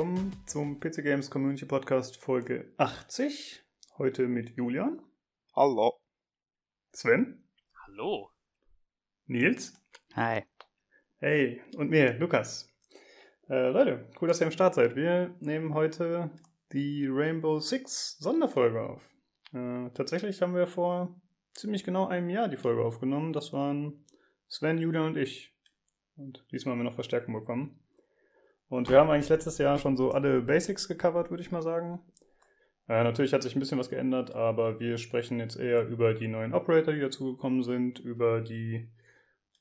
willkommen zum PC Games Community Podcast Folge 80. Heute mit Julian. Hallo. Sven. Hallo. Nils. Hi. Hey, und mir, Lukas. Äh, Leute, cool, dass ihr am Start seid. Wir nehmen heute die Rainbow Six Sonderfolge auf. Äh, tatsächlich haben wir vor ziemlich genau einem Jahr die Folge aufgenommen. Das waren Sven, Julian und ich. Und diesmal haben wir noch Verstärkung bekommen. Und wir haben eigentlich letztes Jahr schon so alle Basics gecovert, würde ich mal sagen. Äh, natürlich hat sich ein bisschen was geändert, aber wir sprechen jetzt eher über die neuen Operator, die dazugekommen sind, über die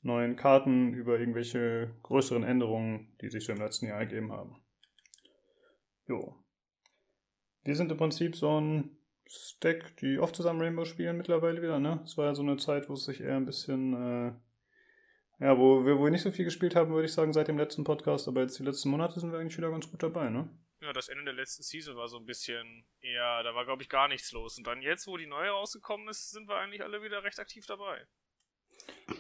neuen Karten, über irgendwelche größeren Änderungen, die sich so im letzten Jahr ergeben haben. Jo. Wir sind im Prinzip so ein Stack, die oft zusammen Rainbow spielen mittlerweile wieder, ne? Es war ja so eine Zeit, wo es sich eher ein bisschen, äh, ja, wo wir, wo wir nicht so viel gespielt haben, würde ich sagen, seit dem letzten Podcast, aber jetzt die letzten Monate sind wir eigentlich wieder ganz gut dabei, ne? Ja, das Ende der letzten Season war so ein bisschen eher, da war glaube ich gar nichts los. Und dann jetzt, wo die neue rausgekommen ist, sind wir eigentlich alle wieder recht aktiv dabei.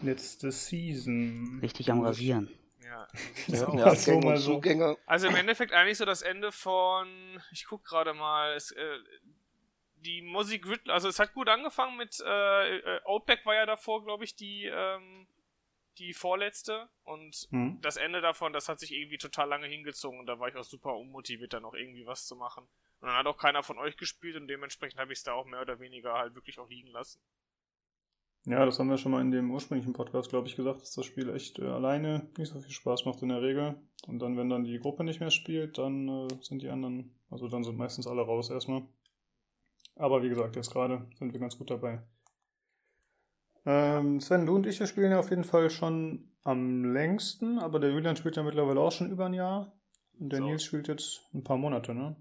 Letzte Season. Richtig am Rasieren. Ja, ja Ach so, Gänge mal so. Zugänge. Also im Endeffekt eigentlich so das Ende von, ich guck gerade mal, es, äh, die Musik, also es hat gut angefangen mit, äh, äh, Outback war ja davor, glaube ich, die, ähm, die vorletzte und Hm. das Ende davon, das hat sich irgendwie total lange hingezogen und da war ich auch super unmotiviert, da noch irgendwie was zu machen. Und dann hat auch keiner von euch gespielt und dementsprechend habe ich es da auch mehr oder weniger halt wirklich auch liegen lassen. Ja, das haben wir schon mal in dem ursprünglichen Podcast, glaube ich, gesagt, dass das Spiel echt äh, alleine nicht so viel Spaß macht in der Regel. Und dann, wenn dann die Gruppe nicht mehr spielt, dann äh, sind die anderen, also dann sind meistens alle raus erstmal. Aber wie gesagt, jetzt gerade sind wir ganz gut dabei. Ähm, Sven, du und ich wir spielen ja auf jeden Fall schon am längsten, aber der Julian spielt ja mittlerweile auch schon über ein Jahr. Und der So. Nils spielt jetzt ein paar Monate, ne?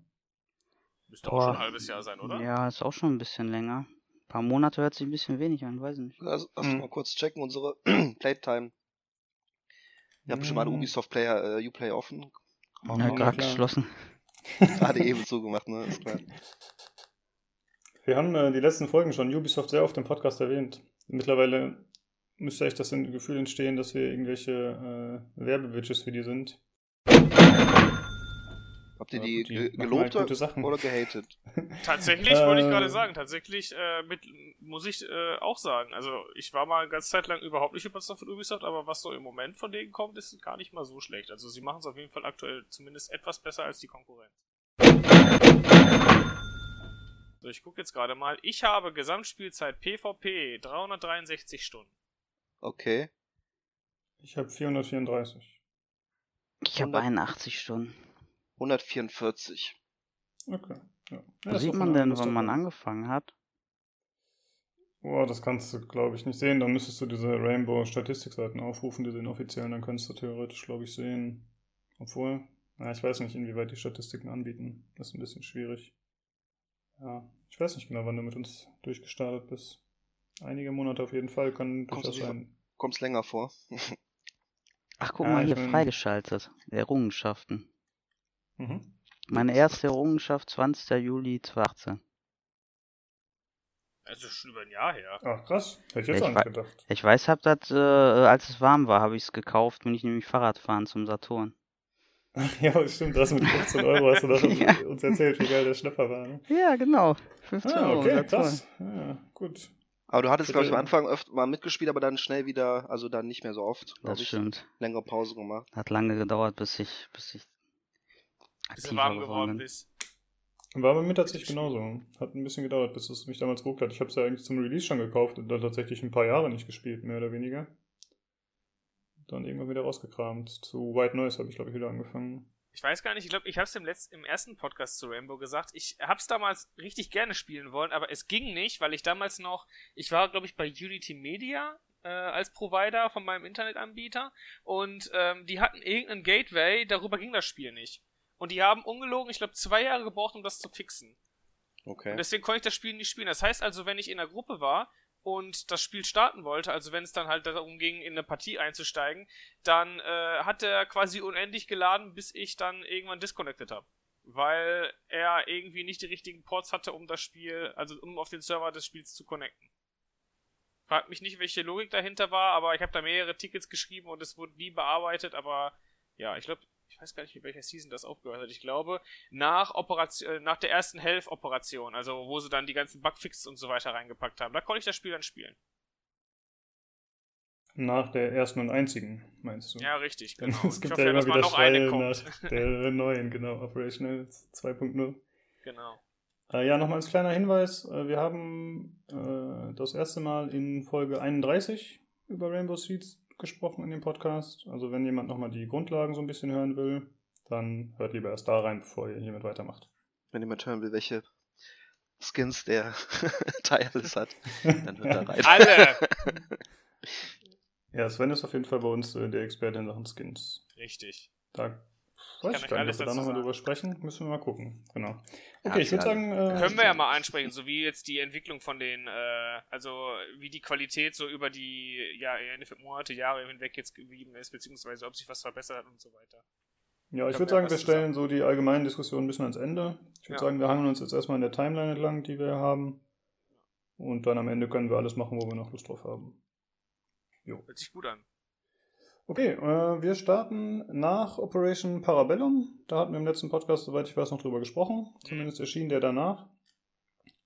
Müsste auch schon ein halbes Jahr sein, oder? Ja, ist auch schon ein bisschen länger. Ein paar Monate hört sich ein bisschen wenig an, weiß ich nicht. Also, lass Hm. mal kurz checken, unsere Playtime. Ihr habt bestimmt alle Hm. Ubisoft-Player äh, Uplay offen. Ja, na gerade geschlossen. Gerade eben zugemacht, ne? Ist klar. Wir haben äh, die letzten Folgen schon Ubisoft sehr oft im Podcast erwähnt. Mittlerweile müsste echt das Gefühl entstehen, dass wir irgendwelche äh, Werbewitches für die sind. Habt ihr die, die machen gelobt halt gute Sachen. oder gehatet? Tatsächlich wollte ich Äh, gerade sagen, tatsächlich äh, mit, muss ich äh, auch sagen. Also ich war mal eine ganze Zeit lang überhaupt nicht überzeugt von Ubisoft, aber was so im Moment von denen kommt, ist gar nicht mal so schlecht. Also sie machen es auf jeden Fall aktuell zumindest etwas besser als die Konkurrenz. So, ich gucke jetzt gerade mal. Ich habe Gesamtspielzeit PvP 363 Stunden. Okay. Ich habe 434. Ich habe 81 Stunden. 144. Okay. Ja. Wo Ja, sieht man denn, wann man angefangen hat? Boah, das kannst du, glaube ich, nicht sehen. Dann müsstest du diese Rainbow-Statistikseiten aufrufen, die sind offiziellen. Dann kannst du theoretisch, glaube ich, sehen. Obwohl, na, ich weiß nicht, inwieweit die Statistiken anbieten. Das ist ein bisschen schwierig. Ja, ich weiß nicht genau, wann du mit uns durchgestartet bist. Einige Monate auf jeden Fall kann Kommst du durchaus sein. Kommt's länger vor. Ach, guck Ja, mal hier, mein- freigeschaltet. Errungenschaften. Mhm. Meine erste Errungenschaft, 20. Juli 2018. Also schon über ein Jahr her. Ach, krass. Hätte ich jetzt Ich auch nicht gedacht. Ich weiß, hab das, äh, als es warm war, habe ich es gekauft, bin ich nämlich Fahrrad fahren zum Saturn. ja, stimmt. Das mit 15 Euro hast du doch Ja. uns erzählt, wie geil der Schnapper war. Ne? Ja, genau. 15 Ah, Euro okay, Saturn. krass. Ja, gut. Aber du hattest, glaube ich, am. Anfang öfter mal mitgespielt, aber dann schnell wieder, also dann nicht mehr so oft, glaube Das ich. stimmt. Längere Pause gemacht. Hat lange gedauert, bis ich, bis ich Bis du warm geworden bin. bist. War bei mir tatsächlich genauso. Hat ein bisschen gedauert, bis es mich damals geguckt hat. Ich habe es ja eigentlich zum Release schon gekauft und dann tatsächlich ein paar Jahre nicht gespielt, mehr oder weniger. Dann irgendwann wieder rausgekramt. Zu White Noise habe ich, glaube ich, wieder angefangen. Ich weiß gar nicht, ich glaube, ich habe es im, letz- im ersten Podcast zu Rainbow gesagt. Ich habe es damals richtig gerne spielen wollen, aber es ging nicht, weil ich damals noch, ich war, glaube ich, bei Unity Media äh, als Provider von meinem Internetanbieter und ähm, die hatten irgendeinen Gateway, darüber ging das Spiel nicht. Und die haben ungelogen, ich glaube, zwei Jahre gebraucht, um das zu fixen. Okay. Und deswegen konnte ich das Spiel nicht spielen. Das heißt also, wenn ich in einer Gruppe war und das Spiel starten wollte, also wenn es dann halt darum ging, in eine Partie einzusteigen, dann äh, hat er quasi unendlich geladen, bis ich dann irgendwann disconnected habe. Weil er irgendwie nicht die richtigen Ports hatte, um das Spiel, also um auf den Server des Spiels zu connecten. Fragt mich nicht, welche Logik dahinter war, aber ich habe da mehrere Tickets geschrieben und es wurde nie bearbeitet, aber ja, ich glaube, ich weiß gar nicht, mit welcher Season das aufgehört hat. Ich glaube, nach Operation, äh, nach der ersten Health-Operation, also wo sie dann die ganzen Bugfixes und so weiter reingepackt haben, da konnte ich das Spiel dann spielen. Nach der ersten und einzigen, meinst du? Ja, richtig, genau. es gibt hoffe ja immer wieder noch eine Schreie kommt. nach der neuen, genau, Operational 2.0. Genau. Äh, ja, nochmal als kleiner Hinweis, äh, wir haben äh, das erste Mal in Folge 31 über Rainbow Seeds gesprochen in dem Podcast. Also wenn jemand nochmal die Grundlagen so ein bisschen hören will, dann hört lieber erst da rein, bevor ihr hiermit weitermacht. Wenn jemand hören will, welche Skins der Tireless hat, dann hört da rein. Alle! Ja, Sven ist auf jeden Fall bei uns äh, der Experte in Sachen Skins. Richtig. Da weiß ich gar nicht, ob wir da nochmal drüber sprechen. Müssen wir mal gucken. Genau. Ja, Okay, ich würde sagen. Äh, Können wir ja mal ansprechen, so wie jetzt die Entwicklung von den, äh, also wie die Qualität so über die, ja, Monate, Jahre hinweg jetzt geblieben ist, beziehungsweise ob sich was verbessert hat und so weiter. Ja, ich Können würde sagen, wir stellen so die allgemeinen Diskussionen ein bisschen ans Ende. Ich würde Ja. sagen, wir hangeln uns jetzt erstmal in der Timeline entlang, die wir haben. Und dann am Ende können wir alles machen, wo wir noch Lust drauf haben. Hört sich gut an. Okay, äh, wir starten nach Operation Parabellum. Da hatten wir im letzten Podcast, soweit ich weiß, noch drüber gesprochen. Zumindest erschien der danach.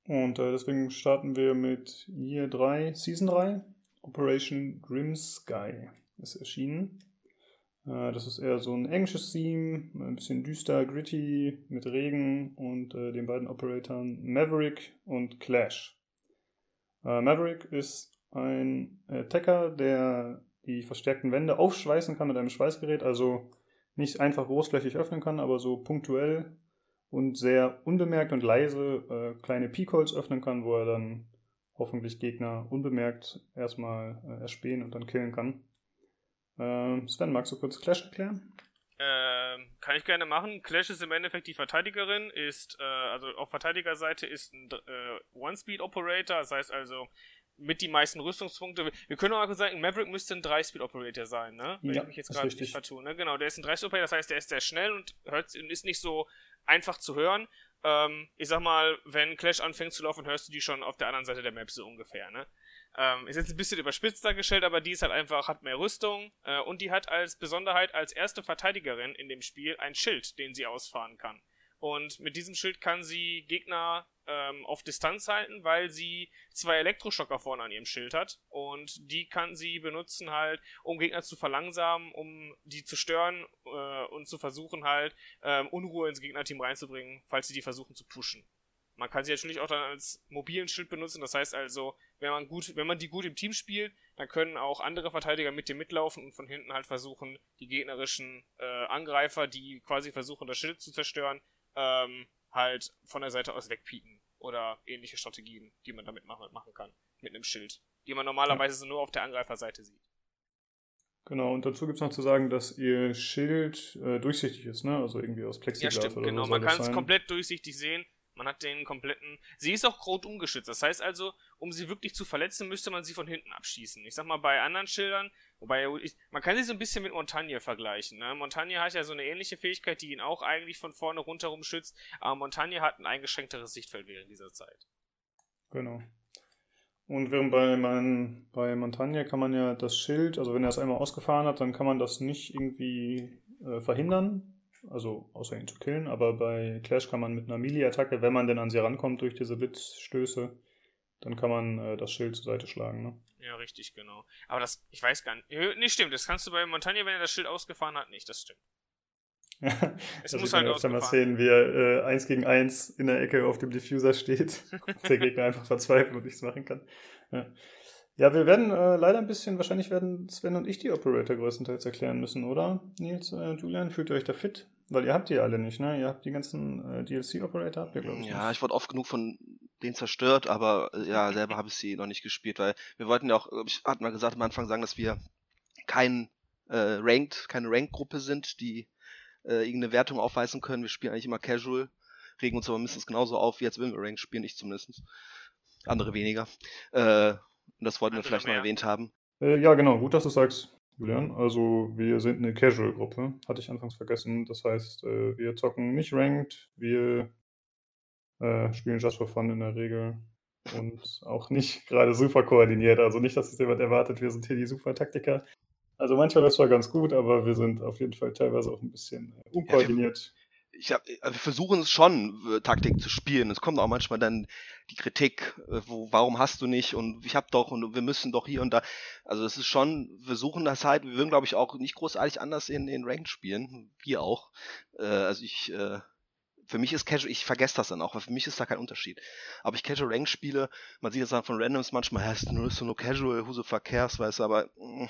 Und äh, deswegen starten wir mit Year 3, Season 3. Operation Grim Sky ist erschienen. Äh, das ist eher so ein englisches Theme, ein bisschen düster, gritty, mit Regen und äh, den beiden Operatoren Maverick und Clash. Äh, Maverick ist ein Attacker, der die verstärkten Wände aufschweißen kann mit einem Schweißgerät, also nicht einfach großflächig öffnen kann, aber so punktuell und sehr unbemerkt und leise äh, kleine Peakholes öffnen kann, wo er dann hoffentlich Gegner unbemerkt erstmal äh, erspähen und dann killen kann. Ähm, Sven, magst du kurz Clash erklären? Ähm, kann ich gerne machen. Clash ist im Endeffekt die Verteidigerin, ist, äh, also auf Verteidigerseite ist ein äh, One-Speed-Operator, das heißt also mit die meisten Rüstungspunkte. Wir können auch mal kurz sagen, Maverick müsste ein 3-Speed-Operator sein, ne? Wenn Ja, ich mich jetzt gerade nicht vertue, ne? Genau, der ist ein 3-Speed-Operator, das heißt, der ist sehr schnell und hört, ist nicht so einfach zu hören. Ähm, ich sag mal, wenn Clash anfängt zu laufen, hörst du die schon auf der anderen Seite der Map so ungefähr, ne? Ähm, ist jetzt ein bisschen überspitzt dargestellt, aber die ist halt einfach, hat mehr Rüstung äh, und die hat als Besonderheit als erste Verteidigerin in dem Spiel ein Schild, den sie ausfahren kann. Und mit diesem Schild kann sie Gegner ähm, auf Distanz halten, weil sie zwei Elektroschocker vorne an ihrem Schild hat. Und die kann sie benutzen halt, um Gegner zu verlangsamen, um die zu stören äh, und zu versuchen halt, ähm, Unruhe ins Gegnerteam reinzubringen, falls sie die versuchen zu pushen. Man kann sie natürlich auch dann als mobilen Schild benutzen. Das heißt also, wenn man gut, wenn man die gut im Team spielt, dann können auch andere Verteidiger mit dir mitlaufen und von hinten halt versuchen, die gegnerischen äh, Angreifer, die quasi versuchen, das Schild zu zerstören, ähm, halt von der Seite aus wegpieken. Oder ähnliche Strategien, die man damit machen, kann. Mit einem Schild. Die man normalerweise so nur auf der Angreiferseite sieht. Genau, und dazu gibt es noch zu sagen, dass ihr Schild äh, durchsichtig ist, ne? Also irgendwie aus Ja, Plexiglas stimmt, oder genau. so. Man soll das kann es komplett durchsichtig sehen. Man hat den kompletten. Sie ist auch rot umgeschützt. Das heißt also, um sie wirklich zu verletzen, müsste man sie von hinten abschießen. Ich sag mal, bei anderen Schildern, wobei ich, man kann sie so ein bisschen mit Montagne vergleichen. Ne? Montagne hat ja so eine ähnliche Fähigkeit, die ihn auch eigentlich von vorne rundherum schützt. Aber Montagne hat ein eingeschränkteres Sichtfeld während dieser Zeit. Genau. Und während bei, mein, bei Montagne kann man ja das Schild, also wenn er es einmal ausgefahren hat, dann kann man das nicht irgendwie äh, verhindern, also außer ihn zu killen, aber bei Clash kann man mit einer Melee-Attacke, wenn man denn an sie rankommt durch diese Blitzstöße, dann kann man äh, das Schild zur Seite schlagen. Ne? Ja, richtig, genau. Aber das, ich weiß gar nicht. Äh, Nee, stimmt. Das kannst du bei Montagne, wenn er das Schild ausgefahren hat, nicht. Das stimmt. Es muss muss halt öfter mal sehen, wie er äh, eins gegen eins in der Ecke auf dem Diffuser steht. der Gegner einfach verzweifelt und nichts machen kann. Ja, ja wir werden äh, leider ein bisschen, wahrscheinlich werden Sven und ich die Operator größtenteils erklären müssen, oder? Nils, äh, Julian, fühlt ihr euch da fit? Weil ihr habt die alle nicht, ne? Ihr habt die ganzen äh, DLC-Operator, habt ihr, glaube ich. Ja, nicht. ich wurde oft genug von denen zerstört, aber äh, ja, selber habe ich sie noch nicht gespielt, weil wir wollten ja auch, glaub ich hatte mal gesagt am Anfang sagen, dass wir kein äh, Ranked, keine Ranked-Gruppe sind, die äh, irgendeine Wertung aufweisen können. Wir spielen eigentlich immer Casual, regen uns aber mindestens genauso auf, wie als wenn wir Ranked spielen, ich zumindest. Andere weniger. Äh, und das wollten wir vielleicht noch erwähnt haben. Äh, ja, genau, gut, dass du sagst, Julian. Also, wir sind eine Casual-Gruppe, hatte ich anfangs vergessen. Das heißt, äh, wir zocken nicht ranked, wir äh, spielen just for fun in der Regel und auch nicht gerade super koordiniert. Also nicht, dass es jemand erwartet, wir sind hier die super Taktiker. Also manchmal es zwar ganz gut, aber wir sind auf jeden Fall teilweise auch ein bisschen äh, unkoordiniert. ich hab, äh, wir versuchen es schon, Taktik zu spielen. Es kommt auch manchmal dann die Kritik, wo, warum hast du nicht und ich hab doch und wir müssen doch hier und da. Also es ist schon, wir suchen das halt, wir würden glaube ich auch nicht großartig anders in, in Ranked spielen. Wir auch. Also ich, für mich ist Casual, ich vergesse das dann auch, weil für mich ist da kein Unterschied. Aber ich Casual Rank spiele, man sieht das dann von Randoms manchmal, ja, ist nur, ist nur Casual, who so verkehrs, weißt du, aber mh,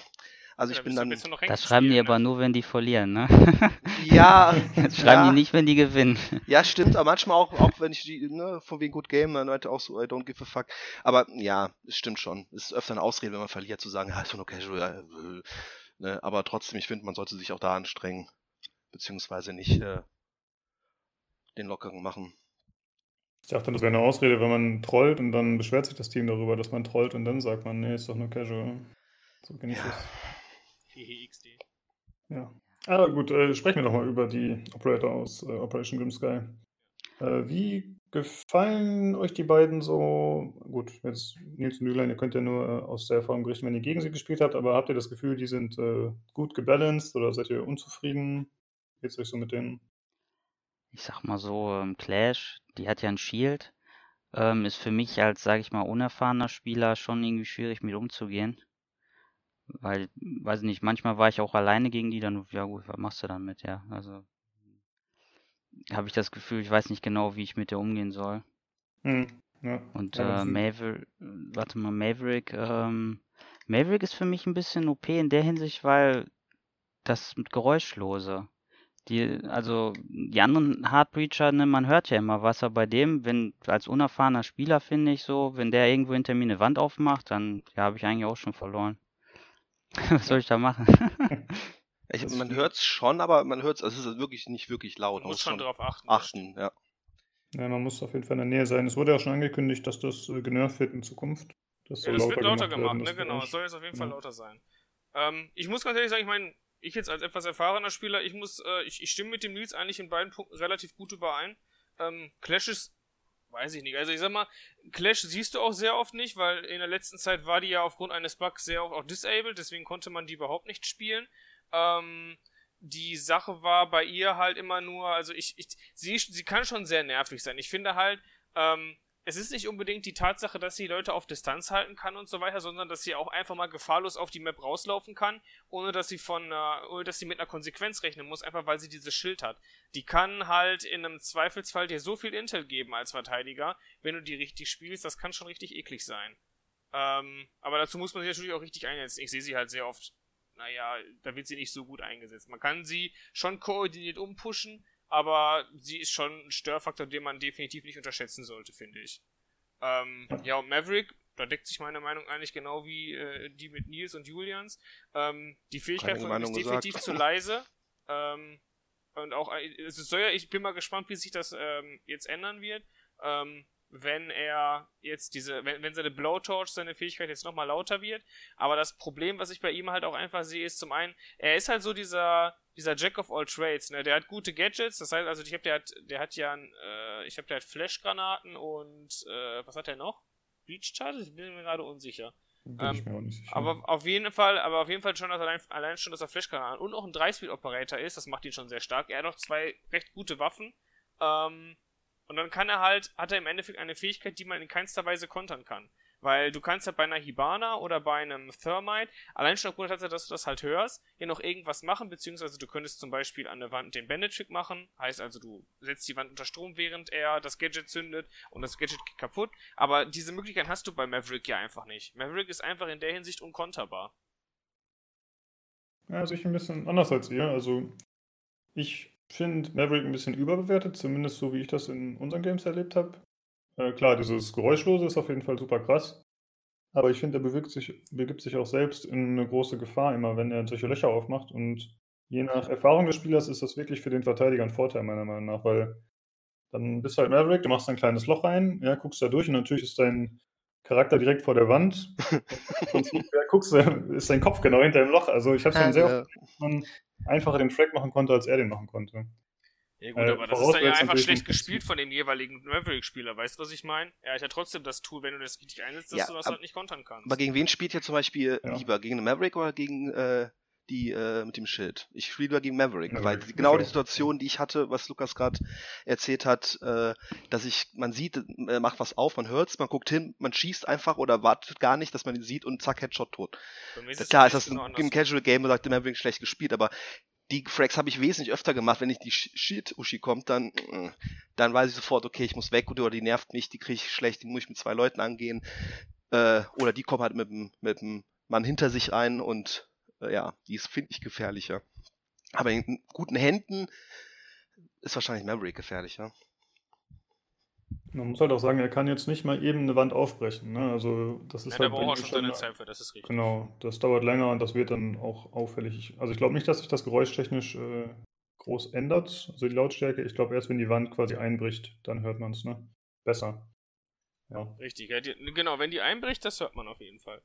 also ich Ja, bin dann. bist du noch Das schreiben die spielen, aber ne? nur, wenn die verlieren, ne? Ja, Das schreiben ja. die nicht, wenn die gewinnen. Ja, stimmt, aber manchmal auch, auch wenn ich die, ne, von wegen Good Game, dann Leute auch so, I don't give a fuck. Aber ja, es stimmt schon. Es ist öfter eine Ausrede, wenn man verliert, zu sagen, ja, ist nur casual. Äh, ne, aber trotzdem, ich finde, man sollte sich auch da anstrengen. Beziehungsweise nicht äh, den Lockeren machen. Ich dachte, das wäre eine Ausrede, wenn man trollt und dann beschwert sich das Team darüber, dass man trollt und dann sagt man, nee, ist doch nur casual. So kenne ich Ja. das. Hehe, XD. Ja. Aber gut, äh, sprechen wir doch mal über die Operator aus äh, Operation Grim Sky. Äh, wie gefallen euch die beiden so? Gut, jetzt Nils und Julian, ihr könnt ja nur äh, aus der Erfahrung berichten, wenn ihr gegen sie gespielt habt, aber habt ihr das Gefühl, die sind äh, gut gebalanced oder seid ihr unzufrieden? Geht's euch so mit denen? Ich sag mal so, ähm, Clash, die hat ja ein Shield, ähm, ist für mich als, sage ich mal, unerfahrener Spieler schon irgendwie schwierig mit umzugehen. Weil, weiß nicht, manchmal war ich auch alleine gegen die, dann, ja gut, was machst du dann mit, ja? Also, habe ich das Gefühl, ich weiß nicht genau, wie ich mit der umgehen soll. Hm, ja. Und äh, Maverick, warte mal, Maverick, ähm, Maverick ist für mich ein bisschen OP in der Hinsicht, weil das mit Geräuschlose. Die, also die anderen Heartbreacher, ne, man hört ja immer was, aber bei dem, wenn als unerfahrener Spieler finde ich so, wenn der irgendwo hinter mir eine Wand aufmacht, dann ja, habe ich eigentlich auch schon verloren. Was soll ich da machen? Ich, man hört es schon, aber man hört es, also es ist wirklich nicht wirklich laut. Man muss schon darauf achten. achten, ja. ja, man muss auf jeden Fall in der Nähe sein. Es wurde ja auch schon angekündigt, dass das äh, genervt wird in Zukunft. Das Ja, das wird lauter gemacht, werden, ne? Genau, es soll jetzt auf jeden Fall Ja. lauter sein. Ähm, ich muss ganz ehrlich sagen, ich meine, ich jetzt als etwas erfahrener Spieler, ich muss, äh, ich, ich stimme mit dem Nils eigentlich in beiden Punkten relativ gut überein. Ähm, Clash ist, weiß ich nicht, also ich sag mal, Clash siehst du auch sehr oft nicht, weil in der letzten Zeit war die ja aufgrund eines Bugs sehr oft auch disabled, deswegen konnte man die überhaupt nicht spielen. Ähm, die Sache war bei ihr halt immer nur, also ich, ich sie, sie kann schon sehr nervig sein. Ich finde halt, ähm, es ist nicht unbedingt die Tatsache, dass sie Leute auf Distanz halten kann und so weiter, sondern dass sie auch einfach mal gefahrlos auf die Map rauslaufen kann, ohne dass sie von, äh, ohne dass sie mit einer Konsequenz rechnen muss, einfach weil sie dieses Schild hat. Die kann halt in einem Zweifelsfall dir so viel Intel geben als Verteidiger, wenn du die richtig spielst, das kann schon richtig eklig sein. Ähm, aber dazu muss man sich natürlich auch richtig einsetzen. Ich sehe sie halt sehr oft, naja, da wird sie nicht so gut eingesetzt. Man kann sie schon koordiniert umpushen, aber sie ist schon ein Störfaktor, den man definitiv nicht unterschätzen sollte, finde ich. Ähm, ja, und Maverick, da deckt sich meine Meinung eigentlich genau wie äh, die mit Nils und Julians. Ähm, die Fähigkeit von ihm ist Meinung gesagt. definitiv zu leise. Ähm, und auch, äh, es soll ja, ich bin mal gespannt, wie sich das ähm, jetzt ändern wird. Ähm, wenn er jetzt diese, wenn, wenn seine Blowtorch, seine Fähigkeit jetzt nochmal lauter wird. Aber das Problem, was ich bei ihm halt auch einfach sehe, ist zum einen, er ist halt so dieser, dieser Jack of all Trades, ne? Der hat gute Gadgets, das heißt, also ich habe der hat, der hat ja, ein, äh, ich habe der hat Flashgranaten und äh, was hat er noch? Breach Charge? Ich bin mir gerade unsicher. Bin ich Ähm, mir auch nicht sicher. Aber auf jeden Fall, aber auf jeden Fall schon, dass allein, allein schon, dass er Flashgranaten und auch ein 3-Speed-Operator ist, das macht ihn schon sehr stark. Er hat noch zwei recht gute Waffen. Ähm, und dann kann er halt, hat er im Endeffekt eine Fähigkeit, die man in keinster Weise kontern kann. Weil du kannst ja bei einer Hibana oder bei einem Thermite, allein schon aufgrund der Tatsache, dass du das halt hörst, ja noch irgendwas machen, beziehungsweise du könntest zum Beispiel an der Wand den Bandit-Trick machen. Heißt also, du setzt die Wand unter Strom, während er das Gadget zündet und das Gadget geht kaputt. Aber diese Möglichkeit hast du bei Maverick ja einfach nicht. Maverick ist einfach in der Hinsicht unkonterbar. Ja, also ich ein bisschen anders als ihr. Also ich finde Maverick ein bisschen überbewertet, zumindest so wie ich das in unseren Games erlebt habe. Äh, klar, dieses Geräuschlose ist auf jeden Fall super krass. Aber ich finde, er bewegt sich, begibt sich auch selbst in eine große Gefahr immer, wenn er solche Löcher aufmacht. Und je nach Erfahrung des Spielers ist das wirklich für den Verteidiger ein Vorteil, meiner Meinung nach, weil dann bist du halt Maverick, du machst ein kleines Loch rein, ja, guckst da durch und natürlich ist dein Charakter direkt vor der Wand. Im Prinzip, ja, guckst ist dein Kopf genau hinter dem Loch. Also ich habe schon sehr oft, dass man einfacher den Track machen konnte, als er den machen konnte. Ja gut, Äh, aber das ist dann ja einfach schlecht gespielt von dem jeweiligen Maverick-Spieler. Weißt du, was ich meine? Er hat ja trotzdem das Tool, wenn du das richtig einsetzt, dass Ja, du das ab- halt nicht kontern kannst. Aber gegen wen spielt ihr zum Beispiel Ja. lieber? Gegen einen Maverick oder gegen äh, die äh, mit dem Schild. Ich spiele lieber gegen Maverick, Maverick, weil die, genau die so. Situation, die ich hatte, was Lukas gerade erzählt hat, äh, dass ich, man sieht, äh, macht was auf, man hört's, man guckt hin, man schießt einfach oder wartet gar nicht, dass man ihn sieht und zack, Headshot tot. Bei mir ist Das, es klar ist das ein, im andersrum. Casual Game, sagt Maverick schlecht gespielt, aber die Frags habe ich wesentlich öfter gemacht, wenn ich die Shit-Uschi kommt, dann, äh, dann weiß ich sofort, okay, ich muss weg oder die nervt mich, die kriege ich schlecht, die muss ich mit zwei Leuten angehen. Äh, oder die kommen halt mit dem, mit dem Mann hinter sich ein und äh, ja, die ist, finde ich, gefährlicher. Aber in guten Händen ist wahrscheinlich Maverick gefährlicher. Man muss halt auch sagen, er kann jetzt nicht mal eben eine Wand aufbrechen. Ne? Also das ist Ja, da halt braucht er bei ihm schon seine Zeit für, das ist richtig. Genau, das dauert länger und das wird dann auch auffällig. Also ich glaube nicht, dass sich das geräuschtechnisch äh, groß ändert, also die Lautstärke. Ich glaube erst, wenn die Wand quasi einbricht, dann hört man es, ne? Besser. Ja. Richtig, ja, die, genau, wenn die einbricht, das hört man auf jeden Fall.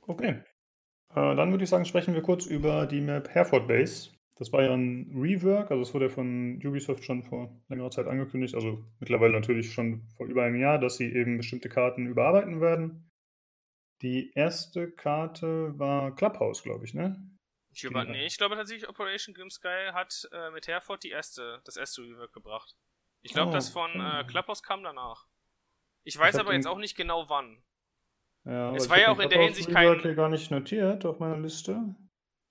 Okay. Äh, dann würde ich sagen, sprechen wir kurz über die Map Hereford Base. Das war ja ein Rework, also es wurde ja von Ubisoft schon vor längerer Zeit angekündigt, also mittlerweile natürlich schon vor über einem Jahr, dass sie eben bestimmte Karten überarbeiten werden. Die erste Karte war Clubhouse, glaube ich, ne? Ich, über, nee, ich glaube tatsächlich, Operation Grimsky hat äh, mit Herford die erste, das erste Rework gebracht. Ich glaube, Oh, das von äh, Clubhouse kam danach. Ich weiß hab aber jetzt auch nicht genau wann. Ja, Es war ich ja auch in der Hinsicht kein- hier gar nicht notiert auf meiner Liste.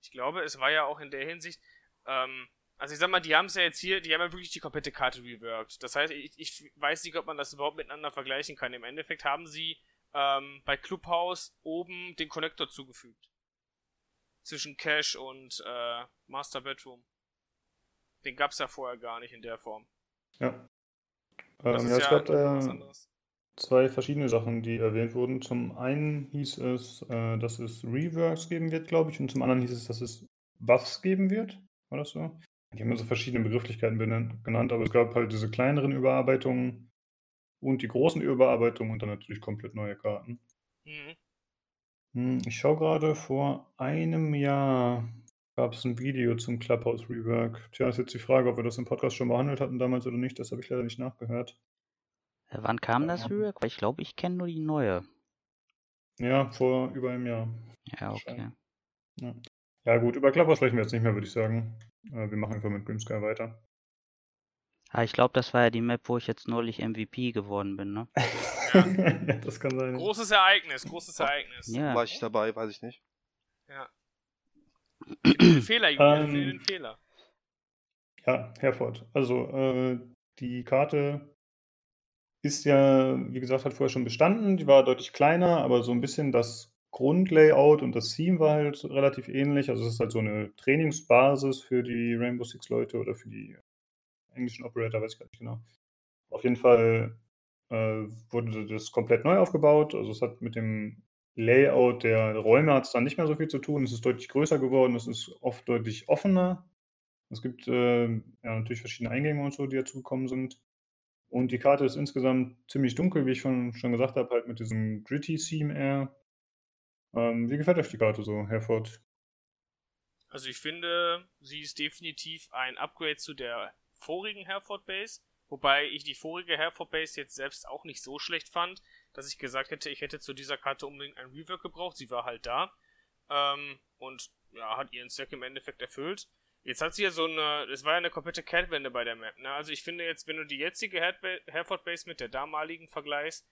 Ich glaube, es war ja auch in der Hinsicht, ähm, also ich sag mal, die haben es ja jetzt hier, die haben ja wirklich die komplette Karte reworked. Das heißt, ich, ich weiß nicht, ob man das überhaupt miteinander vergleichen kann. Im Endeffekt haben sie ähm, bei Clubhouse oben den Connector zugefügt. Zwischen Cache und äh, Master Bedroom. Den gab's ja vorher gar nicht in der Form. Ja. Das Ähm, ja, es ja gab äh, zwei verschiedene Sachen, die erwähnt wurden. Zum einen hieß es, äh, dass es Reworks geben wird, glaube ich, und zum anderen hieß es, dass es Buffs geben wird. War das so? Die haben so verschiedene Begrifflichkeiten benannt, genannt, aber es gab halt diese kleineren Überarbeitungen und die großen Überarbeitungen und dann natürlich komplett neue Karten. Mhm. Hm, Ich schaue gerade, vor einem Jahr gab es ein Video zum Clubhouse Rework. Tja, ist jetzt die Frage, ob wir das im Podcast schon behandelt hatten damals oder nicht. Das habe ich leider nicht nachgehört. Äh, wann kam das. Rework? Weil ich glaube, ich kenne nur die neue. Ja, vor über einem Jahr. Ja, okay. Ja, gut, über Clubhouse sprechen wir jetzt nicht mehr, würde ich sagen. Äh, Wir machen einfach mit Grimsky weiter. Ah, ich glaube, das war ja die Map, wo ich jetzt neulich MVP geworden bin, ne? ja, das kann sein. Großes Ereignis, großes Ereignis. Ja. War ich dabei, weiß ich nicht. Den Fehler, Julian, Ähm. den Fehler. Ja, Herford. Also, äh, die Karte ist ja, wie gesagt, hat vorher schon bestanden. Die war deutlich kleiner, aber so ein bisschen das Grundlayout und das Theme war halt relativ ähnlich. Also, es ist halt so eine Trainingsbasis für die Rainbow Six Leute oder für die englischen Operator, weiß ich gar nicht genau. Auf jeden Fall äh, wurde das komplett neu aufgebaut. Also, es hat mit dem Layout der Räume hat es dann nicht mehr so viel zu tun. Es ist deutlich größer geworden, es ist oft deutlich offener. Es gibt äh, ja, natürlich verschiedene Eingänge und so, die dazugekommen sind. Und die Karte ist insgesamt ziemlich dunkel, wie ich schon, schon gesagt habe, halt mit diesem gritty Theme eher. Ähm, wie gefällt euch die Karte so, Herford? Also ich finde, sie ist definitiv ein Upgrade zu der vorigen Hereford Base, wobei ich die vorige Hereford Base jetzt selbst auch nicht so schlecht fand, dass ich gesagt hätte, ich hätte zu dieser Karte unbedingt ein Rework gebraucht. Sie war halt da ähm, und ja, hat ihren Zweck im Endeffekt erfüllt. Jetzt hat sie ja so eine, es war ja eine komplette Kehrtwende bei der Map, ne? Also ich finde jetzt, wenn du die jetzige Hereford Base mit der damaligen vergleichst,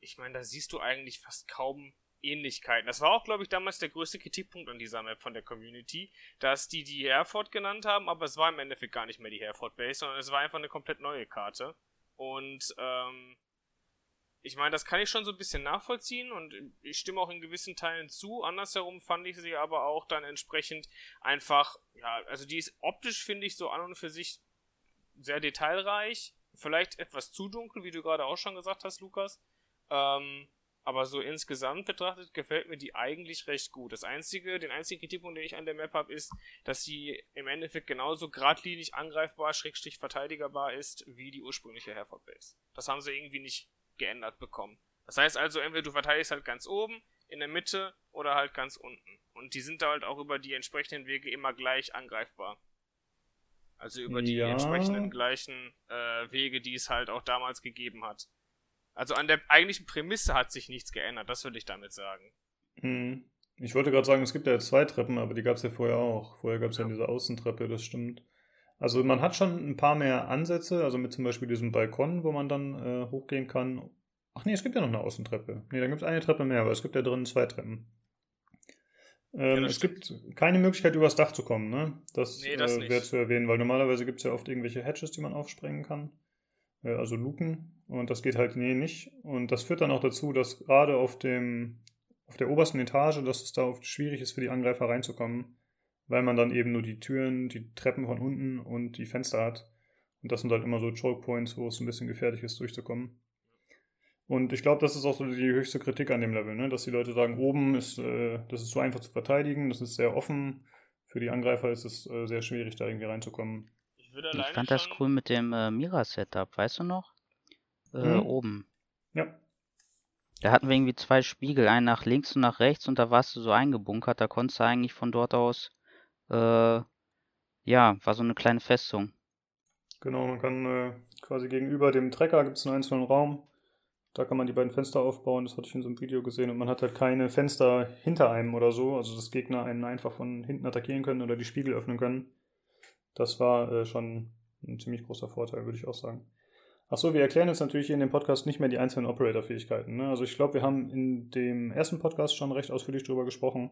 ich meine, da siehst du eigentlich fast kaum Ähnlichkeiten. Das war auch, glaube ich, damals der größte Kritikpunkt an dieser Map von der Community, dass die die Hereford genannt haben, aber es war im Endeffekt gar nicht mehr die Hereford Base, sondern es war einfach eine komplett neue Karte. Und ähm, ich meine, das kann ich schon so ein bisschen nachvollziehen und ich stimme auch in gewissen Teilen zu. Andersherum fand ich sie aber auch dann entsprechend einfach, ja, also die ist optisch, finde ich, so an und für sich sehr detailreich. Vielleicht etwas zu dunkel, wie du gerade auch schon gesagt hast, Lukas. Ähm, aber so insgesamt betrachtet gefällt mir die eigentlich recht gut. Das einzige, den einzigen Kritikpunkt, den ich an der Map habe, ist, dass sie im Endeffekt genauso geradlinig angreifbar, schrägstrich verteidigerbar ist, wie die ursprüngliche Hereford Base. Das haben sie irgendwie nicht geändert bekommen. Das heißt also, entweder du verteidigst halt ganz oben, in der Mitte oder halt ganz unten. Und die sind da halt auch über die entsprechenden Wege immer gleich angreifbar. Also über die Ja. entsprechenden gleichen äh, Wege, die es halt auch damals gegeben hat. Also an der eigentlichen Prämisse hat sich nichts geändert, das würde ich damit sagen. Hm. Ich wollte gerade sagen, es gibt ja jetzt zwei Treppen, aber die gab es ja vorher auch. Vorher gab es ja. Ja. diese Außentreppe, das stimmt. Also man hat schon ein paar mehr Ansätze, also mit zum Beispiel diesem Balkon, wo man dann äh, hochgehen kann. Ach nee, es gibt ja noch eine Außentreppe. Nee, dann gibt es eine Treppe mehr, aber es gibt ja drinnen zwei Treppen. Ähm, das es gibt keine Möglichkeit, übers Dach zu kommen, ne? Das, Nee, das äh, wäre zu erwähnen, weil normalerweise gibt es ja oft irgendwelche Hatches, die man aufsprengen kann. Äh, also Luken. Und das geht halt nee, nicht. Und das führt dann auch dazu, dass gerade auf dem auf der obersten Etage, dass es da oft schwierig ist für die Angreifer reinzukommen, weil man dann eben nur die Türen, die Treppen von unten und die Fenster hat. Und das sind halt immer so Choke Points, wo es ein bisschen gefährlich ist, durchzukommen. Und ich glaube, das ist auch so die höchste Kritik an dem Level, ne? dass die Leute sagen, oben ist, äh, das ist so einfach zu verteidigen, das ist sehr offen. Für die Angreifer ist es äh, sehr schwierig, da irgendwie reinzukommen. Ich würde Ich fand das cool mit dem äh, Mira-Setup, weißt du noch? Äh, Mhm. Oben. Ja, Da hatten wir irgendwie zwei Spiegel, einen nach links und nach rechts und da warst du so eingebunkert, da konntest du eigentlich von dort aus, äh, ja, war so eine kleine Festung. Genau, man kann äh, quasi gegenüber dem Trecker gibt es einen einzelnen Raum. Da kann man die beiden Fenster aufbauen, das hatte ich in so einem Video gesehen. Und man hat halt keine Fenster hinter einem oder so, also dass Gegner einen einfach von hinten attackieren können oder die Spiegel öffnen können. Das war äh, schon ein ziemlich großer Vorteil, würde ich auch sagen. Achso, wir erklären jetzt natürlich hier in dem Podcast nicht mehr die einzelnen Operator-Fähigkeiten. Ne? Also ich glaube, wir haben in dem ersten Podcast schon recht ausführlich drüber gesprochen.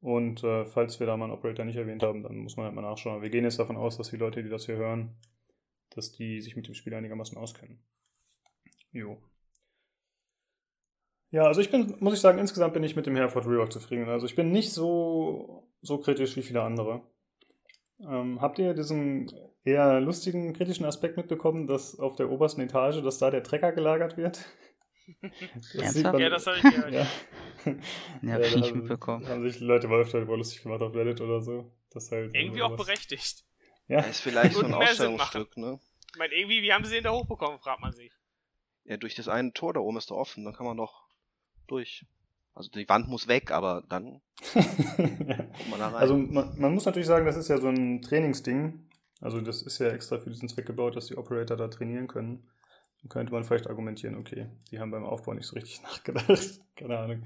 Und äh, falls wir da mal einen Operator nicht erwähnt haben, dann muss man halt mal nachschauen. Wir gehen jetzt davon aus, dass die Leute, die das hier hören, dass die sich mit dem Spiel einigermaßen auskennen. Jo. Ja, also ich bin, muss ich sagen, insgesamt bin ich mit dem Hereford Rework zufrieden. Also ich bin nicht so, so kritisch wie viele andere. Ähm, habt ihr diesen eher lustigen, kritischen Aspekt mitbekommen, dass auf der obersten Etage, dass da der Trecker gelagert wird? Das sieht Ernsthaft? man- Ja, das habe ich gehört. ja. Ja, hab ich nicht mitbekommen. Haben sich Leute mal öfter über lustig gemacht auf Reddit oder so. Das halt Irgendwie auch berechtigt. Ja, Ist vielleicht so ein Ausstellungsstück, ne? Ich meine, irgendwie, wie haben sie den da hochbekommen, fragt man sich. Ja, durch das eine Tor da oben ist da offen, dann kann man doch durch. Also die Wand muss weg, aber dann kommt man da rein. Also man, man muss natürlich sagen, das ist ja so ein Trainingsding. Also das ist ja extra für diesen Zweck gebaut, dass die Operator da trainieren können. Dann könnte man vielleicht argumentieren, okay, die haben beim Aufbau nicht so richtig nachgedacht. Keine Ahnung.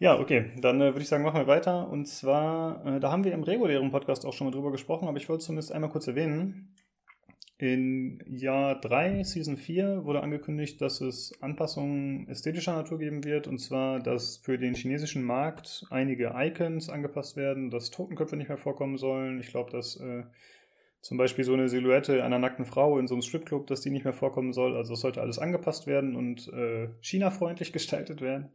Ja, okay, dann äh, würde ich sagen, machen wir weiter. Und zwar, äh, da haben wir im regulären Podcast auch schon mal drüber gesprochen, aber ich wollte zumindest einmal kurz erwähnen. In Jahr 3, Season 4, wurde angekündigt, dass es Anpassungen ästhetischer Natur geben wird. Und zwar, dass für den chinesischen Markt einige Icons angepasst werden, dass Totenköpfe nicht mehr vorkommen sollen. Ich glaube, dass äh, zum Beispiel so eine Silhouette einer nackten Frau in so einem Stripclub, dass die nicht mehr vorkommen soll. Also es sollte alles angepasst werden und äh, China-freundlich gestaltet werden.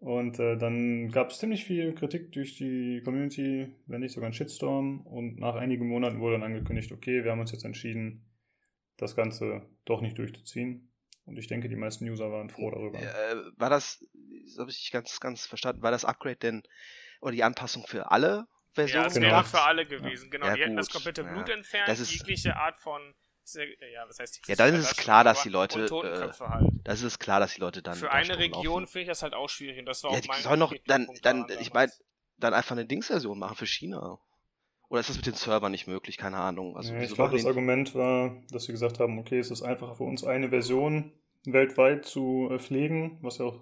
Und äh, dann gab es ziemlich viel Kritik durch die Community, wenn nicht sogar ein Shitstorm. Und nach einigen Monaten wurde dann angekündigt, okay, wir haben uns jetzt entschieden, das Ganze doch nicht durchzuziehen. Und ich denke, die meisten User waren froh darüber. äh, war das, das habe ich nicht ganz, ganz verstanden, war das Upgrade denn oder die Anpassung für alle Versionen? Ja, es Genau. wäre für alle gewesen. Genau, Ja, die hätten das gut. komplette Ja. Blut entfernt, Das ist- jegliche Art von. Ja, was heißt Ja, dann ist es klar, dass die Leute, äh, halt. Das ist klar, dass die Leute dann. Für eine Region finde ich das halt auch schwierig und das war Ja, auch die mein sollen doch dann, dann, ich meine, dann einfach eine Dingsversion machen für China. Oder ist das mit den Servern nicht möglich? Keine Ahnung. Also, ja, ich glaube, das die- Argument war, dass sie gesagt haben, okay, es ist einfacher für uns, eine Version weltweit zu äh, pflegen, was ja auch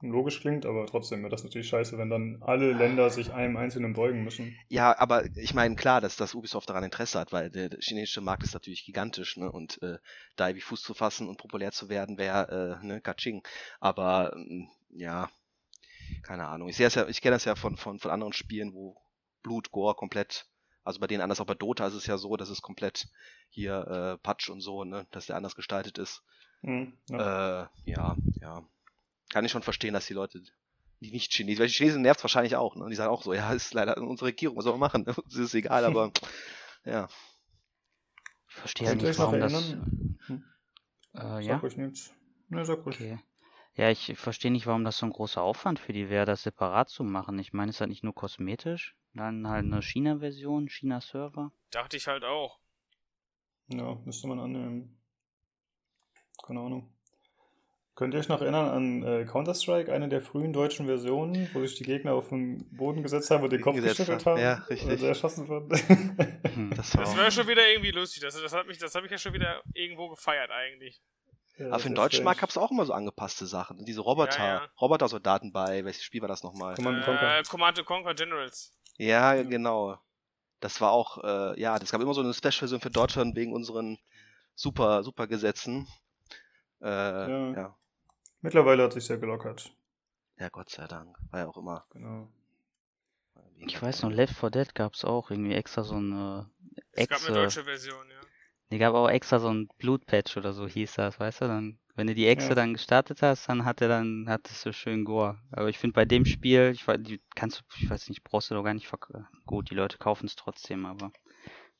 logisch klingt, aber trotzdem wäre das natürlich scheiße, wenn dann alle Länder sich einem einzelnen beugen müssen. Ja, aber ich meine, klar, dass, dass Ubisoft daran Interesse hat, weil der, chinesische Markt ist natürlich gigantisch, ne? Und äh, da irgendwie Fuß zu fassen und populär zu werden, wäre, äh, ne, Kaching. Aber ähm, ja, keine Ahnung. Ich sehe das ja, ich kenne das ja von, von, von anderen Spielen, wo Blut, Gore komplett, also bei denen anders, auch bei Dota ist es ja so, dass es komplett hier äh, Patch und so, ne, dass der anders gestaltet ist. Hm, ja. Äh, ja, ja. Kann ich schon verstehen, dass die Leute, die nicht Chinesen, weil die Chinesen nervt wahrscheinlich auch, ne? Die sagen auch so, ja, ist leider unsere Regierung, was soll man machen? Das ist egal, aber ja. Ich verstehe ihr nicht, warum das. erinnern? Hm, Äh, Sag ja, ruhig nichts. Ne, sag ruhig. okay. Ja, ich verstehe nicht, warum das so ein großer Aufwand für die wäre, das separat zu machen. Ich meine, ist das nicht nur kosmetisch? Dann halt eine China-Version, China-Server. Dachte ich halt auch. Ja, müsste man annehmen. Keine Ahnung. Könnt ihr euch noch erinnern an äh, Counter-Strike, eine der frühen deutschen Versionen, wo sich die Gegner auf den Boden gesetzt haben und den Kopf geschüttelt haben. Ja, richtig. Oder sie erschossen wurden? Hm. Das war Das wäre schon wieder irgendwie lustig. Das, das hat mich, das habe ich ja schon wieder irgendwo gefeiert eigentlich. Ja, Aber für den deutschen Markt gab es auch immer so angepasste Sachen. Diese Roboter, Ja, ja. Roboter-Soldaten bei, welches Spiel war das nochmal? Command Conquer. Äh, Command Conquer Generals. Ja, Ja. genau. Das war auch, äh, ja, das gab immer so eine Special-Version für Deutschland wegen unseren super, super Gesetzen. Äh, ja. Ja. Mittlerweile hat sich sehr gelockert. Gott sei Dank. War ja auch immer. Genau. Ich weiß noch, Left 4 Dead gab's auch irgendwie extra so eine Es gab eine deutsche Version, ja. Nee, gab auch extra so ein Blutpatch oder so hieß das, weißt du? Dann, wenn du die Echse Ja. dann gestartet hast, dann hat er dann, hattest du schön Gore. Aber ich finde bei dem Spiel, ich weiß, die kannst du, ich weiß nicht, brauchst du doch gar nicht verk Gut, die Leute kaufen es trotzdem, aber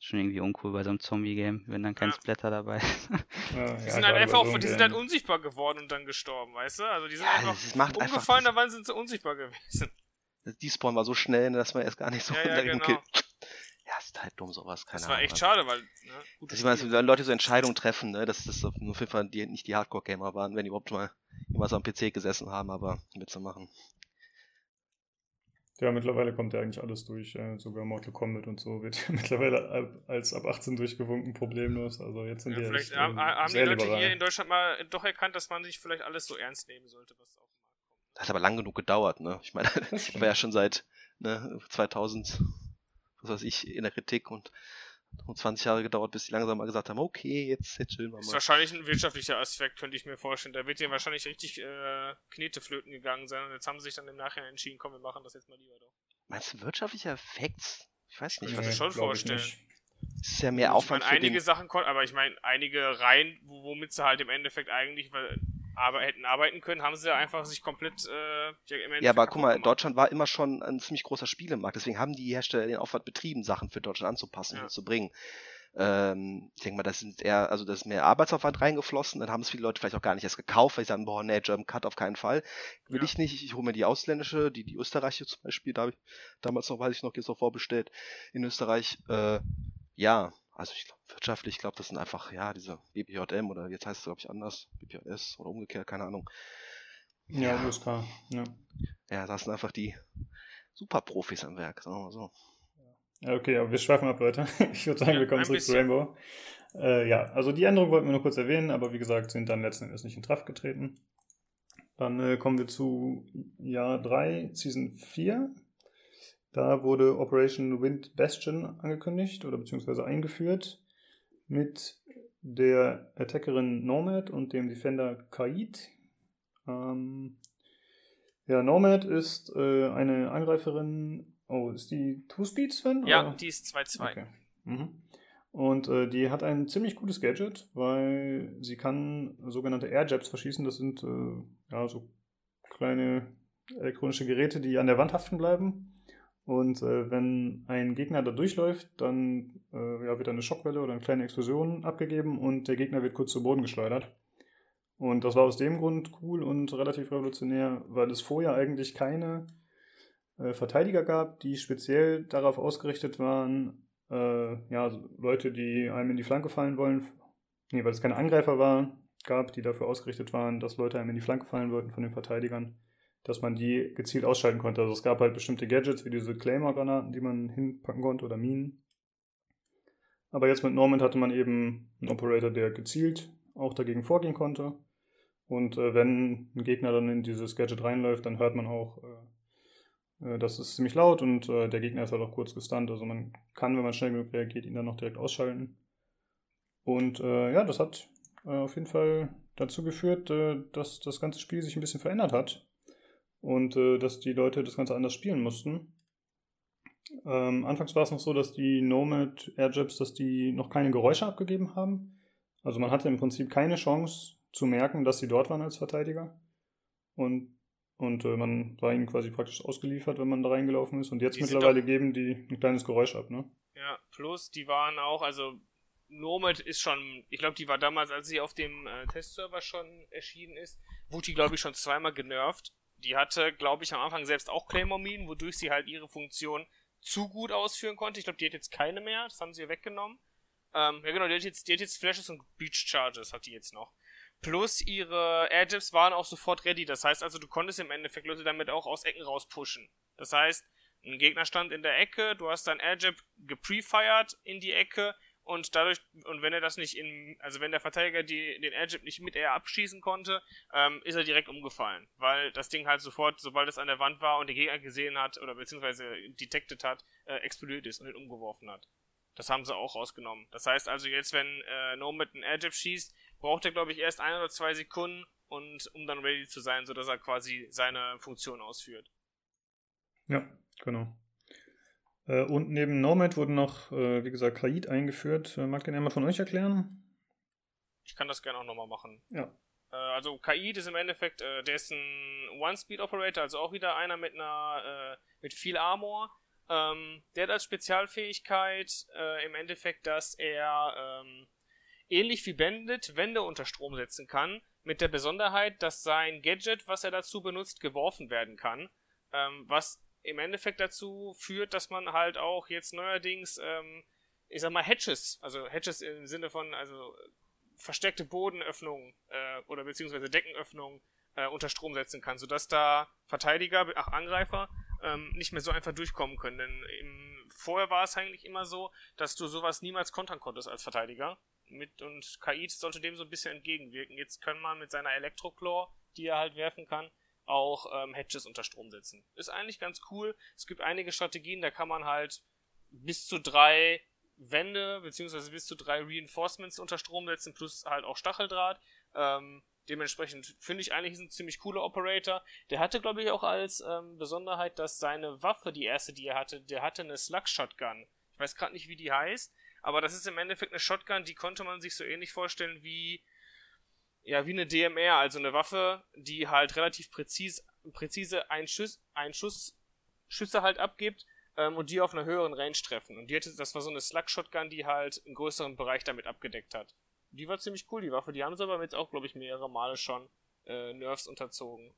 schon irgendwie uncool bei so einem Zombie-Game, wenn dann kein Ja. Splatter dabei ist. Ja, Die ja, sind halt einfach, so auch, die sind halt unsichtbar geworden und dann gestorben, weißt du? Also die sind Ja, einfach das macht einfach. umgefallen, dabei sind sie unsichtbar gewesen. Das, die Spawn war so schnell, dass man erst gar nicht so Ja, ja, genau. Ja, ist halt dumm sowas, keine Das war Ahnung. echt also. schade, weil, ne, gutes Dass ich meine, wenn Leute so Entscheidungen treffen, ne, dass das auf jeden Fall die, nicht die Hardcore-Gamer waren, wenn die überhaupt mal jemals am PC gesessen haben, aber mitzumachen. Ja, mittlerweile kommt ja eigentlich alles durch. Äh, sogar Mortal Kombat und so wird ja mittlerweile ab, als ab 18 durchgewunken problemlos. Also jetzt sind Ja, die vielleicht echt, haben, äh, haben die Leute liberal. hier in Deutschland mal doch erkannt, dass man sich vielleicht alles so ernst nehmen sollte, was auf den Markt kommt. Das hat aber lang genug gedauert, ne? Ich meine, Das ich war ja schon seit ne, 2000, was weiß ich, in der Kritik und um 20 Jahre gedauert, bis die langsam mal gesagt haben, okay, jetzt, jetzt chillen wir Ist mal. wahrscheinlich ein wirtschaftlicher Aspekt, könnte ich mir vorstellen. Da wird denen wahrscheinlich richtig äh, Kneteflöten gegangen sein und jetzt haben sie sich dann im Nachhinein entschieden, komm, wir machen das jetzt mal lieber doch. Meinst du wirtschaftlicher Effekt? Ich weiß nicht. Ich kann mir was- schon ich vorstellen. nicht. Es ist ja mehr ich Aufwand meine, für einige den... Sachen konnten, aber ich meine, einige Reihen, wo- womit sie halt im Endeffekt eigentlich weil, aber hätten arbeiten können, haben sie ja einfach sich komplett äh, ja, aber guck mal, gemacht. Deutschland war immer schon ein ziemlich großer Spielemarkt, deswegen haben die Hersteller den Aufwand betrieben, Sachen für Deutschland anzupassen Ja. und zu bringen. Ähm, ich denke mal, das sind eher, also da ist mehr Arbeitsaufwand reingeflossen, dann haben es viele Leute vielleicht auch gar nicht erst gekauft, weil sie sagen, boah, nee, German Cut auf keinen Fall. Will Ja. ich nicht, ich hole mir die ausländische, die, die österreichische zum Beispiel, da habe ich damals noch, weiß ich noch, jetzt noch vorbestellt in Österreich. Äh, ja, also ich glaube, wirtschaftlich, ich glaube, das sind einfach, ja, diese BPJM oder jetzt heißt es, glaube ich, anders, BPJS oder umgekehrt, keine Ahnung. Ja, USK. Ja. Ja, das sind einfach die Superprofis am Werk, sagen wir mal so. Ja, okay, aber wir schweifen ab, Leute. Ich würde sagen, Ja, wir kommen zurück zu bisschen. Rainbow. Äh, ja, also die Änderungen wollten wir nur kurz erwähnen, aber wie gesagt, sind dann letzten Endes nicht in Kraft getreten. Dann äh, kommen wir zu Jahr 3, Season 4. Da wurde Operation Wind Bastion angekündigt oder beziehungsweise eingeführt mit der Attackerin Nomad und dem Defender Kaid. Ähm, ja, Nomad ist äh, eine Angreiferin. Oh, ist die Two Speed, Sven? Ja, oder? die ist 2-2. Okay. Mhm. Und äh, die hat ein ziemlich gutes Gadget, weil sie kann sogenannte Airjabs verschießen. Das sind äh, ja so kleine elektronische Geräte, die an der Wand haften bleiben. Und äh, wenn ein Gegner da durchläuft, dann äh, ja, wird eine Schockwelle oder eine kleine Explosion abgegeben und der Gegner wird kurz zu Boden geschleudert. Und das war aus dem Grund cool und relativ revolutionär, weil es vorher eigentlich keine äh, Verteidiger gab, die speziell darauf ausgerichtet waren, äh, ja, Leute, die einem in die Flanke fallen wollen. Nee, weil es keine Angreifer war, gab, die dafür ausgerichtet waren, dass Leute einem in die Flanke fallen wollten von den Verteidigern, dass man die gezielt ausschalten konnte. Also es gab halt bestimmte Gadgets wie diese Claymore-Granaten, die man hinpacken konnte oder Minen. Aber jetzt mit Normand hatte man eben einen Operator, der gezielt auch dagegen vorgehen konnte. Und äh, wenn ein Gegner dann in dieses Gadget reinläuft, dann hört man auch, äh, äh, das ist ziemlich laut und äh, der Gegner ist halt auch kurz gestunt. Also man kann, wenn man schnell genug reagiert, ihn dann noch direkt ausschalten. Und äh, ja, das hat äh, auf jeden Fall dazu geführt, dass das ganze Spiel sich ein bisschen verändert hat. Und äh, dass die Leute das Ganze anders spielen mussten. Ähm, anfangs war es noch so, dass die Nomad Airjabs, dass die noch keine Geräusche abgegeben haben. Also man hatte im Prinzip keine Chance zu merken, dass sie dort waren als Verteidiger. Und, und äh, man war ihnen quasi praktisch ausgeliefert, wenn man da reingelaufen ist. Und jetzt Die mittlerweile geben die ein kleines Geräusch ab, ne? Ja, plus die waren auch, also Nomad ist schon, ich glaube, die war damals, als sie auf dem äh, Testserver schon erschienen ist, wurde die, glaube ich, schon zweimal genervt. Die hatte, glaube ich, am Anfang selbst auch Claymore-Minen, wodurch sie halt ihre Funktion zu gut ausführen konnte. Ich glaube, die hat jetzt keine mehr, das haben sie ihr weggenommen. Ähm, ja genau, die hat jetzt, die hat jetzt Flashes und Breach Charges hat die jetzt noch. Plus ihre Airjabs waren auch sofort ready. Das heißt also, du konntest im Endeffekt Leute damit auch aus Ecken rauspushen. Das heißt, ein Gegner stand in der Ecke, du hast dein Airjab geprefired in die Ecke und dadurch, und wenn er das nicht in, also wenn der Verteidiger die, den Airjib nicht mit Air abschießen konnte, ähm, ist er direkt umgefallen. Weil das Ding halt sofort, sobald es an der Wand war und der Gegner gesehen hat oder beziehungsweise detected hat, äh, explodiert ist und ihn umgeworfen hat. Das haben sie auch rausgenommen. Das heißt also jetzt, wenn äh, Nomad einen Airjib schießt, braucht er glaube ich erst ein oder zwei Sekunden und um dann ready zu sein, sodass er quasi seine Funktion ausführt. Ja, genau. Äh, und neben Nomad wurden noch, äh, wie gesagt, Kaid eingeführt. Äh, mag den einmal von euch erklären? Ich kann das gerne auch nochmal machen. Ja. also Kaid ist im Endeffekt, der ist ein One-Speed-Operator, also auch wieder einer mit einer, mit viel Armor. Ähm, der hat als Spezialfähigkeit im Endeffekt, dass er ähm, ähnlich wie Bandit Wände unter Strom setzen kann, mit der Besonderheit, dass sein Gadget, was er dazu benutzt, geworfen werden kann. Ähm, was im Endeffekt dazu führt, dass man halt auch jetzt neuerdings, ähm, ich sag mal, Hatches, also Hatches im Sinne von, also versteckte Bodenöffnungen äh, oder beziehungsweise Deckenöffnungen äh, unter Strom setzen kann, sodass da Verteidiger, ach Angreifer, ähm, nicht mehr so einfach durchkommen können. Denn im, vorher war es eigentlich immer so, dass du sowas niemals kontern konntest als Verteidiger. Mit, und KI sollte dem so ein bisschen entgegenwirken. Jetzt kann man mit seiner Elektroclaw, die er halt werfen kann, auch ähm, Hedges unter Strom setzen. Ist eigentlich ganz cool. Es gibt einige Strategien, da kann man halt bis zu drei Wände beziehungsweise bis zu drei Reinforcements unter Strom setzen, plus halt auch Stacheldraht. Ähm, dementsprechend finde ich eigentlich ein ziemlich cooler Operator. Der hatte, glaube ich, auch als ähm, Besonderheit, dass seine Waffe, die erste, die er hatte, der hatte eine Slug-Shotgun. Ich weiß gerade nicht, wie die heißt, aber das ist im Endeffekt eine Shotgun, die konnte man sich so ähnlich vorstellen wie ja, wie eine DMR, also eine Waffe, die halt relativ präzis, präzise einen Schuss, einen Schuss, Schüsse halt abgibt ähm, und die auf einer höheren Range treffen. Und die hatte, das war so eine Slug-Shotgun, die halt einen größeren Bereich damit abgedeckt hat. Die war ziemlich cool, die Waffe. Die haben sie aber jetzt auch, glaube ich, mehrere Male schon äh, Nerfs unterzogen.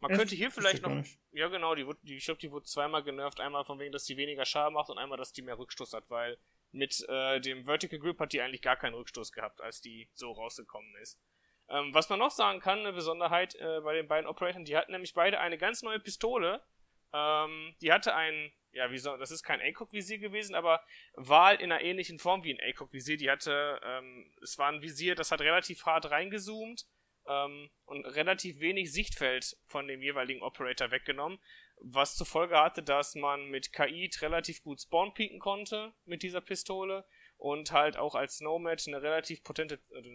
Man Echt? könnte hier vielleicht noch. Ja, genau, die, die, ich glaube, die wurde zweimal genervt. Einmal von wegen, dass die weniger Schaden macht und einmal, dass die mehr Rückstoß hat, weil mit äh, dem Vertical Grip hat die eigentlich gar keinen Rückstoß gehabt, als die so rausgekommen ist. Ähm, was man noch sagen kann, eine Besonderheit äh, bei den beiden Operatoren, die hatten nämlich beide eine ganz neue Pistole. Ähm, die hatte ein, ja, wie soll, das ist kein ACOG-Visier gewesen, aber war in einer ähnlichen Form wie ein ACOG-Visier. Die hatte, ähm, es war ein Visier, das hat relativ hart reingezoomt ähm, und relativ wenig Sichtfeld von dem jeweiligen Operator weggenommen, was zur Folge hatte, dass man mit KI relativ gut spawn konnte mit dieser Pistole und halt auch als Nomad eine relativ potente, also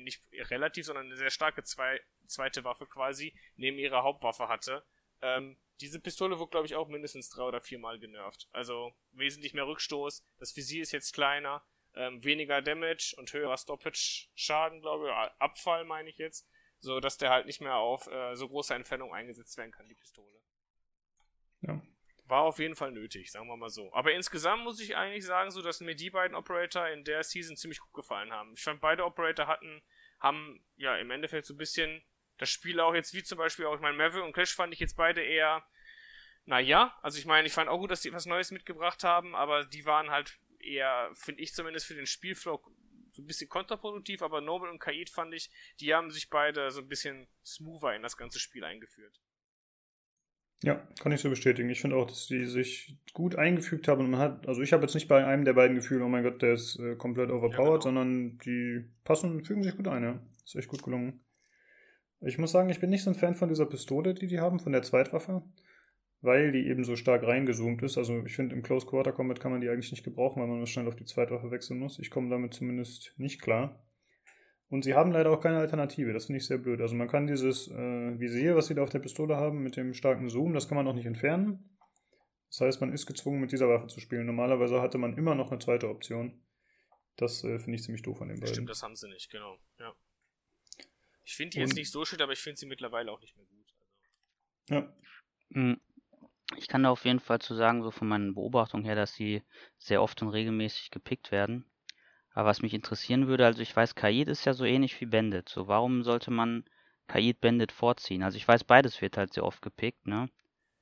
nicht relativ, sondern eine sehr starke zwei, zweite Waffe quasi neben ihrer Hauptwaffe hatte. Ähm, diese Pistole wurde, glaube ich, auch mindestens drei oder viermal genervt. Also wesentlich mehr Rückstoß. Das Visier ist jetzt kleiner, ähm, weniger Damage und höherer Stoppage-Schaden, glaube ich, Abfall meine ich jetzt, so dass der halt nicht mehr auf äh, so große Entfernung eingesetzt werden kann, die Pistole. Ja war auf jeden Fall nötig, sagen wir mal so. Aber insgesamt muss ich eigentlich sagen, so dass mir die beiden Operator in der Season ziemlich gut gefallen haben. Ich fand beide Operator hatten, haben ja im Endeffekt so ein bisschen das Spiel auch jetzt wie zum Beispiel auch, ich meine, Maverick und Clash fand ich jetzt beide eher, naja, also ich meine, ich fand auch gut, dass die was Neues mitgebracht haben, aber die waren halt eher, finde ich zumindest für den Spielflow so ein bisschen kontraproduktiv, aber Noble und Kaid fand ich, die haben sich beide so ein bisschen smoother in das ganze Spiel eingeführt. Ja, kann ich so bestätigen. Ich finde auch, dass die sich gut eingefügt haben. Und man hat, also ich habe jetzt nicht bei einem der beiden Gefühle, oh mein Gott, der ist äh, komplett overpowered, ja, genau. sondern die passen, fügen sich gut ein, ja. Ist echt gut gelungen. Ich muss sagen, ich bin nicht so ein Fan von dieser Pistole, die die haben, von der Zweitwaffe, weil die eben so stark reingezoomt ist. Also ich finde, im Close Quarter Combat kann man die eigentlich nicht gebrauchen, weil man schnell auf die Zweitwaffe wechseln muss. Ich komme damit zumindest nicht klar. Und sie haben leider auch keine Alternative. Das finde ich sehr blöd. Also man kann dieses äh, Visier, was sie da auf der Pistole haben, mit dem starken Zoom, das kann man auch nicht entfernen. Das heißt, man ist gezwungen, mit dieser Waffe zu spielen. Normalerweise hatte man immer noch eine zweite Option. Das äh, finde ich ziemlich doof an den beiden. Stimmt, das haben sie nicht, genau. Ja. Ich finde die jetzt nicht so schön, aber ich finde sie mittlerweile auch nicht mehr gut. Also. Ja. Hm. Ich kann da auf jeden Fall zu sagen, so von meinen Beobachtungen her, dass sie sehr oft und regelmäßig gepickt werden. Aber was mich interessieren würde, also ich weiß, Kaid ist ja so ähnlich wie Bandit. So, warum sollte man Kaid Bandit vorziehen? Also ich weiß, beides wird halt sehr oft gepickt, ne?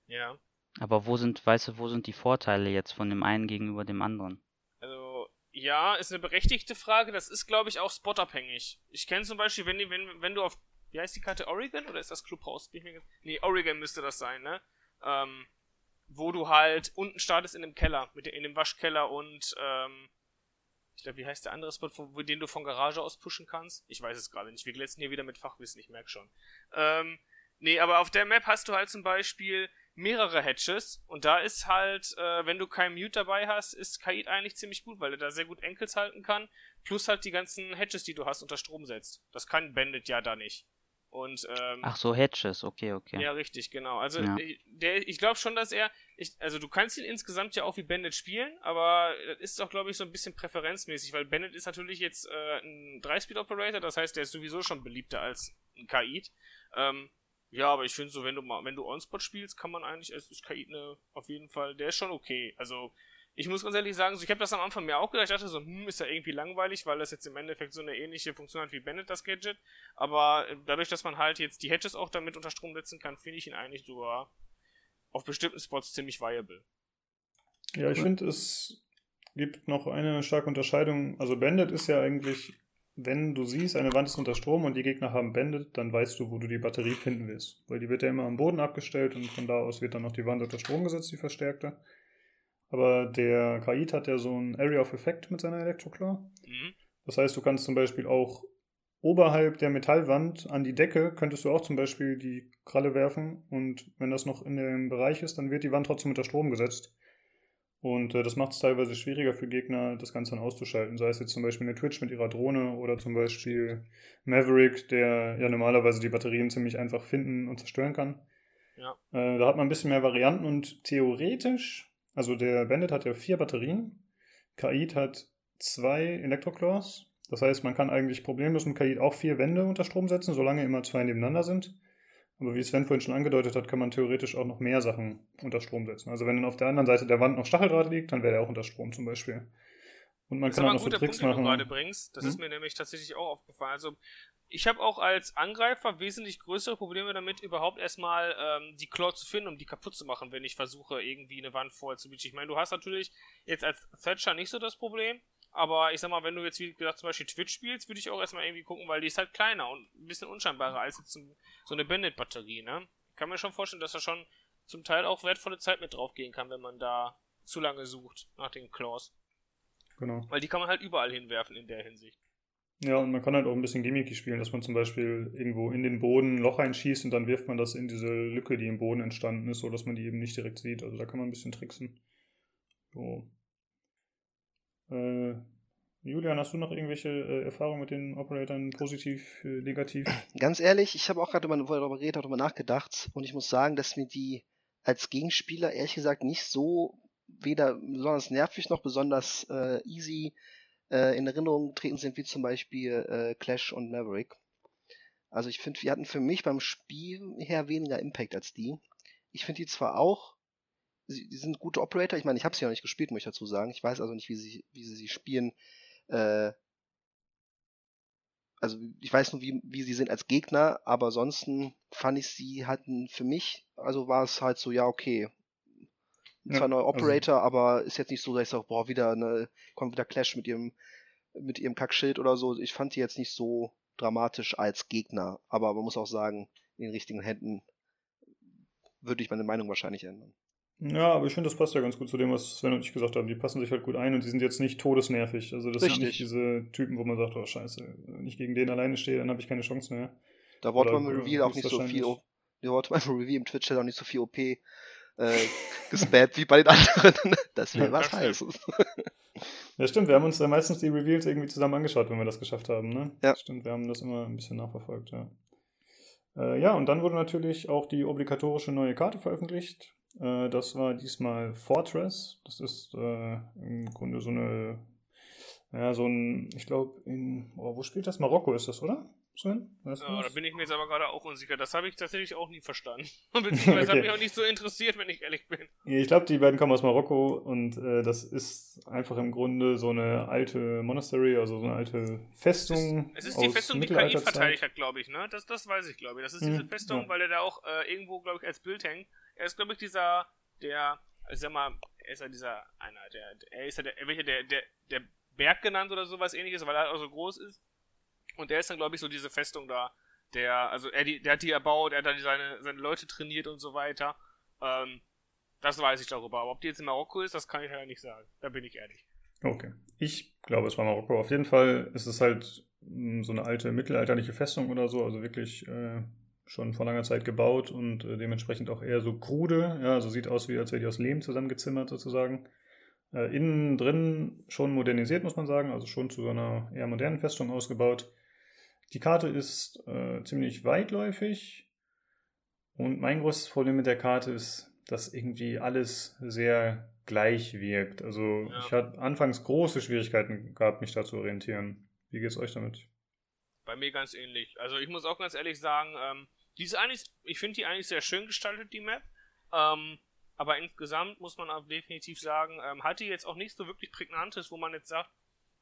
Ja. Aber wo sind, weißt du, wo sind die Vorteile jetzt von dem einen gegenüber dem anderen? Also, ja, ist eine berechtigte Frage. Das ist, glaube ich, auch spotabhängig. Ich kenne zum Beispiel, wenn, wenn, wenn du auf, wie heißt die Karte, Oregon? Oder ist das Clubhouse? Nee, Oregon müsste das sein, ne? Ähm, wo du halt unten startest in dem Keller, mit in dem Waschkeller und, ähm, ich glaube, wie heißt der andere Spot, wo, den du von Garage aus pushen kannst? Ich weiß es gerade nicht. Wir glänzen hier wieder mit Fachwissen, ich merke schon. Ähm, nee, aber auf der Map hast du halt zum Beispiel mehrere Hatches und da ist halt, äh, wenn du keinen Mute dabei hast, ist Kaid eigentlich ziemlich gut, weil er da sehr gut Enkels halten kann, plus halt die ganzen Hatches, die du hast, unter Strom setzt. Das kann Bandit ja da nicht. Und, ähm, Ach so, Hedges, okay, okay. Ja, richtig, genau. Also Ja. ich, der, ich glaube schon, dass er, ich, also du kannst ihn insgesamt ja auch wie Bandit spielen, aber das ist auch, glaube ich, so ein bisschen präferenzmäßig, weil Bandit ist natürlich jetzt äh, ein 3-Speed-Operator, das heißt, der ist sowieso schon beliebter als ein Kaid. Ähm, ja, aber ich finde so, wenn du mal, wenn du On-Spot spielst, kann man eigentlich, es ist Kaid ne, auf jeden Fall, der ist schon okay. Also ich muss ganz ehrlich sagen, so, ich habe das am Anfang mir auch gedacht, ich dachte so, hm, ist ja irgendwie langweilig, weil das jetzt im Endeffekt so eine ähnliche Funktion hat wie Bandit, das Gadget. Aber äh, dadurch, dass man halt jetzt die Hedges auch damit unter Strom setzen kann, finde ich ihn eigentlich sogar auf bestimmten Spots ziemlich viable. Ja, ich finde, es gibt noch eine starke Unterscheidung. Also Bandit ist ja eigentlich, wenn du siehst, eine Wand ist unter Strom und die Gegner haben Bandit, dann weißt du, wo du die Batterie finden willst. Weil die wird ja immer am Boden abgestellt und von da aus wird dann noch die Wand unter Strom gesetzt, die verstärkte. Aber der Kaid hat ja so ein Area of Effect mit seiner Elektroclaw. Mhm. Das heißt, du kannst zum Beispiel auch oberhalb der Metallwand an die Decke könntest du auch zum Beispiel die Kralle werfen und wenn das noch in dem Bereich ist, dann wird die Wand trotzdem unter Strom gesetzt. Und äh, das macht es teilweise schwieriger für Gegner, das Ganze dann auszuschalten. Sei es jetzt zum Beispiel eine Twitch mit ihrer Drohne oder zum Beispiel Maverick, der ja normalerweise die Batterien ziemlich einfach finden und zerstören kann. Ja. Äh, da hat man ein bisschen mehr Varianten und theoretisch, also der Bandit hat ja vier Batterien, Kaid hat zwei Elektroclaws. Das heißt, man kann eigentlich problemlos mit Kaid auch vier Wände unter Strom setzen, solange immer zwei nebeneinander sind. Aber wie Sven vorhin schon angedeutet hat, kann man theoretisch auch noch mehr Sachen unter Strom setzen. Also wenn dann auf der anderen Seite der Wand noch Stacheldraht liegt, dann wäre der auch unter Strom zum Beispiel. Und man das kann auch noch so Tricks Punkt, den du machen. gerade bringst. Das Hm? ist mir nämlich tatsächlich auch aufgefallen. Also ich habe auch als Angreifer wesentlich größere Probleme damit, überhaupt erstmal ähm, die Claw zu finden, um die kaputt zu machen, wenn ich versuche, irgendwie eine Wand vorher zu beachen. Ich meine, du hast natürlich jetzt als Thatcher nicht so das Problem, aber ich sag mal, wenn du jetzt, wie gesagt, zum Beispiel Twitch spielst, würde ich auch erstmal irgendwie gucken, weil die ist halt kleiner und ein bisschen unscheinbarer als jetzt so- eine Bandit-Batterie, ne? Ich kann mir schon vorstellen, dass da schon zum Teil auch wertvolle Zeit mit draufgehen kann, wenn man da zu lange sucht nach den Claws. Genau. Weil die kann man halt überall hinwerfen in der Hinsicht. Ja, und man kann halt auch ein bisschen gimmicky spielen, dass man zum Beispiel irgendwo in den Boden ein Loch einschießt und dann wirft man das in diese Lücke, die im Boden entstanden ist, so dass man die eben nicht direkt sieht. Also da kann man ein bisschen tricksen. So. Äh, Julian, hast du noch irgendwelche äh, Erfahrungen mit den Operatoren, positiv, äh, negativ? Ganz ehrlich, ich habe auch gerade, darüber geredet darüber nachgedacht und ich muss sagen, dass mir die als Gegenspieler ehrlich gesagt nicht so weder besonders nervig noch besonders äh, easy äh, in Erinnerung treten sind, wie zum Beispiel äh, Clash und Maverick. Also ich finde, wir hatten für mich beim Spiel her weniger Impact als die. Ich finde die zwar auch, sie, die sind gute Operator. Ich meine, ich habe sie ja noch nicht gespielt, muss ich dazu sagen. Ich weiß also nicht, wie sie, wie sie sie spielen. Äh, also ich weiß nur, wie, wie sie sind als Gegner, aber ansonsten fand ich sie hatten für mich, also war es halt so, ja, okay. Ja, Zwar neuer also- Operator, aber ist jetzt nicht so, dass ich sage, boah, wieder eine, kommt wieder Clash mit ihrem, mit ihrem Kackschild oder so. Ich fand die jetzt nicht so dramatisch als Gegner, aber man muss auch sagen, in den richtigen Händen würde ich meine Meinung wahrscheinlich ändern. Ja, aber ich finde, das passt ja ganz gut zu dem, was Sven und ich gesagt haben. Die passen sich halt gut ein und die sind jetzt nicht todesnervig. Also das sind Richtig. nicht diese Typen, wo man sagt, oh scheiße, wenn ich gegen den alleine stehe, dann habe ich keine Chance mehr. Da wurde beim Reveal auch nicht so viel, da wurde beim Reveal im Twitch auch nicht so viel OP äh, gespammt wie bei den anderen. Das wäre Ja, was Heißes. Ja, stimmt, wir haben uns ja meistens die Reveals irgendwie zusammen angeschaut, wenn wir das geschafft haben, ne? Ja. Stimmt, wir haben das immer ein bisschen nachverfolgt, ja. Äh, ja, und dann wurde natürlich auch die obligatorische neue Karte veröffentlicht. Äh, das war diesmal Fortress. Das ist äh, im Grunde so eine, ja, so ein, ich glaube, in, oh, wo spielt das? Marokko ist das, oder? Sven? Weißt Ja, da bin ich mir jetzt aber gerade auch unsicher. Das habe ich tatsächlich auch nie verstanden. Beziehungsweise hat Okay. mich auch nicht so interessiert, wenn ich ehrlich bin. Ich glaube, die beiden kommen aus Marokko und äh, das ist einfach im Grunde so eine alte Monastery, also so eine alte Festung. Es ist die aus Festung, die KI verteidigt hat, glaube ich, ne? Das, das weiß ich, glaube ich. Das ist diese Festung, ja. weil er da auch äh, irgendwo, glaube ich, als Bild hängt. Er ist, glaube ich, dieser, der, also sag mal, er ist ja dieser, einer, der, er ist ja der, welcher, der, der, der Berg genannt oder sowas ähnliches, weil er auch so groß ist. Und der ist dann, glaube ich, so diese Festung da, der, also er, die, der hat die erbaut, er hat dann seine, seine Leute trainiert und so weiter. Ähm, das weiß ich darüber. Aber ob die jetzt in Marokko ist, das kann ich ja nicht sagen. Da bin ich ehrlich. Okay. Ich glaube, es war Marokko. Auf jeden Fall ist es halt mh, so eine alte mittelalterliche Festung oder so, also wirklich äh, schon vor langer Zeit gebaut und äh, dementsprechend auch eher so krude. Ja, also sieht aus, wie als wäre die aus Lehm zusammengezimmert sozusagen. Äh, innen drin schon modernisiert, muss man sagen, also schon zu einer eher modernen Festung ausgebaut. Die Karte ist äh, ziemlich weitläufig und mein größtes Problem mit der Karte ist, dass irgendwie alles sehr gleich wirkt. Also Ja. ich hatte anfangs große Schwierigkeiten gehabt, mich da zu orientieren. Wie geht's euch damit? Bei mir ganz ähnlich. Also ich muss auch ganz ehrlich sagen, ähm, die ist eigentlich, ich finde die eigentlich sehr schön gestaltet, die Map. Ähm, aber insgesamt muss man definitiv sagen, ähm, hat die jetzt auch nicht so wirklich prägnantes, wo man jetzt sagt,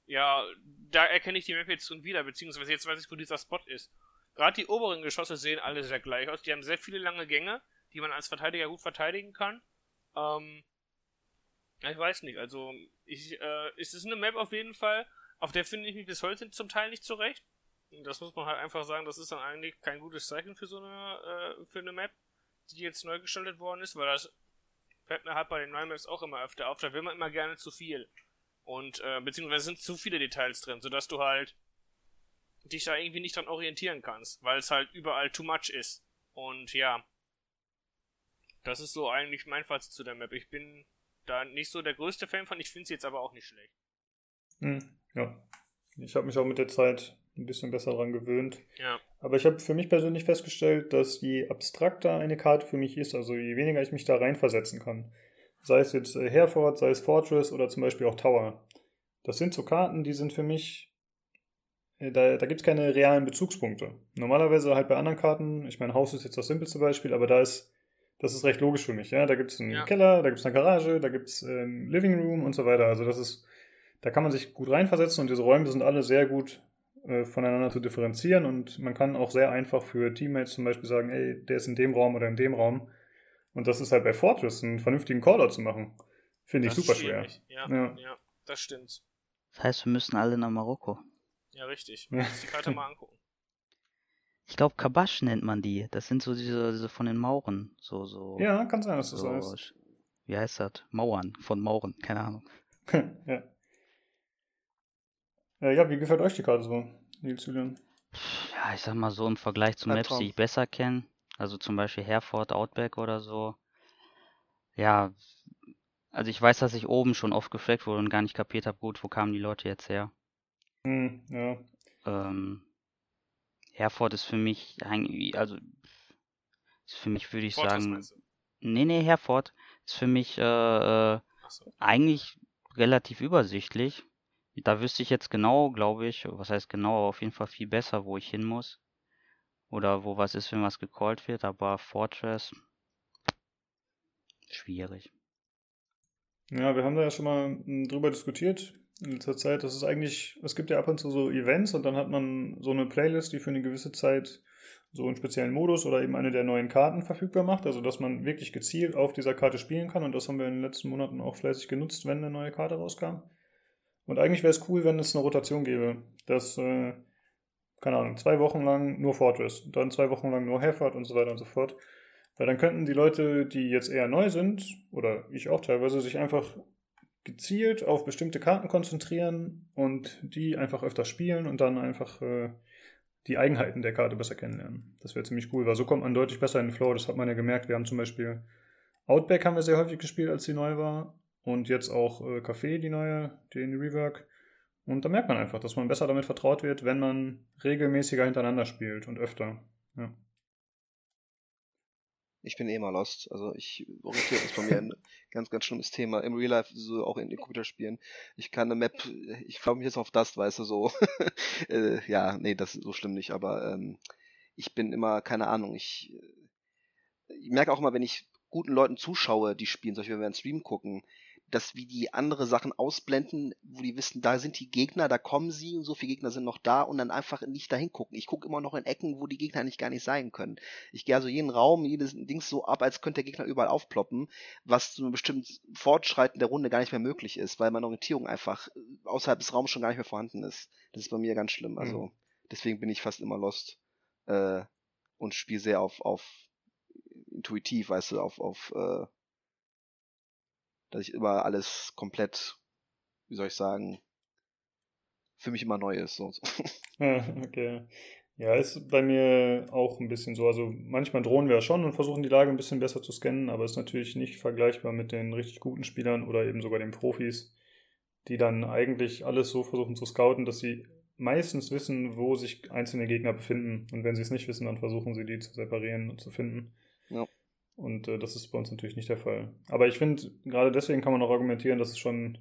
ja, da erkenne ich die Map jetzt schon wieder, beziehungsweise jetzt weiß ich, wo dieser Spot ist. Gerade die oberen Geschosse sehen alle sehr gleich aus. Die haben sehr viele lange Gänge, die man als Verteidiger gut verteidigen kann. Ähm, ich weiß nicht, also ich, äh, es ist eine Map auf jeden Fall, auf der finde ich mich bis heute zum Teil nicht zurecht. Das muss man halt einfach sagen, das ist dann eigentlich kein gutes Zeichen für so eine, äh, für eine Map, die jetzt neu gestaltet worden ist, weil das fällt mir halt bei den neuen Maps auch immer öfter auf, da will man immer gerne zu viel. Und, äh, beziehungsweise sind zu viele Details drin, sodass du halt dich da irgendwie nicht dran orientieren kannst, weil es halt überall too much ist. Und ja, das ist so eigentlich mein Fazit zu der Map. Ich bin da nicht so der größte Fan von, ich finde sie jetzt aber auch nicht schlecht. Hm, ja. Ich habe mich auch mit der Zeit ein bisschen besser daran gewöhnt. Ja, Aber ich habe für mich persönlich festgestellt, dass je abstrakter eine Karte für mich ist, also je weniger ich mich da reinversetzen kann, sei es jetzt äh, Hereford, sei es Fortress oder zum Beispiel auch Tower, das sind so Karten, die sind für mich, äh, da, da gibt es keine realen Bezugspunkte. Normalerweise halt bei anderen Karten, ich meine, Haus ist jetzt das simpelste Beispiel, aber da ist, das ist recht logisch für mich. Ja? Da gibt es einen Ja. Keller, da gibt es eine Garage, da gibt es einen Living Room und so weiter. Also das ist, da kann man sich gut reinversetzen und diese Räume sind alle sehr gut äh, voneinander zu differenzieren und man kann auch sehr einfach für Teammates zum Beispiel sagen, ey, der ist in dem Raum oder in dem Raum. Und das ist halt bei Fortress einen vernünftigen Callout zu machen. Finde ich das super schwer. Ja, Ja. ja. das stimmt. Das heißt, wir müssen alle nach Marokko. Ja, richtig. Ja. Muss die Karte mal angucken. Ich glaube, Kabasch nennt man die. Das sind so diese, diese von den Mauren. So, so. Ja, kann sein, dass das so, so heißt. Wie heißt das? Mauern. Von Mauren. Keine Ahnung. ja. Äh, ja, wie gefällt euch die Karte so, Nils Julian? Ja, ich sag mal so im Vergleich zu Maps, die ich besser kenne. Also zum Beispiel Herford, Outback oder so. Ja, also ich weiß, dass ich oben schon oft gefleckt wurde und gar nicht kapiert habe, gut, wo kamen die Leute jetzt her? Hm, ja. Ähm, Herford ist für mich eigentlich, also ist für mich, würde ich Fortress sagen, nee, nee, Herford ist für mich äh, äh, Achso. eigentlich relativ übersichtlich. Da wüsste ich jetzt genau, glaube ich, was heißt genau, aber auf jeden Fall viel besser, wo ich hin muss. Oder wo was ist, wenn was gecallt wird, aber Fortress schwierig. Ja, wir haben da ja schon mal m, drüber diskutiert in letzter Zeit. Das ist eigentlich, es gibt ja ab und zu so Events und dann hat man so eine Playlist, die für eine gewisse Zeit so einen speziellen Modus oder eben eine der neuen Karten verfügbar macht. Also, dass man wirklich gezielt auf dieser Karte spielen kann und das haben wir in den letzten Monaten auch fleißig genutzt, wenn eine neue Karte rauskam. Und eigentlich wäre es cool, wenn es eine Rotation gäbe, dass, äh, keine Ahnung, zwei Wochen lang nur Fortress, dann zwei Wochen lang nur Herford und so weiter und so fort. Weil dann könnten die Leute, die jetzt eher neu sind, oder ich auch teilweise, sich einfach gezielt auf bestimmte Karten konzentrieren und die einfach öfters spielen und dann einfach äh, die Eigenheiten der Karte besser kennenlernen. Das wäre ziemlich cool, weil so kommt man deutlich besser in den Flow. Das hat man ja gemerkt. Wir haben zum Beispiel Outback haben wir sehr häufig gespielt, als sie neu war. Und jetzt auch äh, Café, die neue, den Rework. Und da merkt man einfach, dass man besser damit vertraut wird, wenn man regelmäßiger hintereinander spielt und öfter. Ja. Ich bin eh mal lost. Also ich orientiere ist bei mir ein ganz, ganz schlimmes Thema. Im Real Life, so auch in den Computerspielen. Ich kann eine Map, ich glaube mich jetzt auf das, weißt du, so. äh, ja, nee, das ist so schlimm nicht, aber ähm, ich bin immer, keine Ahnung, ich, äh, ich merke auch immer, wenn ich guten Leuten zuschaue, die spielen, zum Beispiel wenn wir einen Stream gucken, dass wie die andere Sachen ausblenden, wo die wissen, da sind die Gegner, da kommen sie und so viele Gegner sind noch da und dann einfach nicht dahin gucken. Ich gucke immer noch in Ecken, wo die Gegner nicht gar nicht sein können. Ich gehe also jeden Raum, jedes Dings so ab, als könnte der Gegner überall aufploppen, was zu einem bestimmten Fortschreiten der Runde gar nicht mehr möglich ist, weil meine Orientierung einfach äh, außerhalb des Raums schon gar nicht mehr vorhanden ist. Das ist bei mir ganz schlimm. Also Mhm. deswegen bin ich fast immer lost äh, und spiele sehr auf auf intuitiv, weißt du, auf auf äh, dass ich immer alles komplett wie soll ich sagen, für mich immer neu ist. So. Ja, okay. Ja, ist bei mir auch ein bisschen so. Also manchmal drohen wir ja schon und versuchen die Lage ein bisschen besser zu scannen, aber ist natürlich nicht vergleichbar mit den richtig guten Spielern oder eben sogar den Profis, die dann eigentlich alles so versuchen zu scouten, dass sie meistens wissen, wo sich einzelne Gegner befinden. Und wenn sie es nicht wissen, dann versuchen sie die zu separieren und zu finden. Ja. Und äh, das ist bei uns natürlich nicht der Fall. Aber ich finde, gerade deswegen kann man auch argumentieren, dass es schon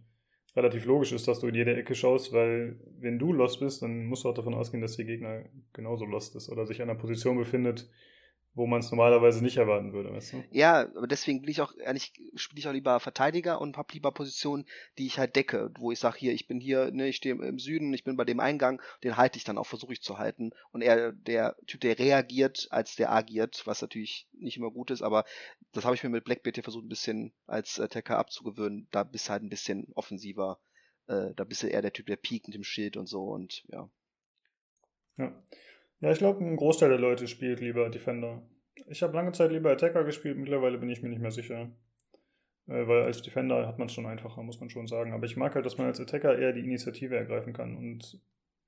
relativ logisch ist, dass du in jede Ecke schaust, weil wenn du lost bist, dann musst du auch davon ausgehen, dass der Gegner genauso lost ist oder sich an einer Position befindet, wo man es normalerweise nicht erwarten würde, weißt du? Ja, aber deswegen bin ich auch, ehrlich, spiele ich auch lieber Verteidiger und habe lieber Positionen, die ich halt decke, wo ich sage, hier, ich bin hier, ne, ich stehe im Süden, ich bin bei dem Eingang, den halte ich dann auch, versuche ich zu halten. Und er, der Typ, der reagiert, als der agiert, was natürlich nicht immer gut ist, aber das habe ich mir mit Blackbeard hier versucht, ein bisschen als Attacker abzugewöhnen. Da bist du halt ein bisschen offensiver. Äh, da bist du eher der Typ, der piekt mit dem Schild und so und ja. Ja. Ja, ich glaube, ein Großteil der Leute spielt lieber Defender. Ich habe lange Zeit lieber Attacker gespielt, mittlerweile bin ich mir nicht mehr sicher. Äh, weil als Defender hat man es schon einfacher, muss man schon sagen. Aber ich mag halt, dass man als Attacker eher die Initiative ergreifen kann und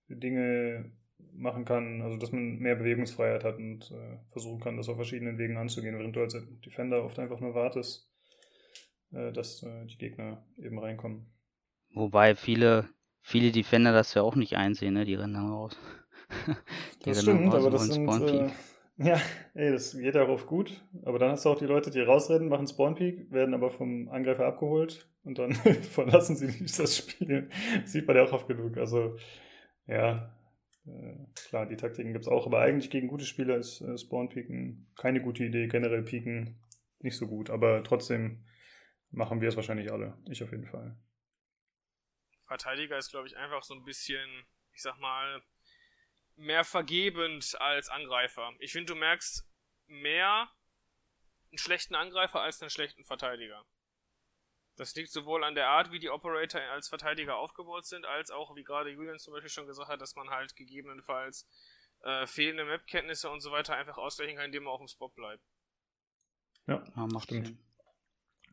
Dinge machen kann, also dass man mehr Bewegungsfreiheit hat und äh, versuchen kann, das auf verschiedenen Wegen anzugehen, während du als Defender oft einfach nur wartest, äh, dass äh, die Gegner eben reinkommen. Wobei viele, viele Defender das ja auch nicht einsehen, ne? Die rennen dann raus. Das stimmt, aber das sind, äh, ja, ey, das geht darauf gut. Aber dann hast du auch die Leute, die rausrennen, machen Spawn Peak, werden aber vom Angreifer abgeholt und dann verlassen sie nicht das Spiel. Sieht man ja auch oft genug. Also, ja, äh, klar, die Taktiken gibt es auch, aber eigentlich gegen gute Spieler ist äh, Spawn Peaken keine gute Idee. Generell Peaken nicht so gut, aber trotzdem machen wir es wahrscheinlich alle. Ich auf jeden Fall. Verteidiger ist, glaube ich, einfach so ein bisschen, ich sag mal, mehr vergebend als Angreifer. Ich finde, du merkst mehr einen schlechten Angreifer als einen schlechten Verteidiger. Das liegt sowohl an der Art, wie die Operator als Verteidiger aufgebaut sind, als auch, wie gerade Julian zum Beispiel schon gesagt hat, dass man halt gegebenenfalls äh, fehlende Map-Kenntnisse und so weiter einfach ausgleichen kann, indem man auf dem Spot bleibt. Ja, ja macht stimmt. Sinn.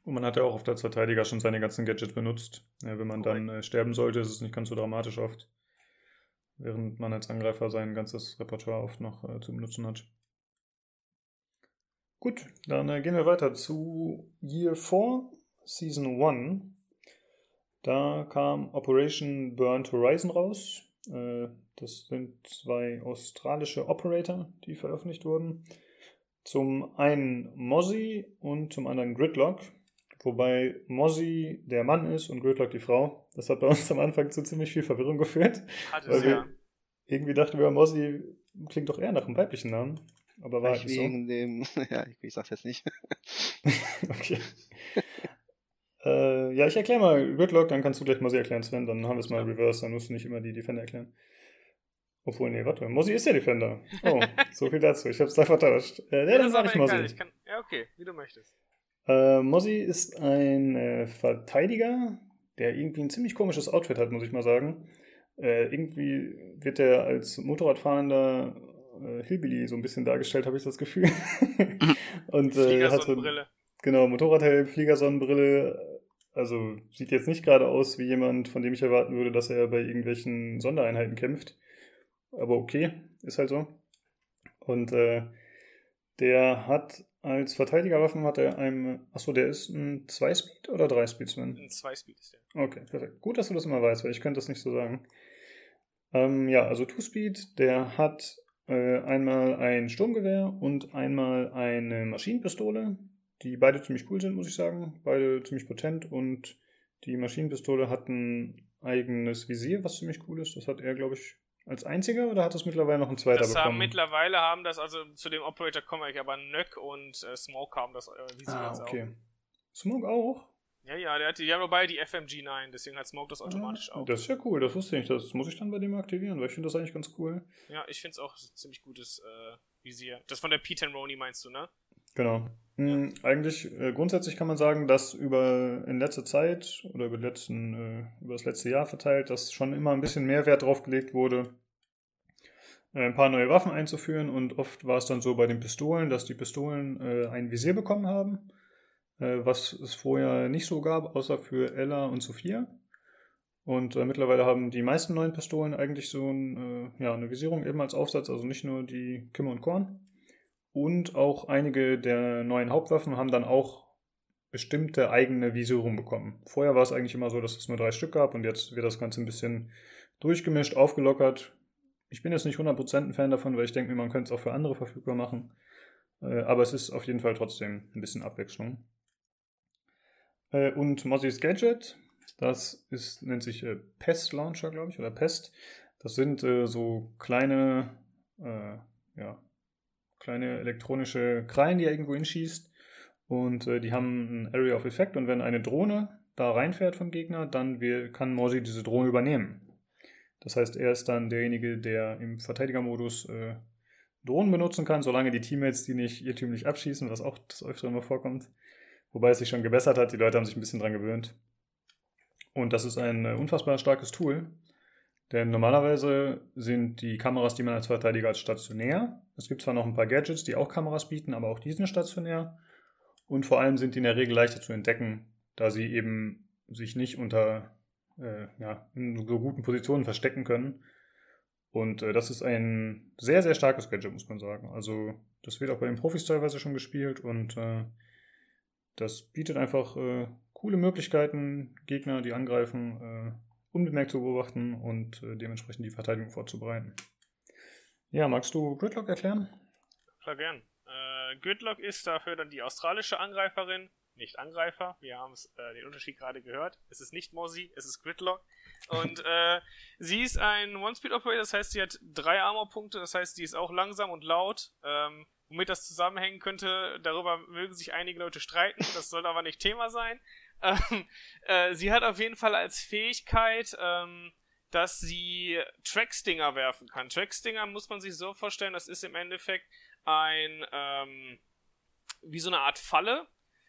Und man hat ja auch oft als Verteidiger schon seine ganzen Gadgets benutzt. Ja, wenn man Correct. dann äh, sterben sollte, ist es nicht ganz so dramatisch oft während man als Angreifer sein ganzes Repertoire oft noch äh, zu benutzen hat. Gut, dann äh, gehen wir weiter zu Year 4, Season 1. Da kam Operation Burnt Horizon raus. Äh, das sind zwei australische Operator, die veröffentlicht wurden. Zum einen Mozzie und zum anderen Gridlock. Wobei Mozzie der Mann ist und Gridlock die Frau. Das hat bei uns am Anfang zu ziemlich viel Verwirrung geführt. Hat es, ja. Irgendwie dachten wir, Mozzie klingt doch eher nach einem weiblichen Namen. Aber war Vielleicht wegen so. dem, ja, ich, ich sag's jetzt nicht. okay. äh, ja, ich erkläre mal Gridlock, dann kannst du gleich Mozzie erklären, Sven. Dann haben wir es mal ja. reverse, dann musst du nicht immer die Defender erklären. Obwohl, nee, warte, Mozzie ist der Defender. Oh, so viel dazu. Ich hab's da vertauscht. Äh, ja, dann sag ich Mozzie. Ja, okay, wie du möchtest. Äh, Mozzie ist ein äh, Verteidiger, der irgendwie ein ziemlich komisches Outfit hat, muss ich mal sagen. Äh, irgendwie wird er als Motorradfahrender äh, Hillbilly so ein bisschen dargestellt, habe ich das Gefühl. Und äh, hat so genau Motorradhelm, Fliegersonnenbrille. Also sieht jetzt nicht gerade aus wie jemand, von dem ich erwarten würde, dass er bei irgendwelchen Sondereinheiten kämpft. Aber okay, ist halt so. Und äh, der hat als Verteidigerwaffen hat er einen. Achso, der ist ein 2-Speed oder 3-Speed, Sven? Ein 2-Speed ist der. Okay, perfekt. Gut, dass du das immer weißt, weil ich könnte das nicht so sagen. Ähm, ja, also Two-Speed, der hat äh, einmal ein Sturmgewehr und einmal eine Maschinenpistole, die beide ziemlich cool sind, muss ich sagen. Beide ziemlich potent und die Maschinenpistole hat ein eigenes Visier, was ziemlich cool ist. Das hat er, glaube ich, als einziger oder hat das mittlerweile noch ein zweiter das bekommen? Haben, mittlerweile haben das, also zu dem Operator kommen wir aber Nöck und äh, Smoke haben das äh, Visier ah, okay. Auch. Smoke auch? Ja, ja, der hat die, ja, wobei die FMG9, deswegen hat Smoke das automatisch auch. Das ist ja cool, das wusste ich nicht. Das muss ich dann bei dem aktivieren, weil ich finde das eigentlich ganz cool. Ja, ich finde es auch ein ziemlich gutes äh, Visier. Das von der P10 Roni meinst du, ne? Genau. Mhm, eigentlich, äh, grundsätzlich kann man sagen, dass über in letzter Zeit oder über, letzten, äh, über das letzte Jahr verteilt, dass schon immer ein bisschen mehr Wert drauf gelegt wurde, äh, ein paar neue Waffen einzuführen und oft war es dann so bei den Pistolen, dass die Pistolen äh, ein Visier bekommen haben äh, was es vorher nicht so gab, außer für Ella und Sophia. Und äh, mittlerweile haben die meisten neuen Pistolen eigentlich so ein, äh, ja, eine Visierung eben als Aufsatz, also nicht nur die Kimme und Korn. Und auch einige der neuen Hauptwaffen haben dann auch bestimmte eigene Visierung bekommen. Vorher war es eigentlich immer so, dass es nur drei Stück gab und jetzt wird das Ganze ein bisschen durchgemischt, aufgelockert. Ich bin jetzt nicht 100% ein Fan davon, weil ich denke, man könnte es auch für andere verfügbar machen. Äh, aber es ist auf jeden Fall trotzdem ein bisschen Abwechslung. Äh, und Mozzys Gadget das ist, nennt sich äh, Pest Launcher, glaube ich, oder Pest. Das sind so kleine, äh, ja, kleine elektronische Krallen, die er irgendwo hinschießt. Und äh, die haben ein Area of Effect. Und wenn eine Drohne da reinfährt vom Gegner, dann wir, kann Morsi diese Drohne übernehmen. Das heißt, er ist dann derjenige, der im Verteidigermodus äh, Drohnen benutzen kann, solange die Teammates die nicht irrtümlich abschießen, was auch das öfter immer vorkommt. Wobei es sich schon gebessert hat, die Leute haben sich ein bisschen dran gewöhnt. Und das ist ein äh, unfassbar starkes Tool, denn normalerweise sind die Kameras, die man als Verteidiger als stationär. Es gibt zwar noch ein paar Gadgets, die auch Kameras bieten, aber auch die sind stationär. Und vor allem sind die in der Regel leichter zu entdecken, da sie eben sich nicht unter äh, ja, in so guten Positionen verstecken können. Und äh, das ist ein sehr, sehr starkes Gadget, muss man sagen. Also das wird auch bei den Profis teilweise schon gespielt und äh, das bietet einfach äh, coole Möglichkeiten, Gegner, die angreifen, äh, unbemerkt zu beobachten und äh, dementsprechend die Verteidigung vorzubereiten. Ja, magst du Gridlock erklären? Klar, gern. Äh, Gridlock ist dafür dann die australische Angreiferin, nicht Angreifer. Wir haben äh, den Unterschied gerade gehört. Es ist nicht Mozzie, es ist Gridlock. Und äh, sie ist ein One-Speed-Operator, das heißt, sie hat drei Armor-Punkte, das heißt, sie ist auch langsam und laut. Ähm, womit das zusammenhängen könnte, darüber mögen sich einige Leute streiten, das soll aber nicht Thema sein. Ähm, äh, sie hat auf jeden Fall als Fähigkeit, ähm, dass sie Trackstinger werfen kann. Trackstinger muss man sich so vorstellen, das ist im Endeffekt ein, ähm, wie so eine Art Falle,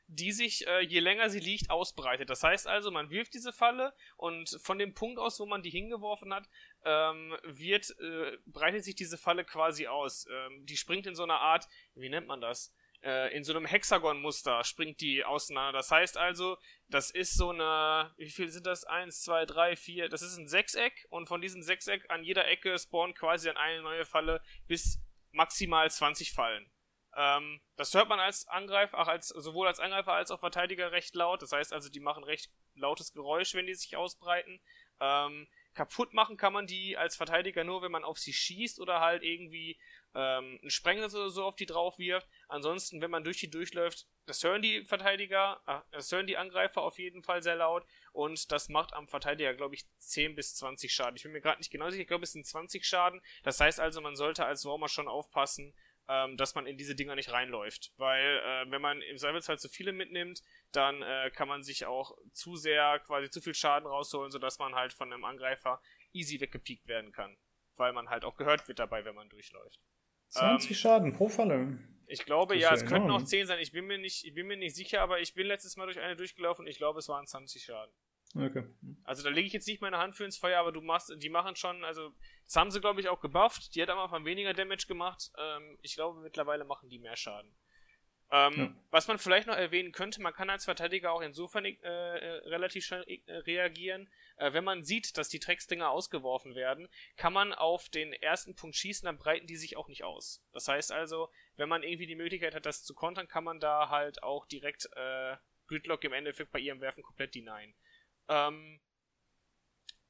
die sich, äh, je länger sie liegt, ausbreitet. Das heißt also, man wirft diese Falle und von dem Punkt aus, wo man die hingeworfen hat, ähm, wird, äh, breitet sich diese Falle quasi aus. Ähm, die springt in so einer Art, wie nennt man das? Äh, in so einem Hexagon-Muster springt die auseinander. Das heißt also, das ist so eine, wie viel sind das? Eins, zwei, drei, vier, das ist ein Sechseck und von diesem Sechseck an jeder Ecke spawnt quasi dann eine neue Falle bis maximal 20 Fallen. Ähm, das hört man als Angreifer, auch als, sowohl als Angreifer als auch Verteidiger recht laut. Das heißt also, die machen recht lautes Geräusch, wenn die sich ausbreiten. Ähm, kaputt machen kann man die als Verteidiger nur, wenn man auf sie schießt oder halt irgendwie ähm, einen Sprengel oder so auf die drauf wirft. Ansonsten, wenn man durch die durchläuft, das hören die Verteidiger, äh, das hören die Angreifer auf jeden Fall sehr laut und das macht am Verteidiger, glaube ich, 10 bis 20 Schaden. Ich bin mir gerade nicht genau sicher, ich glaube, es sind 20 Schaden. Das heißt also, man sollte als Warmer schon aufpassen, ähm, dass man in diese Dinger nicht reinläuft. Weil, äh, wenn man im Zweifelsfall zu viele mitnimmt, dann äh, kann man sich auch zu sehr quasi zu viel Schaden rausholen, sodass man halt von einem Angreifer easy weggepiekt werden kann. Weil man halt auch gehört wird dabei, wenn man durchläuft. 20 ähm, Schaden pro Falle. Ich glaube, ja, es könnten auch 10 sein. Ich bin mir nicht, ich bin mir nicht sicher, aber ich bin letztes Mal durch eine durchgelaufen und ich glaube, es waren 20 Schaden. Okay. Also da lege ich jetzt nicht meine Hand für ins Feuer, aber du machst, die machen schon, also das haben sie glaube ich auch gebufft. Die hat am Anfang weniger Damage gemacht. Ähm, ich glaube mittlerweile machen die mehr Schaden. Ähm, ja. Was man vielleicht noch erwähnen könnte, man kann als Verteidiger auch insofern äh, äh relativ schnell äh, reagieren. Äh, wenn man sieht, dass die Drecksdinger ausgeworfen werden, kann man auf den ersten Punkt schießen, dann breiten die sich auch nicht aus. Das heißt also, wenn man irgendwie die Möglichkeit hat, das zu kontern, kann man da halt auch direkt äh, Gridlock im Endeffekt bei ihrem Werfen komplett denyen. Ähm,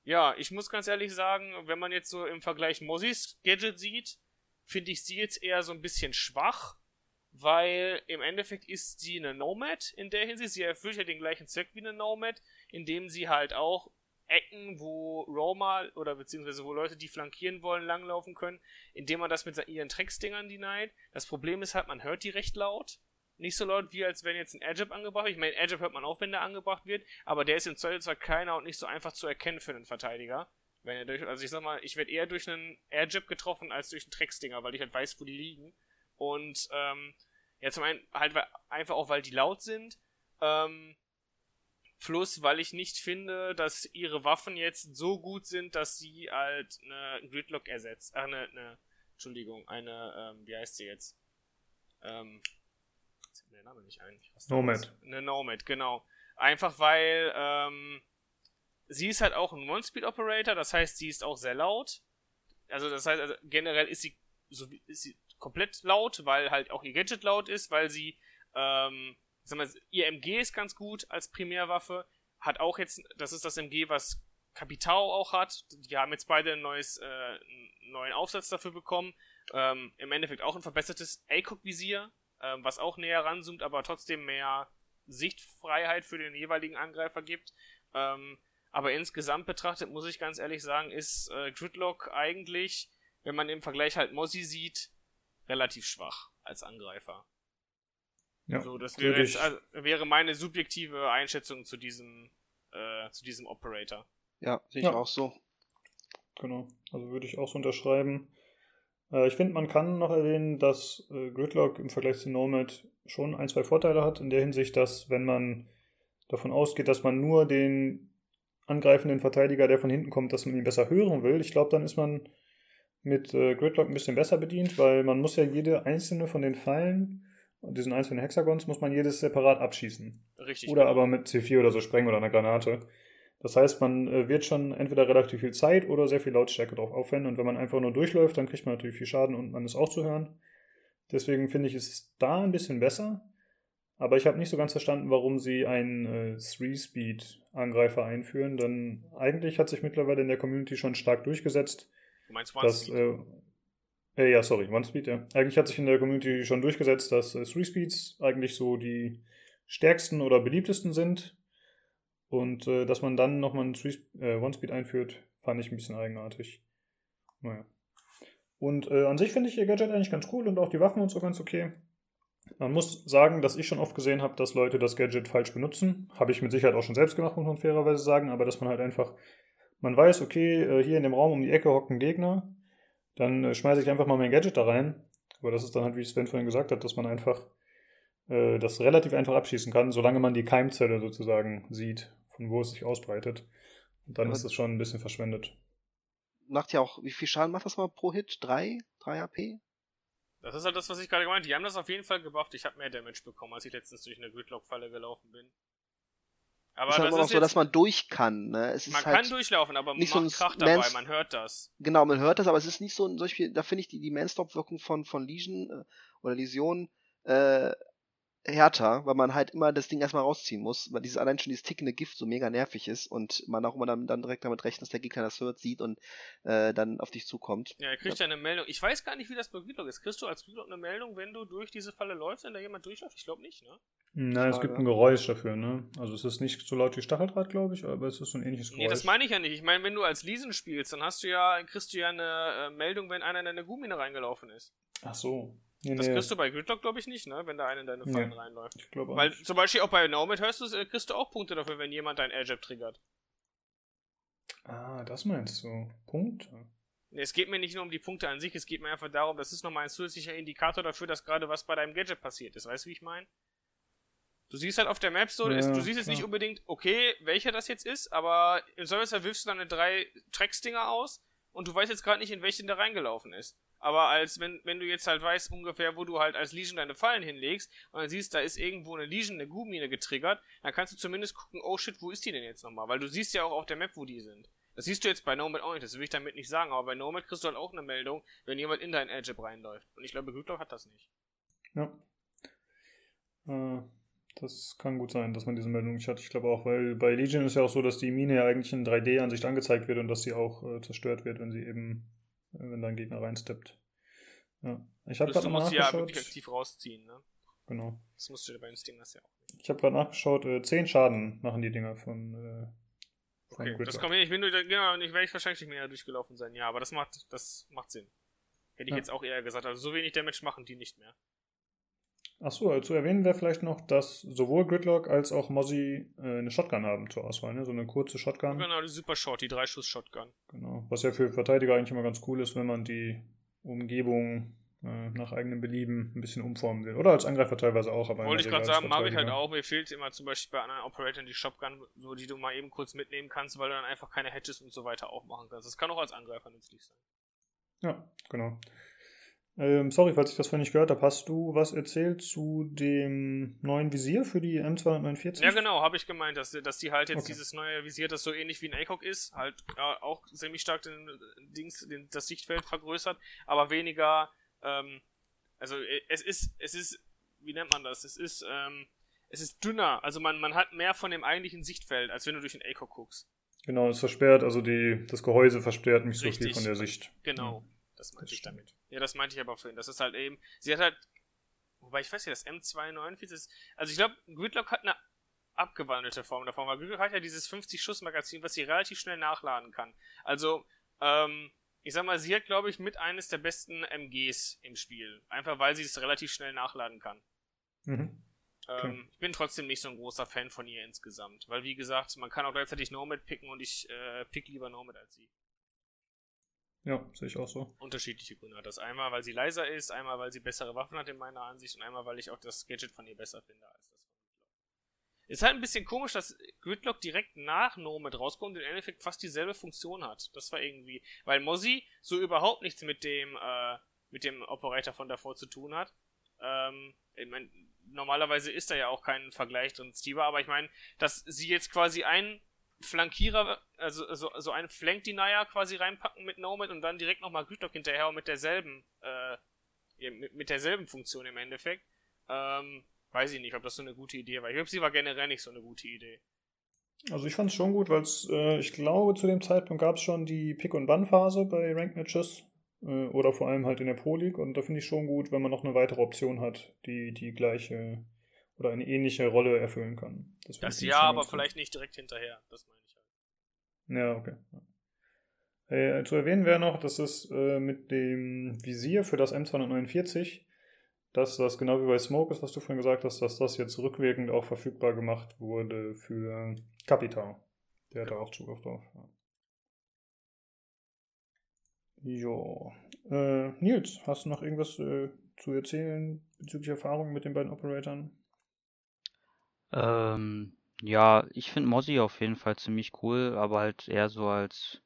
ja, ich muss ganz ehrlich sagen, wenn man jetzt so im Vergleich Mozzis Gadget sieht, finde ich sie jetzt eher so ein bisschen schwach weil im Endeffekt ist sie eine Nomad in der Hinsicht. Sie erfüllt ja den gleichen Zweck wie eine Nomad, indem sie halt auch Ecken, wo Roma oder beziehungsweise wo Leute, die flankieren wollen, langlaufen können, indem man das mit ihren Drecksdingern denied. Das Problem ist halt, man hört die recht laut. Nicht so laut wie als wenn jetzt ein Airjab angebracht wird. Ich meine, Airjab hört man auch, wenn der angebracht wird, aber der ist im Zweifel zwar kleiner und nicht so einfach zu erkennen für einen Verteidiger. Wenn er durch, also ich sag mal, ich werde eher durch einen Airjab getroffen als durch einen Drecksdinger, weil ich halt weiß, wo die liegen. Und ähm, ja, zum einen halt einfach auch, weil die laut sind. Ähm, plus, weil ich nicht finde, dass ihre Waffen jetzt so gut sind, dass sie halt eine Gridlock ersetzt. Ach, eine, eine Entschuldigung, eine, ähm, wie heißt sie jetzt? Ähm, jetzt mir der Name nicht ein. Nomad. Eine Nomad, genau. Einfach weil, ähm, sie ist halt auch ein One-Speed-Operator, das heißt, sie ist auch sehr laut. Also das heißt, also generell ist sie, so, ist sie komplett laut, weil halt auch ihr Gadget laut ist, weil sie, ähm, sag mal, ihr MG ist ganz gut als Primärwaffe, hat auch jetzt, das ist das MG, was Capitao auch hat. Die haben jetzt beide ein neues, äh, einen neuen Aufsatz dafür bekommen. Ähm, Im Endeffekt auch ein verbessertes ACOG-Visier, ähm, was auch näher ranzoomt, aber trotzdem mehr Sichtfreiheit für den jeweiligen Angreifer gibt. Ähm, aber insgesamt betrachtet, muss ich ganz ehrlich sagen, ist äh, Gridlock eigentlich, wenn man im Vergleich halt Mozzie sieht, relativ schwach als Angreifer. Ja, so, das wäre, jetzt, also, wäre meine subjektive Einschätzung zu diesem, äh, zu diesem Operator. Ja, sehe ich ja. auch so. Genau, also würde ich auch so unterschreiben. Äh, ich finde, man kann noch erwähnen, dass äh, Gridlock im Vergleich zu Nomad schon ein, zwei Vorteile hat, in der Hinsicht, dass wenn man davon ausgeht, dass man nur den angreifenden Verteidiger, der von hinten kommt, dass man ihn besser hören will, ich glaube, dann ist man mit äh, Gridlock ein bisschen besser bedient, weil man muss ja jede einzelne von den Pfeilen und diesen einzelnen Hexagons muss man jedes separat abschießen. Richtig. Oder genau. aber mit C4 oder so sprengen oder einer Granate. Das heißt, man äh, wird schon entweder relativ viel Zeit oder sehr viel Lautstärke drauf aufwenden. Und wenn man einfach nur durchläuft, dann kriegt man natürlich viel Schaden und man ist auch zu hören. Deswegen finde ich es da ein bisschen besser. Aber ich habe nicht so ganz verstanden, warum sie einen äh, Three-Speed-Angreifer einführen. Denn eigentlich hat sich mittlerweile in der Community schon stark durchgesetzt. Du meinst One-Speed? Äh, äh, ja, sorry, One-Speed, ja. Eigentlich hat sich in der Community schon durchgesetzt, dass äh, Three-Speeds eigentlich so die stärksten oder beliebtesten sind. Und äh, dass man dann nochmal einen äh, One-Speed einführt, fand ich ein bisschen eigenartig. Naja. Und äh, an sich finde ich ihr Gadget eigentlich ganz cool und auch die Waffen und so ganz okay. Man muss sagen, dass ich schon oft gesehen habe, dass Leute das Gadget falsch benutzen. Habe ich mit Sicherheit auch schon selbst gemacht, muss man fairerweise sagen, aber dass man halt einfach, man weiß, okay, äh, hier in dem Raum um die Ecke hockt ein Gegner, dann äh, schmeiße ich einfach mal mein Gadget da rein. Aber das ist dann halt, wie Sven vorhin gesagt hat, dass man einfach äh, das relativ einfach abschießen kann, solange man die Keimzelle sozusagen sieht von wo es sich ausbreitet. Und dann ja, ist es schon ein bisschen verschwendet. Macht ja auch, wie viel Schaden macht das mal pro Hit? Drei? Drei HP? Das ist halt das, was ich gerade gemeint habe. Die haben das auf jeden Fall gebufft. Ich habe mehr Damage bekommen, als ich letztens durch eine Gridlock-Falle gelaufen bin. Aber ist das ist auch so, dass man durch kann. Ne? Es man halt kann durchlaufen, aber man macht so Krach dabei, man hört das. Genau, man hört das, aber es ist nicht so ein solch, da finde ich die, die Man-Stop-Wirkung von, von Legion äh, oder Lesion äh, härter, weil man halt immer das Ding erstmal rausziehen muss, weil dieses allein schon dieses tickende Gift so mega nervig ist und man auch immer dann, dann direkt damit rechnet, dass der Gegner das hört, sieht und äh, dann auf dich zukommt. Ja, er kriegt ja eine Meldung. Ich weiß gar nicht, wie das bei Gridlock ist. Kriegst du als Gridlock eine Meldung, wenn du durch diese Falle läufst, wenn da jemand durchläuft? Ich glaube nicht, ne? Nein, es gibt ein Geräusch dafür, ne? Also es ist nicht so laut wie Stacheldraht, glaube ich, aber es ist so ein ähnliches Geräusch. Nee, das meine ich ja nicht. Ich meine, wenn du als Leesen spielst, dann hast du ja, kriegst du ja eine äh, Meldung, wenn einer in deine Gummine reingelaufen ist. Ach so. Nee, das nee. kriegst du bei Gridlock, glaube ich, nicht, ne? Wenn da einer in deine Fallen nee, reinläuft. Ich glaube Weil zum Beispiel auch bei Nomad hörst du, äh, kriegst du auch Punkte dafür, wenn jemand dein Airjab triggert. Ah, das meinst du. Punkte? Es geht mir nicht nur um die Punkte an sich, es geht mir einfach darum, das ist nochmal ein zusätzlicher Indikator dafür, dass gerade was bei deinem Gadget passiert ist. Weißt du, wie ich meine? Du siehst halt auf der Map so, ja, du siehst jetzt nicht unbedingt, okay, welcher das jetzt ist, aber im Service wirfst du dann drei Tracks-Dinger aus und du weißt jetzt gerade nicht, in welchen der reingelaufen ist. Aber als wenn, wenn du jetzt halt weißt ungefähr, wo du halt als Legion deine Fallen hinlegst und dann siehst, da ist irgendwo eine Legion, eine Gumine getriggert, dann kannst du zumindest gucken, oh shit, wo ist die denn jetzt nochmal? Weil du siehst ja auch auf der Map, wo die sind. Das siehst du jetzt bei Nomad auch nicht, das will ich damit nicht sagen, aber bei Nomad kriegst du halt auch eine Meldung, wenn jemand in dein Airjab reinläuft. Und ich glaube, Gridlock hat das nicht. Ja. Äh, das kann gut sein, dass man diese Meldung nicht hat. Ich glaube auch, weil bei Legion ist ja auch so, dass die Mine ja eigentlich in 3D-Ansicht angezeigt wird und dass sie auch äh, zerstört wird, wenn sie eben wenn dein Gegner reinsteppt. Ja. Ich habe gerade musst ja wirklich aktiv rausziehen, ne? Genau. Das musst du bei den Stingers ja auch. Ich habe gerade nachgeschaut, äh, 10 Schaden machen die Dinger von. Äh, von okay, das kommt hin. Ich bin nur, genau, ich werde ich wahrscheinlich nicht mehr durchgelaufen sein. Ja, aber das macht, das macht Sinn. Hätte ich ja. jetzt auch eher gesagt. Also so wenig Damage machen die nicht mehr. Achso, äh, zu erwähnen wäre vielleicht noch, dass sowohl Gridlock als auch Mozzie äh, eine Shotgun haben zur Auswahl, ne? So eine kurze Shotgun. Genau, die Super Short, die Dreischuss-Shotgun. Genau. Was ja für Verteidiger eigentlich immer ganz cool ist, wenn man die Umgebung äh, nach eigenem Belieben ein bisschen umformen will. Oder als Angreifer teilweise auch, aber. Wollte ich gerade sagen, mag ich halt auch. Mir fehlt immer zum Beispiel bei anderen Operatoren die Shotgun, so die du mal eben kurz mitnehmen kannst, weil du dann einfach keine Hedges und so weiter aufmachen kannst. Das kann auch als Angreifer nützlich sein. Ja, genau. Ähm, sorry, falls ich das vorhin nicht gehört habe. Hast du was erzählt zu dem neuen Visier für die M249? Ja, genau, habe ich gemeint, dass, dass die halt jetzt Okay. dieses neue Visier, das so ähnlich wie ein ACOG ist, halt äh, auch ziemlich stark den, Dings, den, das Sichtfeld vergrößert, aber weniger, ähm, also äh, es ist, es ist, wie nennt man das? Es ist, ähm, es ist dünner, also man, man hat mehr von dem eigentlichen Sichtfeld, als wenn du durch den ACOG guckst. Genau, es versperrt, also die, das Gehäuse versperrt nicht so viel Richtig. von der Sicht. Genau, das meinte ich damit. Ja, das meinte ich aber vorhin. Das ist halt eben, sie hat halt, wobei ich weiß ja, das M249 ist, also ich glaube, Gridlock hat eine abgewandelte Form davon, weil Gridlock hat ja dieses 50-Schuss-Magazin, was sie relativ schnell nachladen kann. Also, ähm, ich sag mal, sie hat, glaube ich, mit eines der besten MGs im Spiel. Einfach weil sie es relativ schnell nachladen kann. Mhm. Okay. Ähm, ich bin trotzdem nicht so ein großer Fan von ihr insgesamt. Weil, wie gesagt, man kann auch gleichzeitig Nomad picken und ich äh, pick lieber Nomad als sie. Ja, sehe ich auch so. unterschiedliche Gründe hat. Das einmal, weil sie leiser ist, einmal, weil sie bessere Waffen hat in meiner Ansicht und einmal, weil ich auch das Gadget von ihr besser finde als das von Gridlock. Ist halt ein bisschen komisch, dass Gridlock direkt nach Nomad rauskommt und im Endeffekt fast dieselbe Funktion hat. Das war irgendwie, weil Mozzie so überhaupt nichts mit dem, äh, mit dem Operator von davor zu tun hat. Ähm, ich mein, normalerweise ist da ja auch kein Vergleich drin, Steve, aber ich meine, dass sie jetzt quasi einen Flankierer, also so, so einen Flank-Denier quasi reinpacken mit Nomad und dann direkt nochmal Gridlock hinterher und mit derselben, äh, mit, mit derselben Funktion im Endeffekt. Ähm, weiß ich nicht, ob das so eine gute Idee war. Ich glaube, sie war generell nicht so eine gute Idee. Also ich fand es schon gut, weil äh, ich glaube, zu dem Zeitpunkt gab es schon die Pick- und Bann-Phase bei Rank-Matches äh, oder vor allem halt in der Pro-League und da finde ich schon gut, wenn man noch eine weitere Option hat, die die gleiche oder eine ähnliche Rolle erfüllen kann. Das, Das ja, aber gut. vielleicht nicht direkt hinterher. Das meine ich halt. Ja, okay. Äh, zu erwähnen wäre noch, dass es äh, mit dem Visier für das M249, dass das genau wie bei Smoke ist, was du vorhin gesagt hast, dass das jetzt rückwirkend auch verfügbar gemacht wurde für Capital. Der hat da auch Zugriff drauf. Ja. Jo. Äh, Nils, hast du noch irgendwas äh, zu erzählen bezüglich Erfahrungen mit den beiden Operatoren? Ähm, ja, ich finde Mozzie auf jeden Fall ziemlich cool, aber halt eher so als,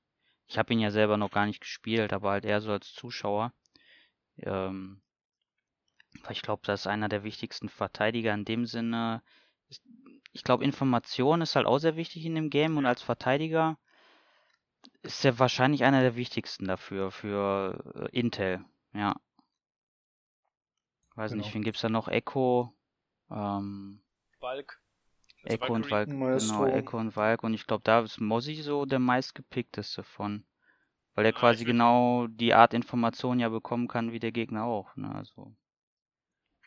ich habe ihn ja selber noch gar nicht gespielt, aber halt eher so als Zuschauer. Ähm, weil ich glaube, das ist einer der wichtigsten Verteidiger in dem Sinne. Ich glaube, Information ist halt auch sehr wichtig in dem Game und als Verteidiger ist er wahrscheinlich einer der wichtigsten dafür, für äh, Intel, ja. Weiß Genau. nicht, wen gibt's da noch? Echo, ähm, Balk. Also Echo und. Valk, genau, Echo und Valk. Und ich glaube, da ist Mozzie so der meistgepickteste von. Weil er Ah, quasi genau die Art Information ja bekommen kann wie der Gegner auch. Ne? Also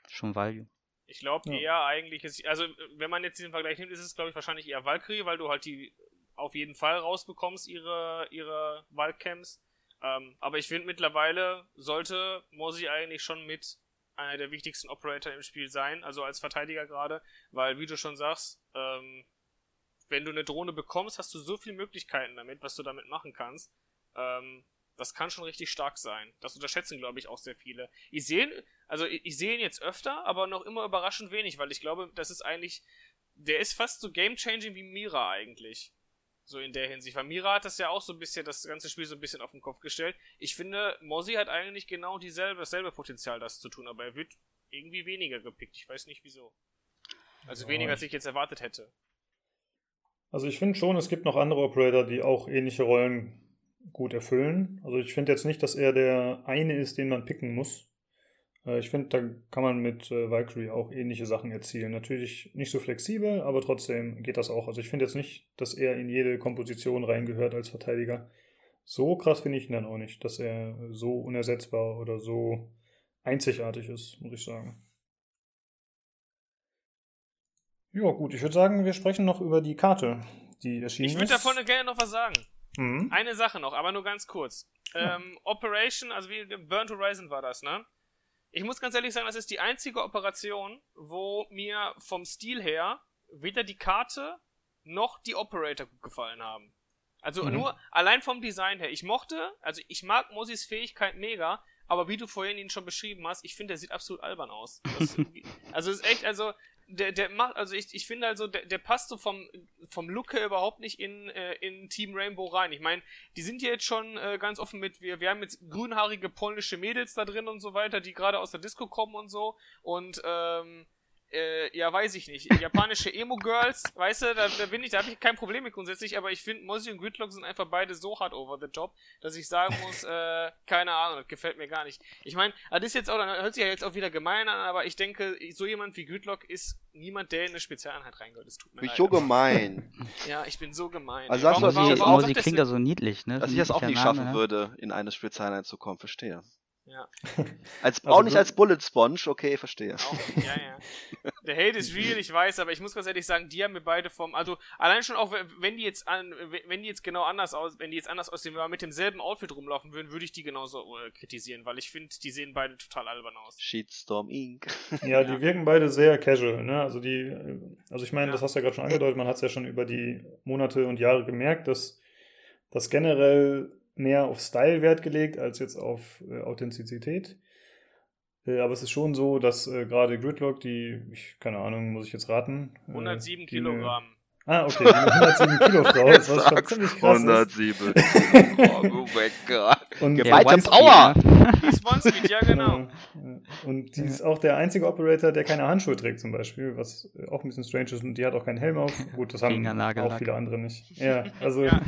schon Value. Ich glaube Ja. eher eigentlich ist, also wenn man jetzt diesen Vergleich nimmt, ist es glaube ich wahrscheinlich eher Valkyrie, weil du halt die auf jeden Fall rausbekommst, ihre, ihre Waldcamps. Ähm, aber ich finde mittlerweile sollte Mosi eigentlich schon mit einer der wichtigsten Operator im Spiel sein, also als Verteidiger gerade, weil wie du schon sagst, ähm, wenn du eine Drohne bekommst, hast du so viele Möglichkeiten damit, was du damit machen kannst. Ähm, das kann schon richtig stark sein. Das unterschätzen, glaube ich, auch sehr viele. Ich sehe, also ich, ich sehe ihn jetzt öfter, aber noch immer überraschend wenig, weil ich glaube, das ist eigentlich, der ist fast so game-changing wie Mira eigentlich. So in der Hinsicht. Weil Mira hat das ja auch so ein bisschen, das ganze Spiel so ein bisschen auf den Kopf gestellt. Ich finde, Mozzie hat eigentlich genau dieselbe, dasselbe Potenzial, das zu tun, aber er wird irgendwie weniger gepickt. Ich weiß nicht wieso. Also Ja, weniger, als ich- ich jetzt erwartet hätte. Also ich finde schon, es gibt noch andere Operator, die auch ähnliche Rollen gut erfüllen. Also ich finde jetzt nicht, dass er der eine ist, den man picken muss. Äh, Ich finde, da kann man mit äh, Valkyrie auch ähnliche Sachen erzielen. Natürlich nicht so flexibel, aber trotzdem geht das auch. Also ich finde jetzt nicht, dass er in jede Komposition reingehört als Verteidiger. So krass finde ich ihn dann auch nicht, dass er so unersetzbar oder so einzigartig ist, muss ich sagen. Ja, gut, ich würde sagen, wir sprechen noch über die Karte, die erschienen Ich würde ist. davon gerne noch was sagen. Mhm. Eine Sache noch, aber nur ganz kurz. Ja. Ähm, Operation, also wie Burnt Horizon war das, ne? Ich muss ganz ehrlich sagen, das ist die einzige Operation, wo mir vom Stil her weder die Karte noch die Operator gut gefallen haben. Also Mhm. nur allein vom Design her. Ich mochte, also ich mag Mosis Fähigkeit mega, aber wie du vorhin ihn schon beschrieben hast, ich finde, der sieht absolut albern aus. Das, also ist echt, also der, der macht, also ich, ich finde also, der, der passt so vom, vom Look her überhaupt nicht in, äh, in Team Rainbow rein. Ich meine, die sind ja jetzt schon äh, ganz offen mit, wir, wir haben jetzt grünhaarige polnische Mädels da drin und so weiter, die gerade aus der Disco kommen und so. Und ähm, äh, ja, weiß ich nicht. Japanische Emo-Girls, weißt du, da, da bin ich, da habe ich kein Problem mit grundsätzlich, aber ich finde, Mosi und Gridlock sind einfach beide so hart over the top, dass ich sagen muss, äh, keine Ahnung, das gefällt mir gar nicht. Ich meine, das ist jetzt auch, dann hört sich ja jetzt auch wieder gemein an, aber ich denke, so jemand wie Gridlock ist niemand, der in eine Spezialeinheit reingehört. Das tut mir Bin leid. ich so gemein. Ja, ich bin so gemein. Also hast du warum- Mosi, warum- warum sagt klingt da so niedlich, ne? Dass ich das auch nicht schaffen ne? würde, in eine Spezialeinheit zu kommen, verstehe. Ja, Als, Also auch nicht als Bullet Sponge, okay, verstehe. auch, ja, ja. Der Hate ist real, ich weiß, aber ich muss ganz ehrlich sagen, die haben mir beide vom, also allein schon auch, wenn die jetzt an, wenn die jetzt genau anders aus, wenn die jetzt anders aussehen, aber mit demselben Outfit rumlaufen würden, würde ich die genauso äh, kritisieren, weil ich finde, die sehen beide total albern aus. Shitstorm Inc. Ja, Ja. die wirken beide sehr casual, ne? Also die, also ich meine, Ja. das hast du ja gerade schon angedeutet, man hat es ja schon über die Monate und Jahre gemerkt, dass das generell mehr auf Style Wert gelegt als jetzt auf äh, Authentizität. Äh, aber es ist schon so, dass äh, gerade Gridlock, die, ich, keine Ahnung, muss ich jetzt raten. äh, 107 die eine- Kilogramm. Ah, okay, die eine 107 Kilo Frau ist, was schon ziemlich krass ist. 107. oh, du Wecker. Und One-Speed, Power! ne? Die ist One-Speed, ja genau. Genau. Und die ist auch der einzige Operator, der keine Handschuhe trägt, zum Beispiel, was äh, auch ein bisschen strange ist. Und die hat auch keinen Helm auf. Gut, das haben auch viele andere nicht. Ja, also Ja.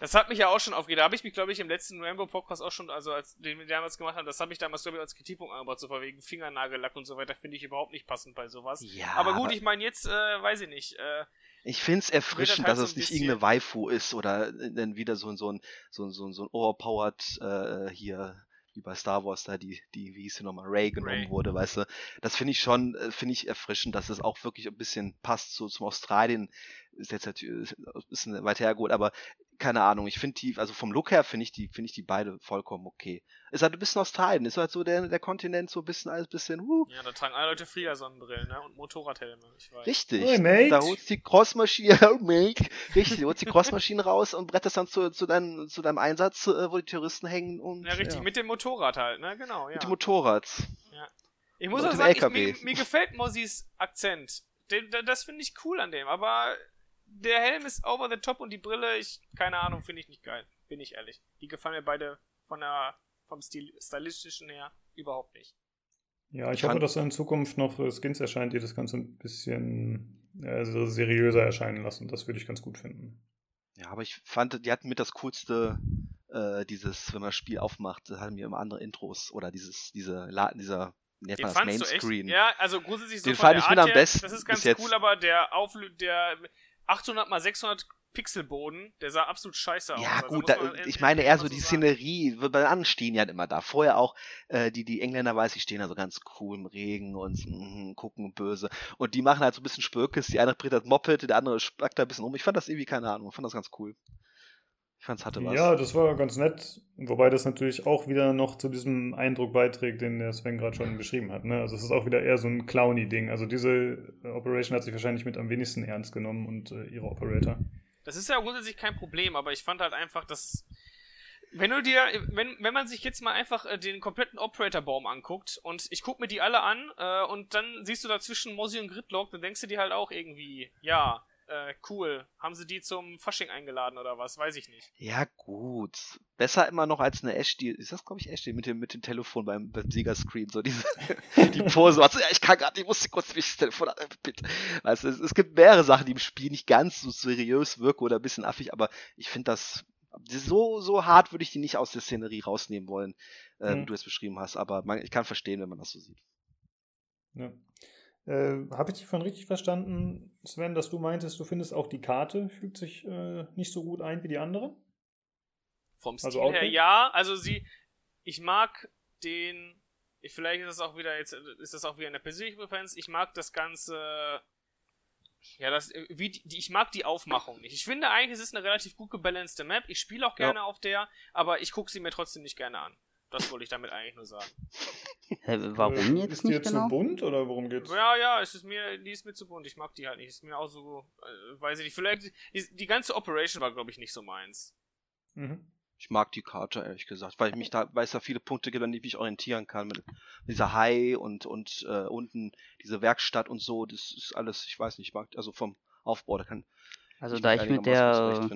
Das hat mich ja auch schon aufgeregt. Da habe ich mich, glaube ich, im letzten Rainbow-Podcast auch schon, also als den wir damals gemacht haben, das habe ich damals, glaube ich, als Kritikpunkt angebracht, so von wegen Fingernagellack und so weiter, finde ich überhaupt nicht passend bei sowas. Ja, aber gut, ich meine, jetzt, äh, weiß ich nicht, äh, Ich find's erfrischend, halt dass so es nicht irgendeine Waifu ist oder äh, dann wieder so, ein- so ein, so ein, so ein, so ein overpowered äh, hier, wie bei Star Wars da, die, die, wie hieß sie nochmal, Ray genommen Rey. wurde, weißt du. Das finde ich schon, äh, finde ich erfrischend, dass es auch wirklich ein bisschen passt so zum Australien. Ist jetzt natürlich ein bisschen weit hergeholt, aber keine Ahnung, ich finde die, also vom Look her finde ich die, finde ich die beide vollkommen okay. Ist halt ein bisschen Australien, ist halt so der, der Kontinent so ein bisschen alles ein bisschen, uh, ja, da tragen alle Leute Fliegersonnenbrillen, ne, und Motorradhelme, ich weiß. Richtig. Hey, mate. Da holst du die Crossmaschine, oh, mate. Richtig, holst die Crossmaschine raus und bretterst dann zu, zu, deinem, zu deinem Einsatz, äh, wo die Terroristen hängen und Ja, richtig, ja, mit dem Motorrad halt, ne, genau, ja. mit dem Motorrad. Ich muss auch dem sagen, ich, LKW. mir, mir gefällt Mossis Akzent. Den, da- das finde ich cool an dem, aber der Helm ist over the top und die Brille, ich, keine Ahnung, finde ich nicht geil. Bin ich ehrlich. Die gefallen mir beide von der, vom Stil, stylistischen her überhaupt nicht. ja, ich hoffe, dass da in Zukunft noch Skins erscheint, die das Ganze ein bisschen also seriöser erscheinen lassen. Das würde ich ganz gut finden. Ja, aber ich fand, die hatten mit das coolste, äh, dieses, wenn man das Spiel aufmacht, hatten wir immer andere Intros oder dieses, diese, La dieser, wie nennt Den man das, Mainscreen. ja, also grundsätzlich so Den von fand der ich mit am besten Das ist ganz cool, aber der Auflö der 800 mal 600 Pixelboden, der sah absolut scheiße aus. Ja, Also gut, da, ich in- meine eher so die sagen. Szenerie, bei anderen stehen ja immer da. Vorher auch, äh, die, die Engländer weiß ich, stehen da so ganz cool im Regen und mm, gucken böse. Und die machen halt so ein bisschen Spökes, die eine dreht das Moped, der andere spackt da ein bisschen um. Ich fand das irgendwie, keine Ahnung, ich fand das ganz cool. Ich fand's hatte was. Ja, das war ganz nett. Wobei das natürlich auch wieder noch zu diesem Eindruck beiträgt, den der Sven gerade schon beschrieben hat. Ne? Also es ist auch wieder eher so ein Clowny-Ding. Also diese Operation hat sich wahrscheinlich mit am wenigsten ernst genommen und äh, ihre Operator. Das ist ja grundsätzlich kein Problem, aber ich fand halt einfach, dass. Wenn du dir, wenn, wenn man sich jetzt mal einfach äh, den kompletten Operator-Baum anguckt und ich guck mir die alle an äh, und dann siehst du dazwischen Mosi und Gridlock, dann denkst du dir halt auch irgendwie, ja, äh, cool, haben sie die zum Fasching eingeladen oder was, weiß ich nicht. Ja, gut. Besser immer noch als eine Ashley. Ist das, glaube ich, Ashley mit dem, mit dem Telefon beim, beim Siegerscreen? So diese, die Pose. Also, ja, ich kann gerade, ich musste kurz mich das Telefon, an- bitte. Weißt du, es, es gibt mehrere Sachen, die im Spiel nicht ganz so seriös wirken oder ein bisschen affig, aber ich finde das, so, so hart würde ich die nicht aus der Szenerie rausnehmen wollen, äh, wie Mhm. du es beschrieben hast, aber man, ich kann verstehen, wenn man das so sieht. Ja. Äh, Habe ich dich von richtig verstanden, Sven, dass du meintest, du findest auch die Karte fügt sich äh, nicht so gut ein wie die andere? Vom Stil Also her, ja, also sie, ich mag den, ich, vielleicht ist das auch wieder, jetzt ist das auch wieder eine persönliche Präferenz, ich mag das Ganze, ja, das, wie die, ich mag die Aufmachung nicht. Ich finde eigentlich, es ist eine relativ gut gebalancete Map, ich spiele auch gerne auf der, aber ich gucke sie mir trotzdem nicht gerne an. Das wollte ich damit eigentlich nur sagen. Hä, warum äh, jetzt Ist die nicht jetzt genau? zu bunt oder worum geht's? Ja, ja, es ist mir, die ist mir zu bunt, ich mag die halt nicht, ist mir auch so, äh, weiß ich nicht, vielleicht, die, die ganze Operation war, glaube ich, nicht so meins. Mhm. Ich mag die Karte, ehrlich gesagt, weil ich mich da, weil es da viele Punkte gibt, an die ich mich orientieren kann. Mit dieser Hai und, und äh, unten diese Werkstatt und so, das ist alles, ich weiß nicht, ich mag, also vom Aufbau, da kann Also da ich mit der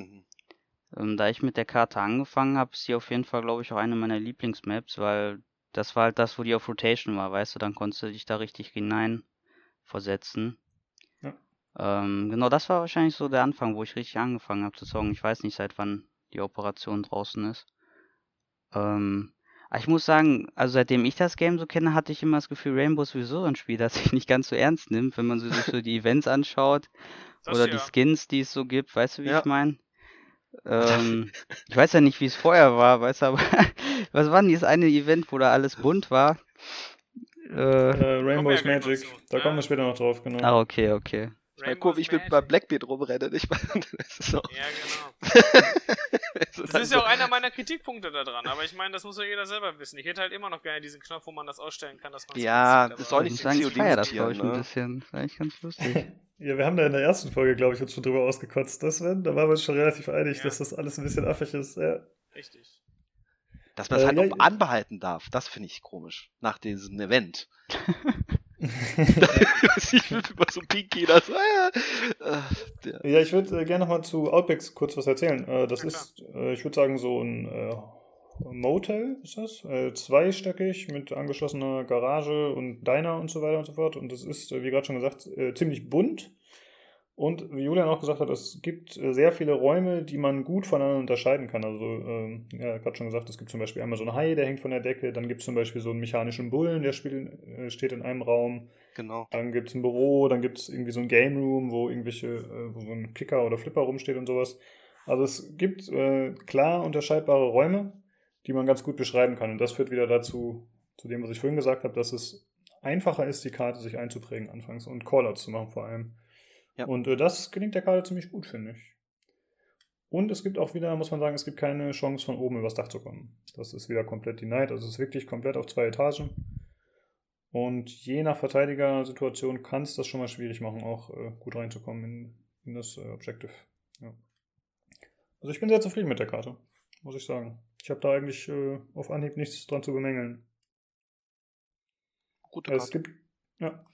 ähm, da ich mit der Karte angefangen habe, ist sie auf jeden Fall, glaube ich, auch eine meiner Lieblingsmaps, weil das war halt das, wo die auf Rotation war, weißt du, dann konntest du dich da richtig hinein versetzen. Ja. Ähm, genau, das war wahrscheinlich so der Anfang, wo ich richtig angefangen habe zu zocken. Ich weiß nicht, seit wann die Operation draußen ist. Ähm, aber ich muss sagen, also seitdem ich das Game so kenne, hatte ich immer das Gefühl, Rainbow ist sowieso ein Spiel, das sich nicht ganz so ernst nimmt, wenn man sich so die Events anschaut das oder ja. die Skins, die es so gibt, weißt du, wie ja. ich meine? Ähm, ich weiß ja nicht, wie es vorher war, weißt du, aber was war denn dieses eine Event, wo da alles bunt war? Äh, äh, Rainbow's Magic, da kommen wir später noch drauf, genau. Ah, okay, okay. Rainbow, wie ich mit bei Blackbeard rumrenne, nicht? das ist so. Ja, genau. das ist ja auch einer meiner Kritikpunkte daran, aber ich meine, das muss ja jeder selber wissen. Ich hätte halt immer noch gerne diesen Knopf, wo man das ausstellen kann, dass man Ja, das soll nicht sagen, ich feier das, glaube ich, ne? ein bisschen. Das ist eigentlich ganz lustig. ja, wir haben da in der ersten Folge, glaube ich, uns schon drüber ausgekotzt, das wenn, da waren wir uns schon relativ einig, ja. dass das alles ein bisschen affig ist, ja. Richtig. Dass man es äh, halt ja, anbehalten darf, das finde ich komisch, nach diesem Event. ich würde über so Pinky das. Äh, äh, ja, ich würde äh, gerne nochmal zu Outbacks kurz was erzählen. Äh, das ja, ist, äh, ich würde sagen, so ein äh, Motel ist das. zweistöckig mit angeschlossener Garage und Diner und so weiter und so fort. Und das ist, wie gerade schon gesagt, ziemlich bunt. Und wie Julian auch gesagt hat, es gibt äh, sehr viele Räume, die man gut voneinander unterscheiden kann. Also, ähm, ja, gerade schon gesagt, es gibt zum Beispiel einmal so einen Hai, der hängt von der Decke, dann gibt es zum Beispiel so einen mechanischen Bullen, der spiel, äh, steht in einem Raum. Genau. Dann gibt es ein Büro, dann gibt es irgendwie so ein Game Room, wo irgendwelche, äh, wo so ein Kicker oder Flipper rumsteht und sowas. Also es gibt äh, klar unterscheidbare Räume, die man ganz gut beschreiben kann. Und das führt wieder dazu, zu dem, was ich vorhin gesagt habe, dass es einfacher ist, die Karte sich einzuprägen anfangs und Callouts zu machen vor allem. Ja. Und äh, das gelingt der Karte ziemlich gut, finde ich. Und es gibt auch wieder, muss man sagen, es gibt keine Chance von oben übers Dach zu kommen. Das ist wieder komplett denied. Also es ist wirklich komplett auf zwei Etagen. Und je nach Verteidigersituation kann es das schon mal schwierig machen, auch äh, gut reinzukommen in, in das äh, Objective. Ja. Also ich bin sehr zufrieden mit der Karte, muss ich sagen. Ich habe da eigentlich äh, auf Anhieb nichts dran zu bemängeln. Gute Karte. Es gibt, ja,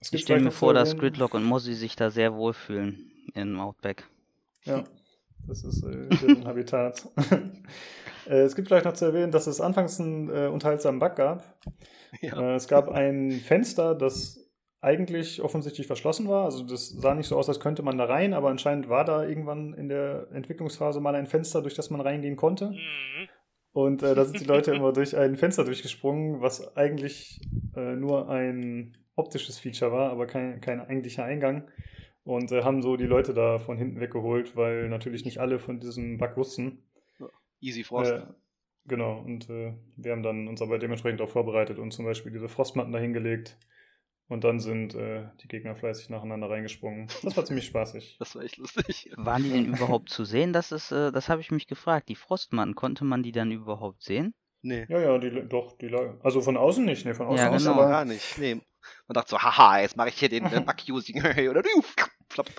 ich stelle mir vor, dass Gridlock und Mozzie sich da sehr wohlfühlen im Outback. Ja, das ist äh, deren Habitat. äh, es gibt vielleicht noch zu erwähnen, dass es anfangs einen äh, unterhaltsamen Bug gab. Ja. Äh, es gab ein Fenster, das eigentlich offensichtlich verschlossen war. Also das sah nicht so aus, als könnte man da rein, aber anscheinend war da irgendwann in der Entwicklungsphase mal ein Fenster, durch das man reingehen konnte. Mhm. Und äh, da sind die Leute immer durch ein Fenster durchgesprungen, was eigentlich äh, nur ein optisches Feature war, aber kein, kein eigentlicher Eingang. Und äh, haben so die Leute da von hinten weggeholt, weil natürlich nicht alle von diesem Bug wussten. Easy Frost. Äh, genau, und äh, wir haben dann uns aber dementsprechend auch vorbereitet und zum Beispiel diese Frostmatten dahingelegt. Und dann sind äh, die Gegner fleißig nacheinander reingesprungen. Das war ziemlich spaßig. Das war echt lustig. Waren die denn überhaupt zu sehen? Das ist, äh, das habe ich mich gefragt. Die Frostmatten, konnte man die dann überhaupt sehen? Nee. Ja, ja, die, doch, die, also von außen nicht, nee, von außen ja, genau. aber gar nicht. Nee, man dachte so, haha, jetzt mache ich hier den äh, Bug-Using oder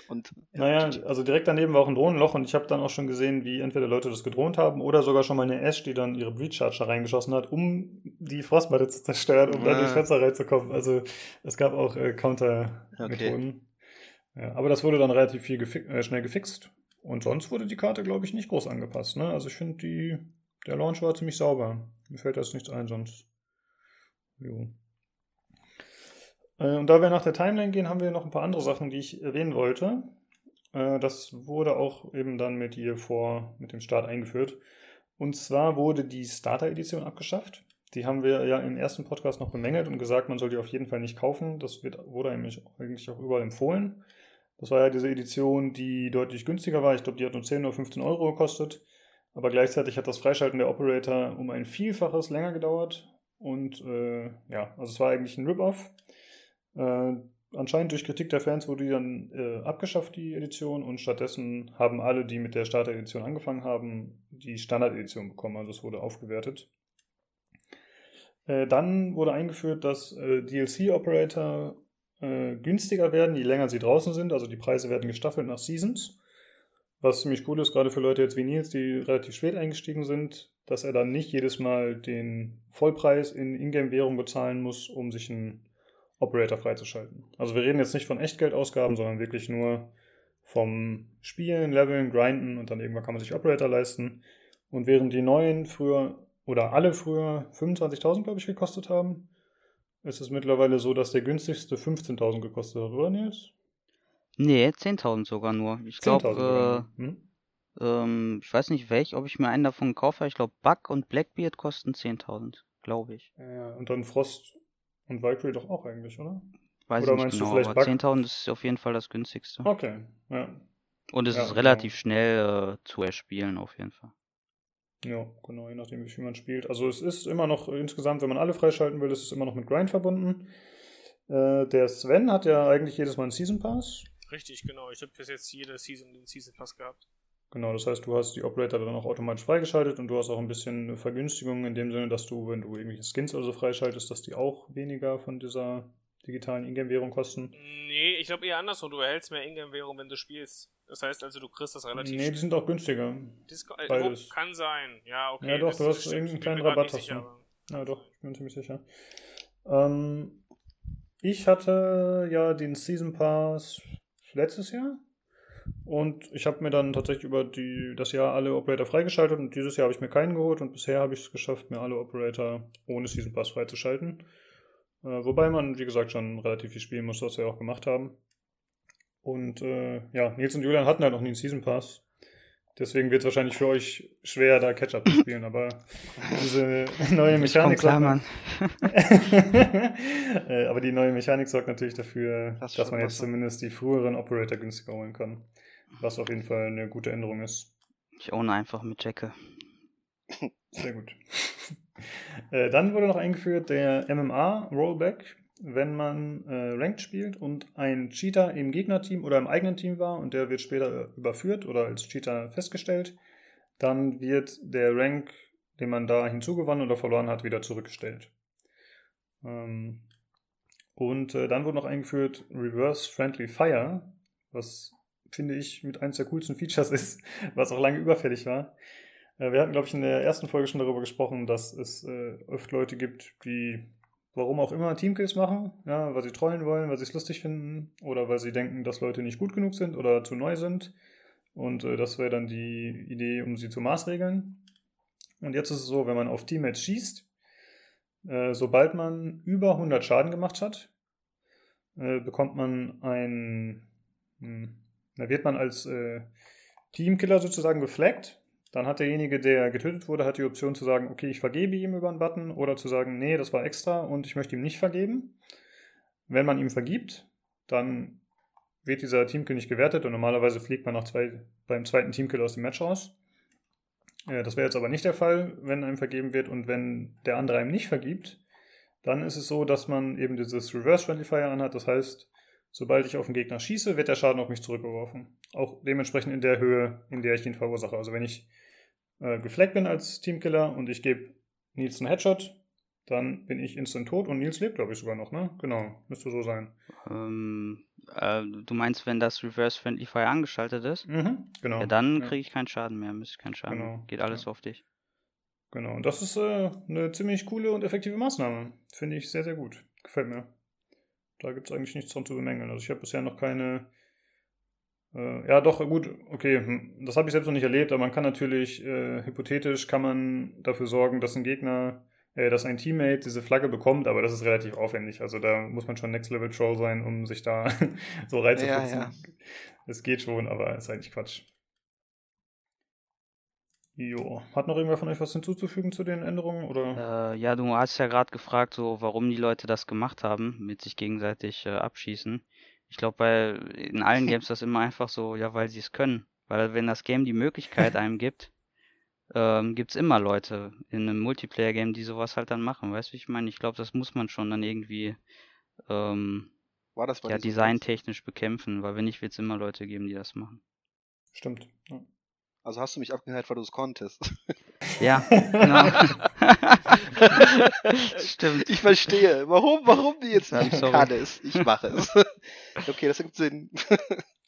und. Naja, also direkt daneben war auch ein Drohnenloch und ich habe dann auch schon gesehen, wie entweder Leute das gedroht haben oder sogar schon mal eine Ash, die dann ihre Breach Charger reingeschossen hat, um die Frostmatte zu zerstören, um ah. dann durchs Fenster reinzukommen. Also es gab auch äh, Counter-Methoden. Okay. Ja, aber das wurde dann relativ viel gefi äh, schnell gefixt. Und sonst wurde die Karte, glaube ich, nicht groß angepasst. Ne? Also ich finde, die der Launch war ziemlich sauber. Mir fällt das nichts ein sonst. Jo. Äh, und da wir nach der Timeline gehen, haben wir noch ein paar andere Sachen, die ich erwähnen wollte. Äh, das wurde auch eben dann mit ihr vor, mit dem Start eingeführt. Und zwar wurde die Starter-Edition abgeschafft. Die haben wir ja im ersten Podcast noch bemängelt und gesagt, man soll die auf jeden Fall nicht kaufen. Das wird, wurde eigentlich auch überall empfohlen. Das war ja diese Edition, die deutlich günstiger war. Ich glaube, die hat nur 10 oder 15 Euro gekostet. Aber gleichzeitig hat das Freischalten der Operator um ein Vielfaches länger gedauert. Und äh, ja, also es war eigentlich ein Rip-Off. Äh, anscheinend durch Kritik der Fans wurde die dann äh, abgeschafft, die Edition. Und stattdessen haben alle, die mit der Starter-Edition angefangen haben, die Standard-Edition bekommen. Also es wurde aufgewertet. Äh, dann wurde eingeführt, dass äh, DLC-Operator äh, günstiger werden, je länger sie draußen sind. Also die Preise werden gestaffelt nach Seasons. Was ziemlich cool ist, gerade für Leute jetzt wie Nils, die relativ spät eingestiegen sind, dass er dann nicht jedes Mal den Vollpreis in Ingame-Währung bezahlen muss, um sich einen Operator freizuschalten. Also wir reden jetzt nicht von Echtgeldausgaben, sondern wirklich nur vom Spielen, Leveln, Grinden und dann irgendwann kann man sich Operator leisten. Und während die neuen früher oder alle früher 25.000, glaube ich, gekostet haben, ist es mittlerweile so, dass der günstigste 15.000 gekostet hat, oder Nils? Nee, 10.000 sogar nur. Ich 10.000 glaube, äh, Hm? ähm, ich weiß nicht welch, ob ich mir einen davon kaufe. Ich glaube, Buck und Blackbeard kosten 10.000, glaube ich. Ja, und dann Frost und Valkyrie doch auch eigentlich, oder? Weiß Oder nicht genau, aber Buck? 10.000 ist auf jeden Fall das günstigste. Okay, ja. Und es Ja, ist genau. relativ schnell äh, zu erspielen, auf jeden Fall. Ja, genau, je nachdem, wie viel man spielt. Also es ist immer noch äh, insgesamt, wenn man alle freischalten will, ist es immer noch mit Grind verbunden. Äh, der Sven hat ja eigentlich jedes Mal einen Season Pass. Richtig, genau. Ich habe bis jetzt jede Season den Season Pass gehabt. Genau, das heißt, du hast die Operator dann auch automatisch freigeschaltet und du hast auch ein bisschen Vergünstigung in dem Sinne, dass du, wenn du irgendwelche Skins oder so freischaltest, dass die auch weniger von dieser digitalen Ingame-Währung kosten. Nee, ich glaube eher andersrum. Du erhältst mehr Ingame-Währung, wenn du spielst. Das heißt also, du kriegst das relativ Nee, die sind auch günstiger. Das äh, beides. oh, kann sein. Ja, okay. Ja, doch, du hast irgendeinen kleinen Rabatt hast du. aber- Ja, doch, ich bin ziemlich sicher. Ähm, ich hatte ja den Season Pass letztes Jahr und ich habe mir dann tatsächlich über die, das Jahr alle Operator freigeschaltet und dieses Jahr habe ich mir keinen geholt und bisher habe ich es geschafft, mir alle Operator ohne Season Pass freizuschalten. Äh, wobei man, wie gesagt, schon relativ viel spielen muss, was wir auch gemacht haben. Und äh, ja, Nils und Julian hatten halt noch nie einen Season Pass. Deswegen wird es wahrscheinlich für euch schwer, da Catch-up zu spielen, aber diese neue Mechanik klar, Mann. Äh, aber die neue Mechanik sorgt natürlich dafür, Das dass man jetzt was. zumindest die früheren Operator günstiger holen kann. Was auf jeden Fall eine gute Änderung ist. Ich ohne einfach mit Jacke. Sehr gut. äh, dann wurde noch eingeführt der MMA-Rollback, wenn man äh, Ranked spielt und ein Cheater im Gegnerteam oder im eigenen Team war und der wird später überführt oder als Cheater festgestellt, dann wird der Rank, den man da hinzugewonnen oder verloren hat, wieder zurückgestellt. Ähm, und äh, dann wurde noch eingeführt Reverse Friendly Fire, was finde ich mit eines der coolsten Features ist, was auch lange überfällig war. Äh, Wir hatten, glaube ich, in der ersten Folge schon darüber gesprochen, dass es äh, oft Leute gibt, die warum auch immer Teamkills machen, ja, weil sie trollen wollen, weil sie es lustig finden oder weil sie denken, dass Leute nicht gut genug sind oder zu neu sind. Und äh, das wäre dann die Idee, um sie zu maßregeln. Und jetzt ist es so, wenn man auf Teammates schießt, äh, sobald man über 100 Schaden gemacht hat, äh, bekommt man ein, hm, da wird man als äh, Teamkiller sozusagen geflaggt. Dann hat derjenige, der getötet wurde, hat die Option zu sagen, okay, ich vergebe ihm über einen Button oder zu sagen, nee, das war extra und ich möchte ihm nicht vergeben. Wenn man ihm vergibt, dann wird dieser Teamkill nicht gewertet und normalerweise fliegt man nach zwei, beim zweiten Teamkill aus dem Match raus. Äh, Das wäre jetzt aber nicht der Fall, wenn einem vergeben wird und wenn der andere einem nicht vergibt, dann ist es so, dass man eben dieses Reverse Friendly anhat. Das heißt, sobald ich auf den Gegner schieße, wird der Schaden auf mich zurückgeworfen. Auch dementsprechend in der Höhe, in der ich ihn verursache. Also wenn ich äh, gefleckt bin als Teamkiller und ich gebe Nils einen Headshot, dann bin ich instant tot und Nils lebt, glaube ich, sogar noch, ne? Genau, müsste so sein. Ähm, äh, du meinst, wenn das Reverse Friendly Fire angeschaltet ist? Mhm, genau. Ja, dann Ja. kriege ich keinen Schaden mehr, müsste ich keinen Schaden. Genau, Geht alles ja. auf dich. Genau, und das ist äh, eine ziemlich coole und effektive Maßnahme. Finde ich sehr, sehr gut. Gefällt mir. Da gibt es eigentlich nichts dran zu bemängeln. Also ich habe bisher noch keine. Äh, ja, doch, gut, okay, hm, das habe ich selbst noch nicht erlebt, aber man kann natürlich, äh, hypothetisch kann man dafür sorgen, dass ein Gegner, äh, dass ein Teammate diese Flagge bekommt, aber das ist relativ aufwendig. Also da muss man schon Next Level Troll sein, um sich da so reinzufuchsen. Ja, ja. Es geht schon, aber ist eigentlich Quatsch. Jo. Hat noch irgendwer von euch was hinzuzufügen zu den Änderungen? Oder? Äh, ja, du hast ja gerade gefragt, so warum die Leute das gemacht haben, mit sich gegenseitig äh, abschießen. Ich glaube, bei in allen Games das immer einfach so, ja, weil sie es können. Weil wenn das Game die Möglichkeit einem gibt, ähm, gibt's immer Leute in einem Multiplayer-Game, die sowas halt dann machen. Weißt du, wie ich meine? Ich glaube, das muss man schon dann irgendwie ähm, War das ja, designtechnisch bekämpfen, weil wenn nicht, wird's immer Leute geben, die das machen. Stimmt. Ja. Also hast du mich abgehört, weil du es konntest. Ja, genau. Stimmt. Ich verstehe. Warum, warum die jetzt nicht sorry. kann es? Ich mache es. Okay, das ergibt Sinn.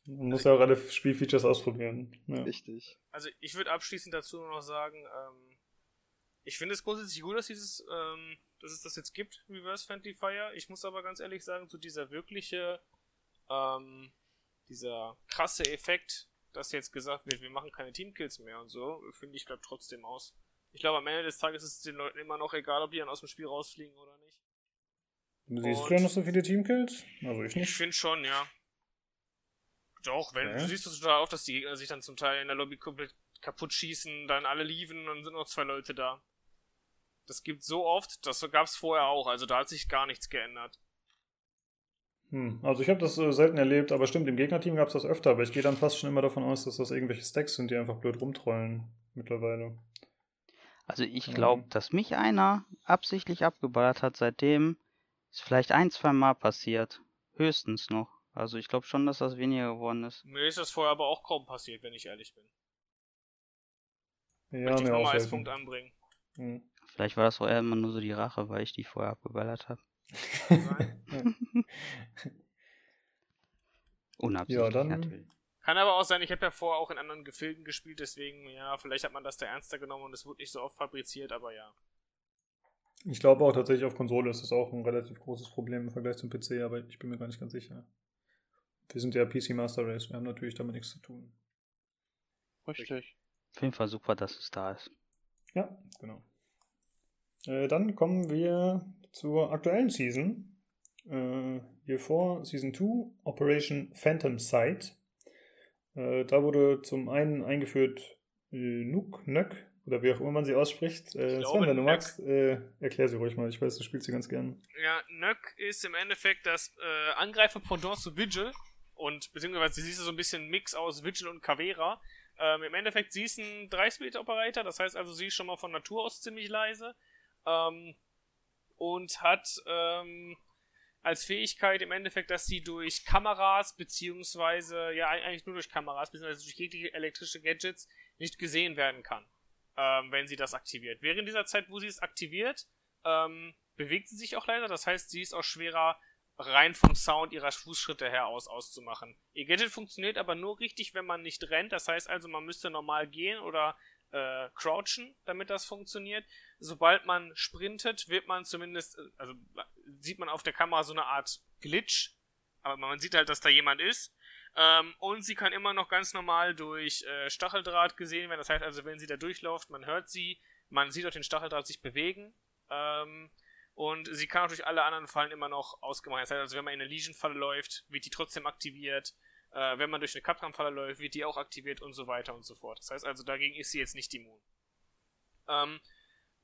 Man muss ja auch alle Spielfeatures ausprobieren. Ja. Richtig. Also ich würde abschließend dazu noch sagen, ähm, ich finde es grundsätzlich gut, dass dieses, ähm, dass es das jetzt gibt, Reverse Friendly Fire. Ich muss aber ganz ehrlich sagen, so dieser wirkliche, ähm, dieser krasse Effekt, dass jetzt gesagt wird, wir machen keine Teamkills mehr und so, finde ich, bleibt trotzdem aus. Ich glaube, am Ende des Tages ist es den Leuten immer noch egal, ob die dann aus dem Spiel rausfliegen oder nicht. Siehst Und- du denn noch so viele Teamkills? Also ich Ich nicht. finde schon, ja. Doch, wenn Ja. du siehst das total oft, dass die Gegner sich dann zum Teil in der Lobby komplett kaputt schießen, dann alle lieven und dann sind noch zwei Leute da. Das gibt so oft, das gab's vorher auch, also da hat sich gar nichts geändert. Hm. Also ich habe das äh, selten erlebt, aber stimmt, im Gegnerteam gab es das öfter, aber ich gehe dann fast schon immer davon aus, dass das irgendwelche Stacks sind, die einfach blöd rumtrollen mittlerweile. Also ich Mhm. glaube, dass mich einer absichtlich abgeballert hat, seitdem ist vielleicht ein, zwei Mal passiert. Höchstens noch. Also ich glaube schon, dass das weniger geworden ist. Mir ist das vorher aber auch kaum passiert, wenn ich ehrlich bin. Ja, Möchte ich nochmal als. Punkt anbringen. Hm. Vielleicht war das auch eher immer nur so die Rache, weil ich die vorher abgeballert habe. Unabsichtlich Ja, dann- natürlich. Kann aber auch sein, ich habe ja vorher auch in anderen Gefilden gespielt, deswegen, ja, vielleicht hat man das da ernster genommen und es wurde nicht so oft fabriziert, aber ja. Ich glaube auch tatsächlich auf Konsole ist das auch ein relativ großes Problem im Vergleich zum PC, aber ich bin mir gar nicht ganz sicher. Wir sind ja PC Master Race, wir haben natürlich damit nichts zu tun. Richtig. Auf jeden Fall super, dass es da ist. Ja, genau. Äh, dann kommen wir zur aktuellen Season. Äh, hier vor Season 2, Operation Phantom Sight. Äh, da wurde zum einen eingeführt äh, Nuke, Nök, oder wie auch immer man sie ausspricht. Äh, Ich Sven, glaube, wenn du Nök. magst, äh, erklär sie ruhig mal. Ich weiß, du spielst sie ganz gern. Ja, Nöck ist im Endeffekt das äh, Angreifer-Pendant zu Vigil. Und beziehungsweise sie ist so ein bisschen Mix aus Vigil und Cavera. Ähm, Im Endeffekt, sie ist ein 3-Speed-Operator, das heißt also, sie ist schon mal von Natur aus ziemlich leise. Ähm, und hat ähm, als Fähigkeit im Endeffekt, dass sie durch Kameras, beziehungsweise, ja, eigentlich nur durch Kameras, beziehungsweise durch jegliche elektrische Gadgets nicht gesehen werden kann, ähm, wenn sie das aktiviert. Während dieser Zeit, wo sie es aktiviert, ähm, bewegt sie sich auch leiser, das heißt, sie ist auch schwerer rein vom Sound ihrer Fußschritte her aus auszumachen. Ihr Gadget funktioniert aber nur richtig, wenn man nicht rennt, das heißt also, man müsste normal gehen oder äh, crouchen, damit das funktioniert. Sobald man sprintet, wird man zumindest, äh, also sieht man auf der Kamera so eine Art Glitch, aber man sieht halt, dass da jemand ist. Ähm, und sie kann immer noch ganz normal durch äh, Stacheldraht gesehen werden. Das heißt also, wenn sie da durchläuft, man hört sie, man sieht auch den Stacheldraht sich bewegen. Ähm, und sie kann auch durch alle anderen Fallen immer noch ausgemacht werden. Das heißt also, wenn man in eine Legion-Falle läuft, wird die trotzdem aktiviert. Äh, wenn man durch eine Capcom-Falle läuft, wird die auch aktiviert und so weiter und so fort. Das heißt also, dagegen ist sie jetzt nicht immun. Ähm,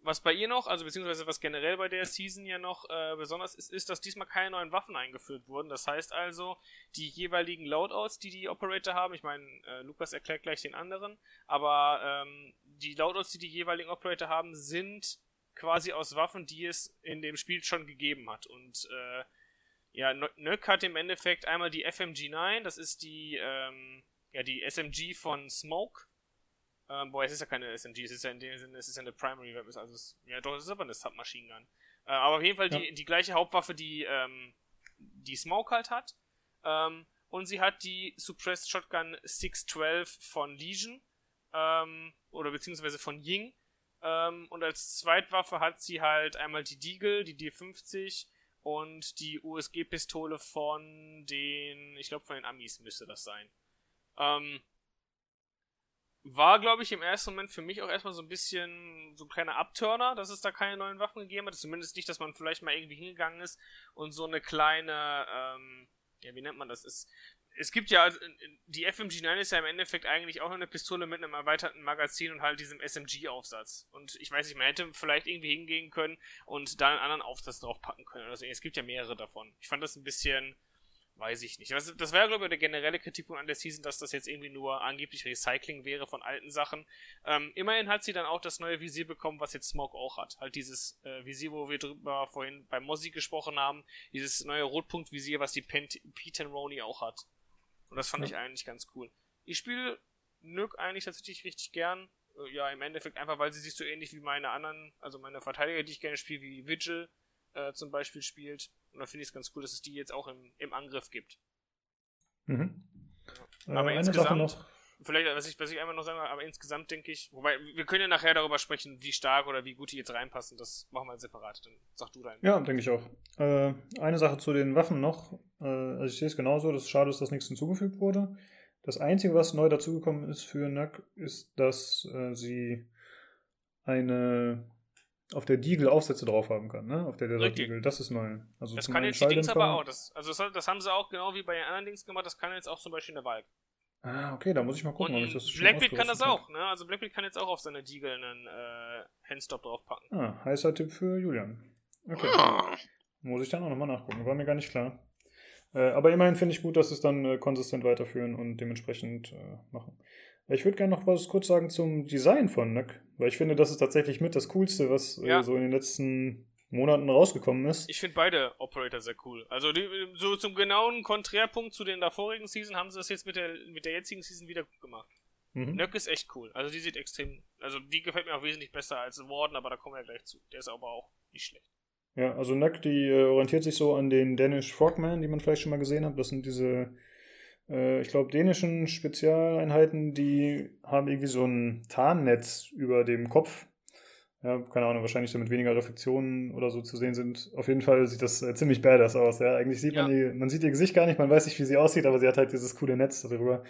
was bei ihr noch, also beziehungsweise was generell bei der Season ja noch äh, besonders ist, ist, dass diesmal keine neuen Waffen eingeführt wurden. Das heißt also, die jeweiligen Loadouts, die die Operator haben, ich meine, äh, Lukas erklärt gleich den anderen, aber ähm, die Loadouts, die die jeweiligen Operator haben, sind quasi aus Waffen, die es in dem Spiel schon gegeben hat. Und äh, ja, Nö- Nök hat im Endeffekt einmal die FMG9, das ist die, ähm, ja, die SMG von Smoke. Ähm, boah, es ist ja keine SMG, es ist ja in dem Sinne, es ist ja eine Primary Weapon, also es, ja doch, es ist aber eine Submachine Gun. Äh, aber auf jeden Fall die, Ja. die gleiche Hauptwaffe, die, ähm, die Smoke halt hat. Ähm, und sie hat die Suppressed Shotgun 612 von Legion, ähm, oder beziehungsweise von Ying. Ähm, und als Zweitwaffe hat sie halt einmal die Deagle, die D50 und die USG-Pistole von den, ich glaube von den Amis müsste das sein. Ähm, war, glaube ich, im ersten Moment für mich auch erstmal so ein bisschen so ein kleiner Abturner, dass es da keine neuen Waffen gegeben hat. Zumindest nicht, dass man vielleicht mal irgendwie hingegangen ist und so eine kleine, ähm, ja, wie nennt man das? Es, es gibt ja, also, die FMG9 ist ja im Endeffekt eigentlich auch nur eine Pistole mit einem erweiterten Magazin und halt diesem SMG-Aufsatz. Und ich weiß nicht, man hätte vielleicht irgendwie hingehen können und da einen anderen Aufsatz draufpacken können. Oder so. Es gibt ja mehrere davon. Ich fand das ein bisschen, weiß ich nicht. Das, das wäre, glaube ich, der generelle Kritikpunkt an der Season, dass das jetzt irgendwie nur angeblich Recycling wäre von alten Sachen. Ähm, immerhin hat sie dann auch das neue Visier bekommen, was jetzt Smoke auch hat. Halt dieses äh, Visier, wo wir drüber vorhin bei Mozzie gesprochen haben. Dieses neue Rotpunktvisier, was die Pent P10 auch hat. Und das fand Ja. ich eigentlich ganz cool. Ich spiele Nük eigentlich tatsächlich richtig gern. Äh, ja, im Endeffekt einfach, weil sie sich so ähnlich wie meine anderen, also meine Verteidiger, die ich gerne spiele, wie Vigil äh, zum Beispiel spielt. Und da finde ich es ganz cool, dass es die jetzt auch im, im Angriff gibt. Mhm. Äh, Aber eine insgesamt- Sache noch. Vielleicht, was ich, was ich einmal noch sagen will, aber insgesamt denke ich, wobei, wir können ja nachher darüber sprechen, wie stark oder wie gut die jetzt reinpassen. Das machen wir separat. Dann sag du deinen. Ja, denke ich auch. Äh, eine Sache zu den Waffen noch. Äh, also ich sehe es genauso, dass es schade ist, dass nichts hinzugefügt wurde. Das Einzige, was neu dazugekommen ist für NUC, ist, dass äh, sie eine auf der Diegel Aufsätze drauf haben kann, ne? Auf der. Diegel. Das ist neu. Also Das kann jetzt die Dings aber auch. Das, also das, das haben sie auch genau wie bei den anderen Dings gemacht. Das kann jetzt auch zum Beispiel eine Valve. Ah, okay, da muss ich mal gucken, ob ich Und das schon Blackbeard kann das auch. Ne? Also Blackbeard kann jetzt auch auf seine Diegel einen äh, Handstop draufpacken. Ah, heißer Tipp für Julian. Okay. Ah. Muss ich dann auch nochmal nachgucken. War mir gar nicht klar. Äh, aber immerhin finde ich gut, dass sie es dann äh, konsistent weiterführen und dementsprechend äh, machen. Ich würde gerne noch was kurz sagen zum Design von NUC, weil ich finde, das ist tatsächlich mit das Coolste, was äh, Ja. so in den letzten Monaten rausgekommen ist. Ich finde beide Operator sehr cool. Also die, so zum genauen Konträrpunkt zu den davorigen Season haben sie das jetzt mit der, mit der jetzigen Season wieder gut gemacht. Mhm. Nöck ist echt cool. Also die sieht extrem. Also die gefällt mir auch wesentlich besser als Warden, aber da kommen wir gleich zu. Der ist aber auch nicht schlecht. Ja, also NUC, die äh, orientiert sich so an den Danish Frogman, die man vielleicht schon mal gesehen hat. Das sind diese, äh, ich glaube, dänischen Spezialeinheiten, die haben irgendwie so ein Tarnnetz über dem Kopf. Ja, keine Ahnung, wahrscheinlich damit weniger Reflexionen oder so zu sehen sind. Auf jeden Fall sieht das äh, ziemlich badass aus. Ja, eigentlich sieht man Ja. die, man sieht ihr Gesicht gar nicht, man weiß nicht, wie sie aussieht, aber sie hat halt dieses coole Netz darüber.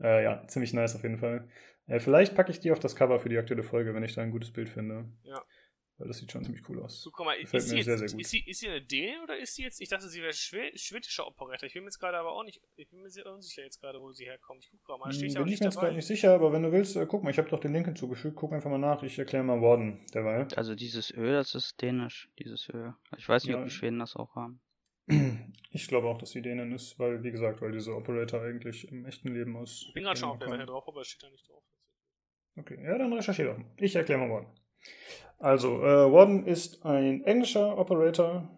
Äh, ja, ziemlich nice auf jeden Fall. Äh, vielleicht packe ich die auf das Cover für die aktuelle Folge, wenn ich da ein gutes Bild finde. Ja. Weil das sieht schon ziemlich cool aus. So, guck mal, Gefällt ist sie, jetzt, sehr, sehr gut. Ist, sie, ist sie eine Däne oder ist sie jetzt. Ich dachte, sie wäre Schwe schwedischer Operator. Ich bin mir jetzt gerade aber auch nicht. Ich bin mir sehr unsicher jetzt gerade, wo sie herkommt. Ich guck gerade mal. Steht Hm, Bin ich nicht mir jetzt gerade nicht sicher, aber wenn du willst, äh, guck mal, ich habe doch den Link hinzugefügt. Guck einfach mal nach. Ich erkläre mal Warden derweil. Also dieses Öl, das ist dänisch, dieses Öl. Ich weiß nicht, Ja. ob die Schweden das auch haben. Ich glaube auch, dass die Dänen ist, weil, wie gesagt, weil diese Operator eigentlich im echten Leben aus. Ich bin gerade schon auf der Seite drauf, aber es steht da nicht drauf. Okay, ja, dann recherchiere doch mal. Ich erkläre mal Warden. Also, äh, Warden ist ein englischer Operator,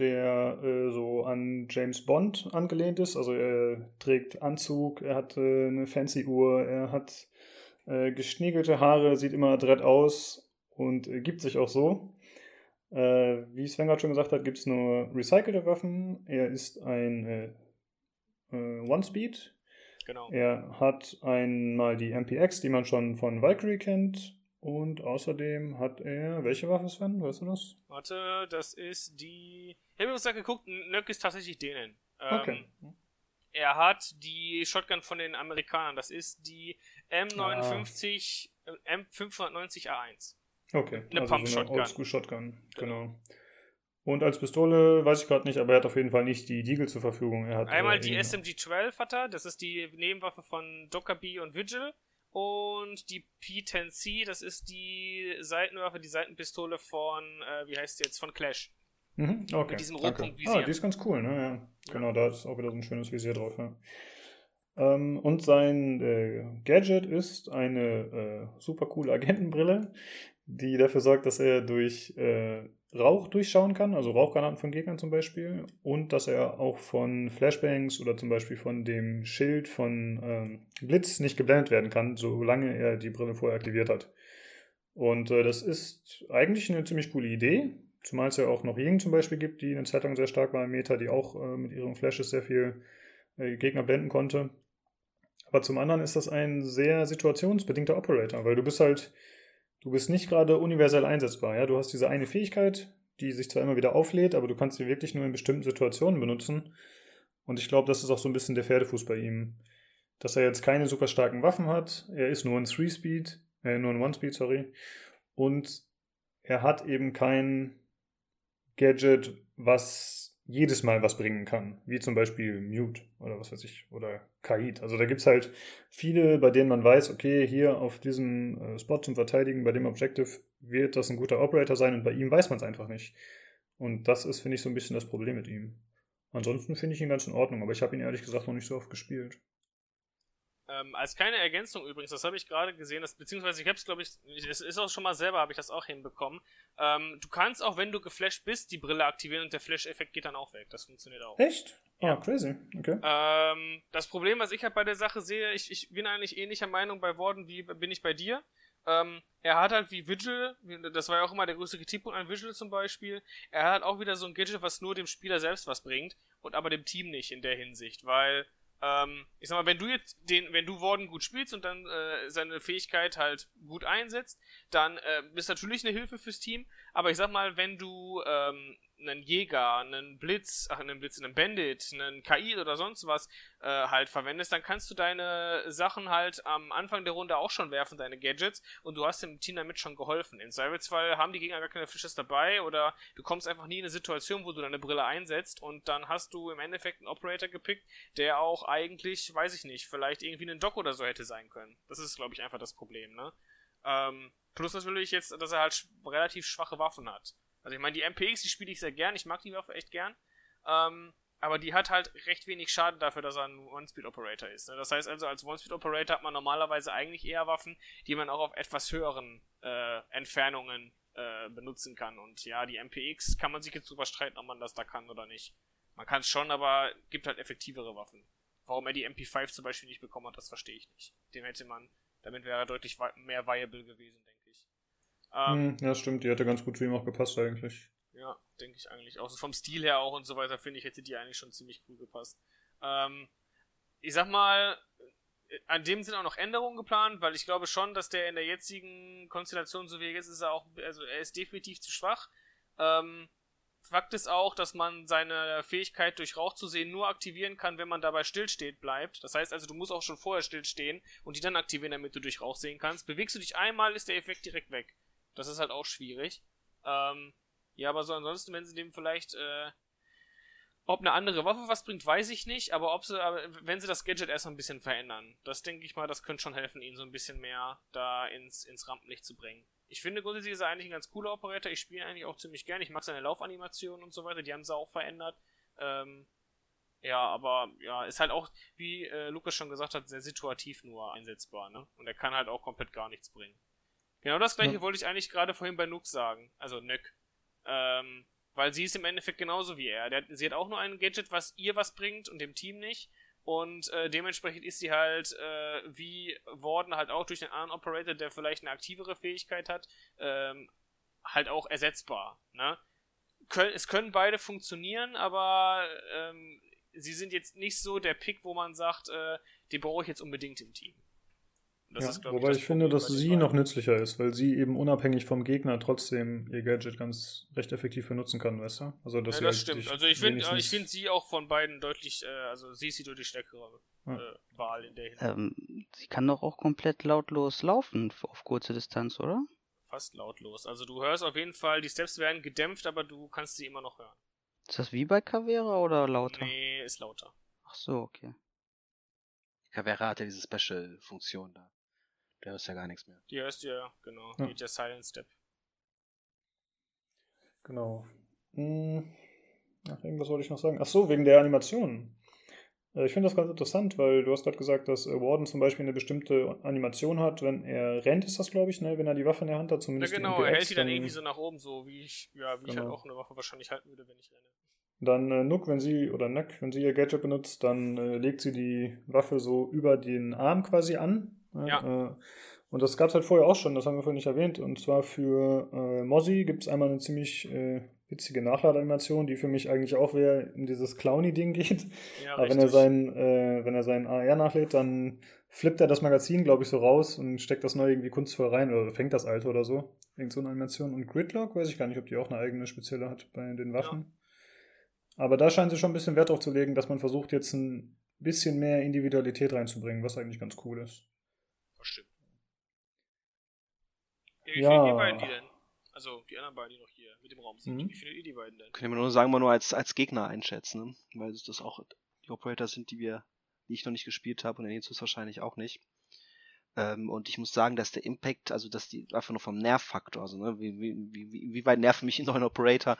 der äh, so an James Bond angelehnt ist. Also, er trägt Anzug, er hat äh, eine fancy Uhr, er hat äh, geschniegelte Haare, sieht immer adrett aus und gibt sich auch so. Äh, wie Sven gerade schon gesagt hat, gibt es nur recycelte Waffen. Er ist ein äh, äh, One-Speed, Genau. er hat einmal die MPX, die man schon von Valkyrie kennt. Und außerdem hat er. Welche Waffe, Sven? Weißt du das? Warte, das ist die. Ich habe mir gerade geguckt, Nöck ist tatsächlich Dänen. Ähm, Okay. Er hat die Shotgun von den Amerikanern. Das ist die M59, äh, M590A1. Okay. Eine also Pump so eine Shotgun. Oldschool-Shotgun. Genau. Und als Pistole weiß ich gerade nicht, aber er hat auf jeden Fall nicht die Deagle zur Verfügung. Er hat, Einmal äh, die irgendeine- SMG-12 hat er, das ist die Nebenwaffe von Dockerbee und Vigil. Und die P10C, das ist die Seitenwaffe, die Seitenpistole von, äh, wie heißt die jetzt, von Clash. Mhm, okay. Mit diesem. Rotpunktvisier. Ah, die ist ganz cool, ne? Ja. Genau, da ist auch wieder so ein schönes Visier drauf, ja. Ähm, und sein äh, Gadget ist eine äh, super coole Agentenbrille, die dafür sorgt, dass er durch äh, Rauch durchschauen kann, also Rauchgranaten von Gegnern zum Beispiel, und dass er auch von Flashbangs oder zum Beispiel von dem Schild von ähm, Blitz nicht geblendet werden kann, solange er die Brille vorher aktiviert hat. Und äh, das ist eigentlich eine ziemlich coole Idee, zumal es ja auch noch Ying zum Beispiel gibt, die eine Zeit lang sehr stark war im Meta, die auch äh, mit ihren Flashes sehr viel äh, Gegner blenden konnte. Aber zum anderen ist das ein sehr situationsbedingter Operator, weil du bist halt, du bist nicht gerade universell einsetzbar. Ja? Du hast diese eine Fähigkeit, die sich zwar immer wieder auflädt, aber du kannst sie wirklich nur in bestimmten Situationen benutzen. Und ich glaube, das ist auch so ein bisschen der Pferdefuß bei ihm. Dass er jetzt keine super starken Waffen hat. Er ist nur ein 3-Speed, äh, nur ein One-Speed, sorry. Und er hat eben kein Gadget, was jedes Mal was bringen kann, wie zum Beispiel Mute oder was weiß ich, oder Kaid. Also da gibt es halt viele, bei denen man weiß, okay, hier auf diesem äh, Spot zum Verteidigen, bei dem Objective wird das ein guter Operator sein und bei ihm weiß man es einfach nicht. Und das ist, finde ich, so ein bisschen das Problem mit ihm. Ansonsten finde ich ihn ganz in Ordnung, aber ich habe ihn ehrlich gesagt noch nicht so oft gespielt. Ähm, als kleine Ergänzung übrigens, das habe ich gerade gesehen, das, beziehungsweise ich habe es, glaube ich, es ist auch schon mal selber, habe ich das auch hinbekommen. Ähm, du kannst auch, wenn du geflasht bist, die Brille aktivieren und der Flash-Effekt geht dann auch weg. Das funktioniert auch. Echt? Ja. Ah, crazy. Okay. Ähm, das Problem, was ich halt bei der Sache sehe, ich, ich bin eigentlich ähnlicher Meinung bei Warden, wie bin ich bei dir. Ähm, er hat halt wie Vigil, das war ja auch immer der größte Kritikpunkt an Vigil zum Beispiel, er hat auch wieder so ein Gadget, was nur dem Spieler selbst was bringt und aber dem Team nicht in der Hinsicht, weil Ähm, ich sag mal, wenn du jetzt den, wenn du Warden gut spielst und dann äh, seine Fähigkeit halt gut einsetzt, dann äh, bist natürlich eine Hilfe fürs Team. Aber ich sag mal, wenn du ähm, einen Jäger, einen Blitz, ach, einen Blitz, einen Bandit, einen KI oder sonst was äh, halt verwendest, dann kannst du deine Sachen halt am Anfang der Runde auch schon werfen, deine Gadgets, und du hast dem Team damit schon geholfen. Im Zweifelsfall haben die Gegner gar keine Fishes dabei oder du kommst einfach nie in eine Situation, wo du deine Brille einsetzt und dann hast du im Endeffekt einen Operator gepickt, der auch eigentlich, weiß ich nicht, vielleicht irgendwie ein Dock oder so hätte sein können. Das ist, glaube ich, einfach das Problem, ne? Ähm, plus natürlich jetzt, dass er halt relativ schwache Waffen hat. Also ich meine, die MPX, die spiele ich sehr gern, ich mag die Waffe echt gern. Ähm, aber die hat halt recht wenig Schaden dafür, dass er ein One-Speed-Operator ist. Ne? Das heißt also, als One-Speed-Operator hat man normalerweise eigentlich eher Waffen, die man auch auf etwas höheren äh, Entfernungen äh, benutzen kann. Und ja, die MPX kann man sich jetzt drüber streiten, ob man das da kann oder nicht. Man kann es schon, aber gibt halt effektivere Waffen. Warum er die MP5 zum Beispiel nicht bekommen hat, das verstehe ich nicht. Dem hätte man, damit wäre er deutlich mehr viable gewesen, denke ich. Ähm, hm, ja, stimmt, die hätte ganz gut zu ihm auch gepasst eigentlich. Ja, denke ich eigentlich auch. So vom Stil her auch und so weiter, finde ich, hätte die eigentlich schon ziemlich cool gepasst. Ähm, ich sag mal, an dem sind auch noch Änderungen geplant, weil ich glaube schon, dass der in der jetzigen Konstellation, so wie er jetzt ist, er auch, also er ist definitiv zu schwach. Ähm, Fakt ist auch, dass man seine Fähigkeit durch Rauch zu sehen nur aktivieren kann, wenn man dabei stillsteht bleibt. Das heißt also, du musst auch schon vorher stillstehen und die dann aktivieren, damit du durch Rauch sehen kannst. Bewegst du dich einmal, ist der Effekt direkt weg. Das ist halt auch schwierig. Ähm, ja, aber so ansonsten, wenn sie dem vielleicht, äh, ob eine andere Waffe was bringt, weiß ich nicht, aber ob sie, wenn sie das Gadget erstmal ein bisschen verändern, das denke ich mal, das könnte schon helfen, ihn so ein bisschen mehr da ins, ins Rampenlicht zu bringen. Ich finde grundsätzlich ist er eigentlich ein ganz cooler Operator, ich spiele ihn eigentlich auch ziemlich gern, ich mag seine Laufanimationen und so weiter, die haben sie auch verändert. Ähm, ja, aber ja, ist halt auch, wie äh, Lukas schon gesagt hat, sehr situativ nur einsetzbar, ne? Und er kann halt auch komplett gar nichts bringen. Genau das gleiche ja. wollte ich eigentlich gerade vorhin bei Nook sagen. Also Nök. Ähm, weil sie ist im Endeffekt genauso wie er. Der, sie hat auch nur ein Gadget, was ihr was bringt und dem Team nicht. Und äh, dementsprechend ist sie halt äh, wie Warden halt auch durch den anderen Operator, der vielleicht eine aktivere Fähigkeit hat, ähm, halt auch ersetzbar. Ne? Kön es können beide funktionieren, aber ähm, sie sind jetzt nicht so der Pick, wo man sagt, äh, den brauche ich jetzt unbedingt im Team. Ja, ist, wobei ich, ich finde, dass sie noch nützlicher ist, weil sie eben unabhängig vom Gegner trotzdem ihr Gadget ganz recht effektiv benutzen kann, weißt du? Also, dass ja, das halt stimmt. Also ich finde ich find sie auch von beiden deutlich, äh, also sie ist die deutlich stärkere ja. äh, Wahl in der Hinsicht. Ähm, sie kann doch auch komplett lautlos laufen auf kurze Distanz, oder? Fast lautlos. Also du hörst auf jeden Fall, die Steps werden gedämpft, aber du kannst sie immer noch hören. Ist das wie bei Cavera oder lauter? Nee, ist lauter. Ach so, okay. Cavera hat ja diese Special-Funktion da. Der ist ja gar nichts mehr. Die hörst du ja, genau. Ja. Geht der Silent Step. Genau. Hm. Ach, irgendwas wollte ich noch sagen. Ach so, wegen der Animation. Äh, ich finde das ganz interessant, weil du hast gerade gesagt, dass äh, Warden zum Beispiel eine bestimmte Animation hat, wenn er rennt, ist das, glaube ich, ne? wenn er die Waffe in der Hand hat, zumindest. Ja, genau, er hält die dann, dann, irgendwie so nach oben, so wie ich, ja, wie genau. ich halt genau. auch eine Waffe wahrscheinlich halten würde, wenn ich renne. Dann äh, Nook, wenn sie, oder Nuck, wenn sie ihr Gadget benutzt, dann äh, legt sie die Waffe so über den Arm quasi an? Ja. Äh, und das gab es halt vorher auch schon, das haben wir vorhin nicht erwähnt. Und zwar für äh, Mozzie gibt es einmal eine ziemlich äh, witzige Nachladeanimation, die für mich eigentlich auch wieder in dieses Clowny-Ding geht. Ja, Aber wenn er, sein, äh, wenn er seinen AR nachlädt, dann flippt er das Magazin, glaube ich, so raus und steckt das neu irgendwie kunstvoll rein oder fängt das alte oder so. Irgend so eine Animation. Und Gridlock, weiß ich gar nicht, ob die auch eine eigene spezielle hat bei den Waffen. Ja. Aber da scheint sie schon ein bisschen Wert drauf zu legen, dass man versucht, jetzt ein bisschen mehr Individualität reinzubringen, was eigentlich ganz cool ist stimmt. Wie ja. findet ihr beiden die denn? Also die anderen beiden, die noch hier mit dem Raum sind. Mhm. Wie findet ihr die beiden denn? Können wir nur sagen, mal nur als, als Gegner einschätzen, ne? weil das auch die Operator sind, die wir, die ich noch nicht gespielt habe und der Nezus wahrscheinlich auch nicht. Ähm, und ich muss sagen, dass der Impact, also dass die einfach nur vom Nervfaktor, also ne, wie, wie, wie, wie weit nerven mich in neuen Operator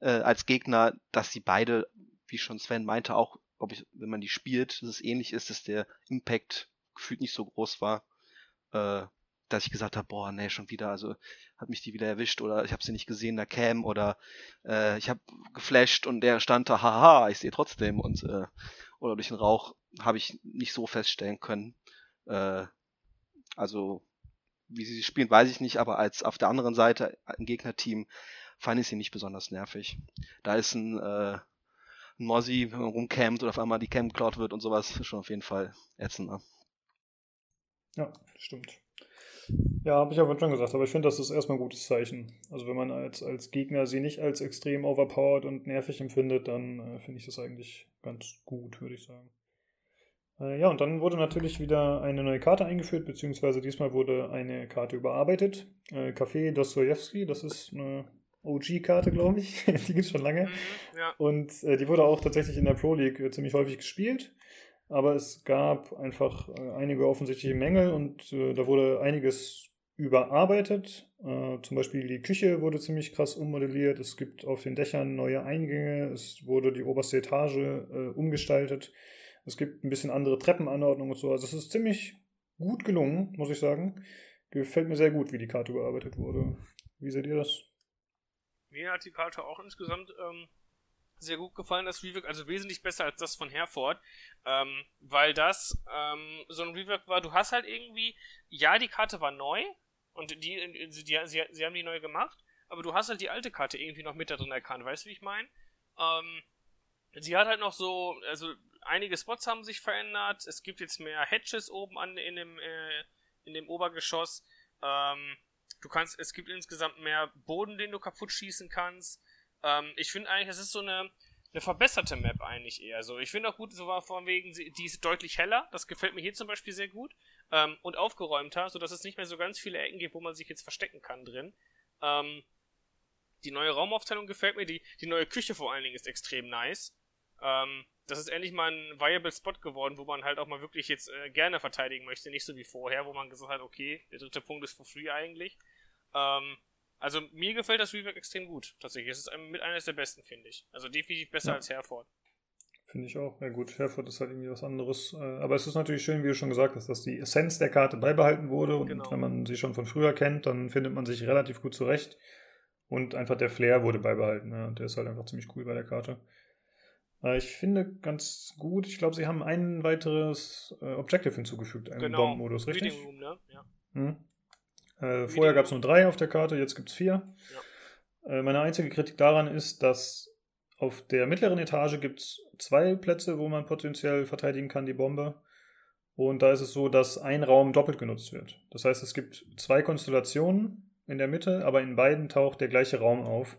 äh, als Gegner, dass die beide, wie schon Sven meinte, auch, ob ich, wenn man die spielt, dass es ähnlich ist, dass der Impact gefühlt nicht so groß war äh, dass ich gesagt habe, boah, nee, schon wieder, also hat mich die wieder erwischt oder ich habe sie nicht gesehen, da Cam oder äh, ich habe geflasht und der stand da, haha, ich sehe trotzdem und äh, oder durch den Rauch habe ich nicht so feststellen können. Äh, also wie sie spielen, weiß ich nicht, aber als auf der anderen Seite ein Gegnerteam fand ich sie nicht besonders nervig. Da ist ein, äh, Mozzie rumcampt und auf einmal die Cam geklaut wird und sowas, schon auf jeden Fall ätzender. Ja, stimmt. Ja, habe ich aber schon gesagt, aber ich finde, das ist erstmal ein gutes Zeichen. Also wenn man als, als Gegner sie nicht als extrem overpowered und nervig empfindet, dann äh, finde ich das eigentlich ganz gut, würde ich sagen. Äh, ja, und dann wurde natürlich wieder eine neue Karte eingeführt, beziehungsweise diesmal wurde eine Karte überarbeitet. Äh, Café Dostoevsky, das ist eine OG-Karte, glaube ich. die gibt es schon lange. Mhm, ja. Und äh, die wurde auch tatsächlich in der Pro League äh, ziemlich häufig gespielt. Aber es gab einfach äh, einige offensichtliche Mängel und äh, da wurde einiges überarbeitet. Äh, zum Beispiel die Küche wurde ziemlich krass ummodelliert. Es gibt auf den Dächern neue Eingänge. Es wurde die oberste Etage äh, umgestaltet. Es gibt ein bisschen andere Treppenanordnung und so. Also es ist ziemlich gut gelungen, muss ich sagen. Gefällt mir sehr gut, wie die Karte überarbeitet wurde. Wie seht ihr das? Mir hat die Karte auch insgesamt ähm, sehr gut gefallen, das Rework, also wesentlich besser als das von Herford, ähm, weil das ähm, so ein Rework war, du hast halt irgendwie, ja, die Karte war neu und die, die, die sie, sie haben die neu gemacht, aber du hast halt die alte Karte irgendwie noch mit da drin erkannt, weißt du, wie ich meine? Ähm, sie hat halt noch so, also einige Spots haben sich verändert, es gibt jetzt mehr Hedges oben an in dem, äh, in dem Obergeschoss, ähm, du kannst, es gibt insgesamt mehr Boden, den du kaputt schießen kannst, ähm, ich finde eigentlich, es ist so eine, eine verbesserte Map eigentlich eher. So, ich finde auch gut, so war von wegen, die ist deutlich heller. Das gefällt mir hier zum Beispiel sehr gut. Ähm, und aufgeräumter, sodass es nicht mehr so ganz viele Ecken gibt, wo man sich jetzt verstecken kann drin. Ähm, die neue Raumaufteilung gefällt mir. Die, die neue Küche vor allen Dingen ist extrem nice. Ähm, das ist endlich mal ein viable Spot geworden, wo man halt auch mal wirklich jetzt äh, gerne verteidigen möchte. Nicht so wie vorher, wo man gesagt hat, okay, der dritte Punkt ist for free eigentlich. Ähm, also mir gefällt das Rework extrem gut, tatsächlich. Es ist mit eines der besten, finde ich. Also definitiv besser ja. als Herford. Finde ich auch. Ja gut, Herford ist halt irgendwie was anderes. Äh, aber es ist natürlich schön, wie du schon gesagt hast, dass die Essenz der Karte beibehalten wurde. Und genau. wenn man sie schon von früher kennt, dann findet man sich relativ gut zurecht. Und einfach der Flair wurde beibehalten. Ja. Und der ist halt einfach ziemlich cool bei der Karte. Äh, ich finde ganz gut, ich glaube, sie haben ein weiteres äh, Objective hinzugefügt, einen genau. Bombenmodus, richtig? Reading Room, ne? Ja. Hm. Äh, vorher gab es nur drei auf der Karte, jetzt gibt es vier. Ja. Äh, meine einzige Kritik daran ist, dass auf der mittleren Etage gibt es zwei Plätze, wo man potenziell verteidigen kann, die Bombe. Und da ist es so, dass ein Raum doppelt genutzt wird. Das heißt, es gibt zwei Konstellationen in der Mitte, aber in beiden taucht der gleiche Raum auf.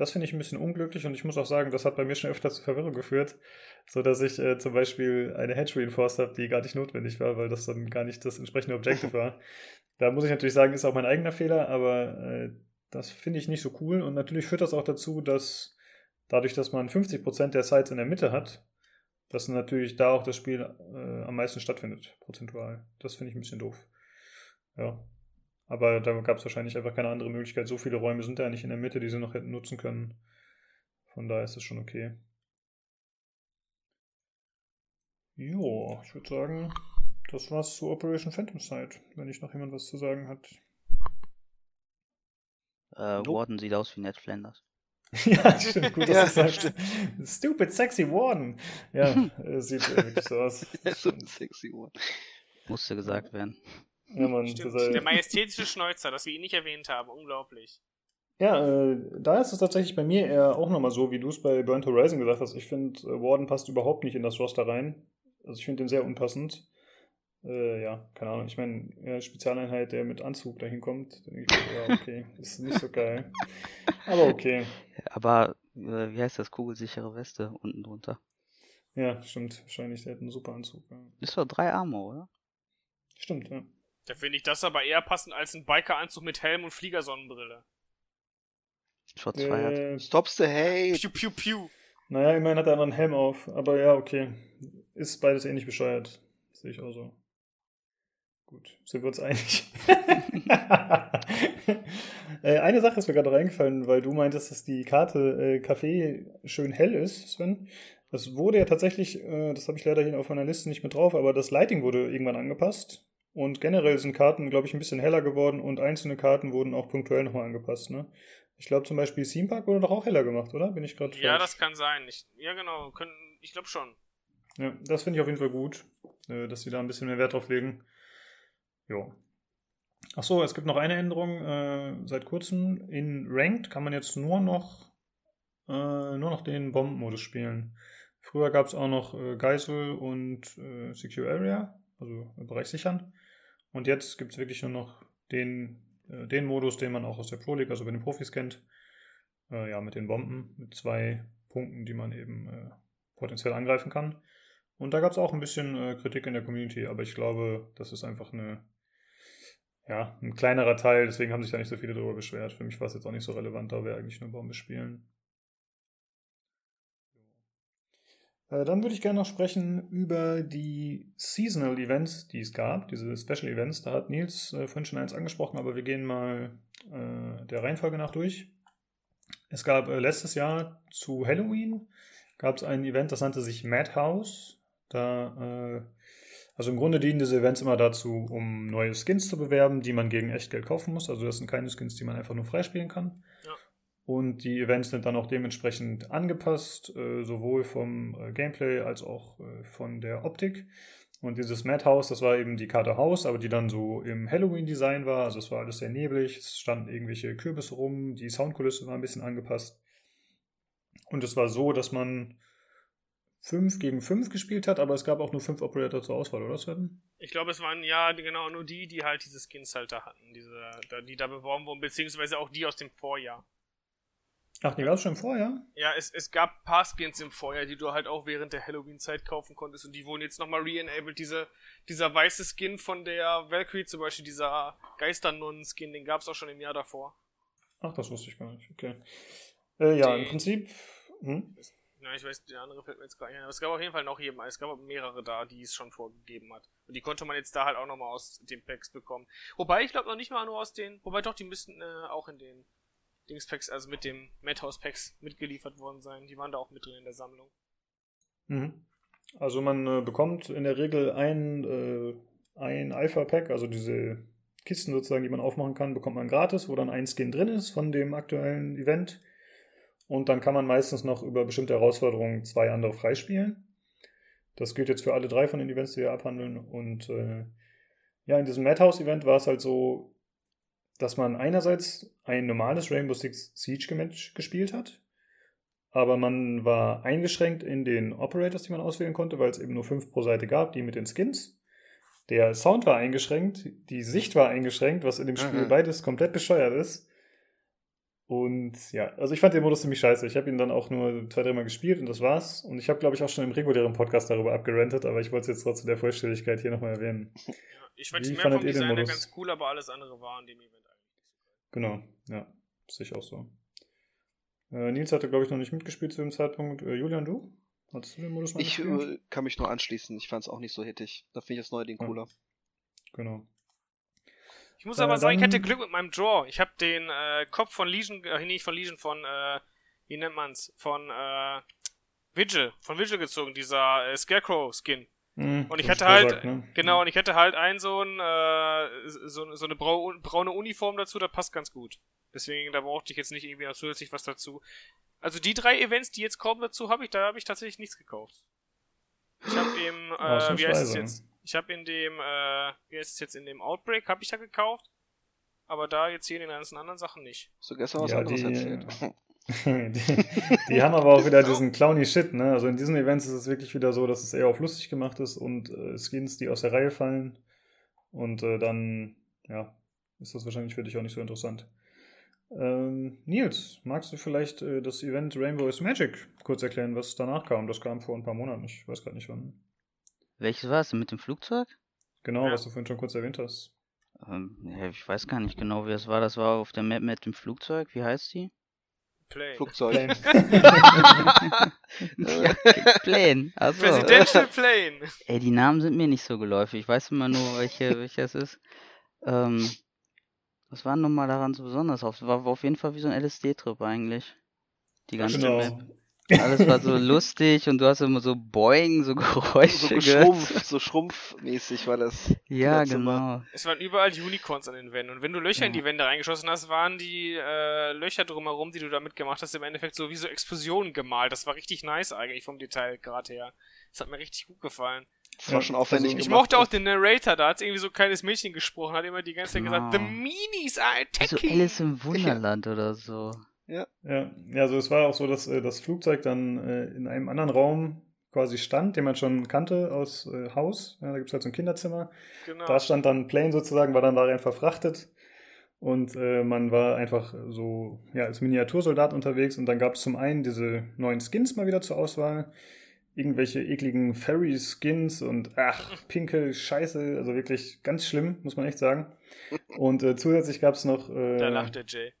Das finde ich ein bisschen unglücklich und ich muss auch sagen, das hat bei mir schon öfter zu Verwirrung geführt, so dass ich äh, zum Beispiel eine Hedge reinforced habe, die gar nicht notwendig war, weil das dann gar nicht das entsprechende Objective war. Da muss ich natürlich sagen, ist auch mein eigener Fehler, aber äh, das finde ich nicht so cool. Und natürlich führt das auch dazu, dass dadurch, dass man 50% der Sites in der Mitte hat, dass natürlich da auch das Spiel äh, am meisten stattfindet, prozentual. Das finde ich ein bisschen doof. Ja. Aber da gab es wahrscheinlich einfach keine andere Möglichkeit. So viele Räume sind da nicht in der Mitte, die sie noch hätten nutzen können. Von daher ist es schon okay. Jo, ich würde sagen, das war's zu Operation Phantom Sight, wenn nicht noch jemand was zu sagen hat. Äh, nope. Warden sieht aus wie Ned Flanders. ja, stimmt, gut, dass ja, du sagst. Stupid sexy Warden. Ja, sieht wirklich so aus. so sexy Warden. Musste gesagt werden. Ja, Mann, Stimmt, der majestätische Schnäuzer, dass wir ihn nicht erwähnt haben, unglaublich. Ja, äh, da ist es tatsächlich bei mir eher auch nochmal so, wie du es bei Burnt Horizon gesagt hast. Ich finde, äh, Warden passt überhaupt nicht in das Roster rein. Also ich finde den sehr unpassend. Äh, ja, keine Ahnung. Ich meine, ja, Spezialeinheit, der mit Anzug dahin kommt, ich, ja, okay, ist nicht so geil. Aber okay. Aber äh, wie heißt das? Kugelsichere Weste unten drunter. Ja, stimmt. Wahrscheinlich, der hat einen super Anzug. Ja. Ist doch drei Arme, oder? Stimmt, ja. Da finde ich das aber eher passend als ein Bikeranzug mit Helm und Fliegersonnenbrille. Shots äh, Stops the hate. Piu, piu, piu. Naja, immerhin hat er einen Helm auf. Aber ja, okay. Ist beides ähnlich bescheuert. Sehe ich auch so. Gut, sind wir uns einig. äh, eine Sache ist mir gerade reingefallen, weil du meintest, dass die Karte äh, Kaffee schön hell ist, Sven. Das wurde ja tatsächlich, äh, das habe ich leider hier auf meiner Liste nicht mit drauf, aber das Lighting wurde irgendwann angepasst. Und generell sind Karten, glaube ich, ein bisschen heller geworden und einzelne Karten wurden auch punktuell nochmal angepasst. Ne? Ich glaube zum Beispiel Theme Park wurde doch auch heller gemacht, oder? Bin ich gerade Ja, falsch? das kann sein. Ich, ja, genau. Können, ich glaube schon. Ja, das finde ich auf jeden Fall gut, äh, dass sie da ein bisschen mehr Wert drauf legen. Jo. Achso, es gibt noch eine Änderung. Äh, seit kurzem in Ranked kann man jetzt nur noch äh, nur noch den Bombenmodus spielen. Früher gab es auch noch äh, Geisel und äh, Secure Area, also Bereich sichern. Und jetzt gibt es wirklich nur noch den, äh, den Modus, den man auch aus der Pro League, also bei den Profis kennt. Äh, ja, mit den Bomben, mit zwei Punkten, die man eben äh, potenziell angreifen kann. Und da gab es auch ein bisschen äh, Kritik in der Community, aber ich glaube, das ist einfach eine, ja, ein kleinerer Teil, deswegen haben sich da nicht so viele darüber beschwert. Für mich war es jetzt auch nicht so relevant, da wir eigentlich nur Bombe spielen. Äh, dann würde ich gerne noch sprechen über die Seasonal Events, die es gab, diese Special Events. Da hat Nils äh, vorhin schon eins angesprochen, aber wir gehen mal äh, der Reihenfolge nach durch. Es gab äh, letztes Jahr zu Halloween gab es ein Event, das nannte sich Madhouse. Da, äh, also im Grunde dienen diese Events immer dazu, um neue Skins zu bewerben, die man gegen Echtgeld kaufen muss. Also das sind keine Skins, die man einfach nur freispielen kann. Ja. Und die Events sind dann auch dementsprechend angepasst, äh, sowohl vom äh, Gameplay als auch äh, von der Optik. Und dieses Madhouse, das war eben die Karte Haus, aber die dann so im Halloween-Design war. Also es war alles sehr neblig, es standen irgendwelche Kürbisse rum, die Soundkulisse war ein bisschen angepasst. Und es war so, dass man 5 gegen 5 gespielt hat, aber es gab auch nur 5 Operator zur Auswahl, oder Sven? Ich glaube, es waren ja genau nur die, die halt diese Skins halt da hatten, diese, die da beworben wurden, beziehungsweise auch die aus dem Vorjahr. Ach, die gab es schon vorher? Ja, es, es gab ein paar Skins im Vorjahr, die du halt auch während der Halloween-Zeit kaufen konntest und die wurden jetzt nochmal re-enabled. Diese, dieser weiße Skin von der Valkyrie zum Beispiel, dieser Geisternonnen-Skin, den gab es auch schon im Jahr davor. Ach, das wusste ich gar nicht, okay. Äh, ja, Die- im Prinzip. Hm? Ja, ich weiß, der andere fällt mir jetzt gar nicht ein. Aber es gab auf jeden Fall noch jemand, es gab mehrere da, die es schon vorgegeben hat. Und die konnte man jetzt da halt auch nochmal aus den Packs bekommen. Wobei, ich glaube noch nicht mal nur aus den, wobei doch, die müssten äh, auch in den Dings-Packs, also mit dem Madhouse-Packs mitgeliefert worden sein. Die waren da auch mit drin in der Sammlung. Mhm. Also man äh, bekommt in der Regel ein, äh, ein Alpha-Pack, also diese Kisten sozusagen, die man aufmachen kann, bekommt man gratis, wo dann ein Skin drin ist von dem aktuellen Event. Und dann kann man meistens noch über bestimmte Herausforderungen zwei andere freispielen. Das gilt jetzt für alle drei von den Events, die wir abhandeln. Und äh, ja, in diesem Madhouse-Event war es halt so, dass man einerseits ein normales Rainbow Six Siege Match gespielt hat, aber man war eingeschränkt in den Operators, die man auswählen konnte, weil es eben nur fünf pro Seite gab, die mit den Skins. Der Sound war eingeschränkt, die Sicht war eingeschränkt, was in dem Spiel Mhm. beides komplett bescheuert ist. Und ja, also ich fand den Modus ziemlich scheiße. Ich habe ihn dann auch nur zwei, dreimal gespielt und das war's. Und ich habe, glaube ich, auch schon im regulären Podcast darüber abgerantet, aber ich wollte es jetzt trotzdem der Vollständigkeit hier nochmal erwähnen. Ja, ich fand Wie die mehr fandet vom ihr den Designer Modus? ganz cool, aber alles andere war an dem Event eigentlich nicht so geil. Genau, ja, sehe ich auch so. Äh, Nils hatte, glaube ich, noch nicht mitgespielt zu dem Zeitpunkt. Äh, Julian, du? Hattest du den Modus mal Ich gespielt? äh, kann mich nur anschließen. Ich fand es auch nicht so hittig. Da finde ich das neue Ding Ja. cooler. Genau. Ich muss Äh, aber sagen, ich hatte Glück mit meinem Draw. Ich habe den äh, Kopf von Legion, äh, nicht von Legion, von, äh, wie nennt man's? Von äh, Vigil, von Vigil gezogen, dieser äh, Scarecrow-Skin. Mhm, Und ich hatte ist halt, ne? genau, und ich hätte halt ein so ein, äh, so, so eine brau braune Uniform dazu, das passt ganz gut. Deswegen, da brauchte ich jetzt nicht irgendwie noch zusätzlich was dazu. Also die drei Events, die jetzt kommen dazu, habe ich, da habe ich tatsächlich nichts gekauft. Ich habe im, äh, wie heißt es jetzt? Ich habe in dem, äh, wie heißt es jetzt, in dem Outbreak, habe ich da gekauft. Aber da jetzt hier in den ganzen anderen Sachen nicht. Hast du gestern was Ja, anderes die- erzählt? die, die haben aber auch wieder diesen clowny Shit, ne? Also in diesen Events ist es wirklich wieder so, dass es eher auf lustig gemacht ist und äh, Skins, die aus der Reihe fallen. Und äh, dann, ja, ist das wahrscheinlich für dich auch nicht so interessant. Ähm, Nils, magst du vielleicht äh, das Event Rainbow is Magic kurz erklären, was danach kam? Das kam vor ein paar Monaten, ich weiß gerade nicht wann. Welches war es? Mit dem Flugzeug? Genau, Ja. was du vorhin schon kurz erwähnt hast. Ähm, ich weiß gar nicht genau, wie es war. Das war auf der Map mit dem Flugzeug. Wie heißt die? Play. Flugzeug. ja, Plane. Also, Presidential Plane. ey, die Namen sind mir nicht so geläufig. Ich weiß immer nur, welche, welche es ist. Ähm, was war nochmal daran so besonders? Auf- War auf jeden Fall wie so ein LSD-Trip eigentlich. Die ganze Genau. Map. Alles war so lustig und du hast immer so Boing, so Geräusche so gehört. geschrumpft, so schrumpfmäßig war das. Ja, genau. Es waren überall Unicorns an den Wänden. Und wenn du Löcher in Ja. die Wände reingeschossen hast, waren die äh, Löcher drumherum, die du damit gemacht hast, im Endeffekt so wie so Explosionen gemalt. Das war richtig nice eigentlich vom Detailgrad her. Das hat mir richtig gut gefallen. Das war schon aufwendig also- Ich gemacht. mochte auch den Narrator, da hat irgendwie so ein kleines Mädchen gesprochen, hat immer die ganze Zeit Genau. gesagt, The Meanies are So attacking. Alice im Wunderland oder so. Ja. Ja, ja also es war auch so, dass äh, das Flugzeug dann äh, in einem anderen Raum quasi stand, den man schon kannte aus äh, Haus. Ja, da gibt es halt so ein Kinderzimmer. Genau. Da stand dann ein Plane sozusagen, war dann darin verfrachtet. Und äh, man war einfach so ja, als Miniatursoldat unterwegs. Und dann gab es zum einen diese neuen Skins mal wieder zur Auswahl. Irgendwelche ekligen Fairy-Skins und ach, pinke Scheiße. Also wirklich ganz schlimm, muss man echt sagen. Und äh, zusätzlich gab es noch. Äh, da lacht der Jay.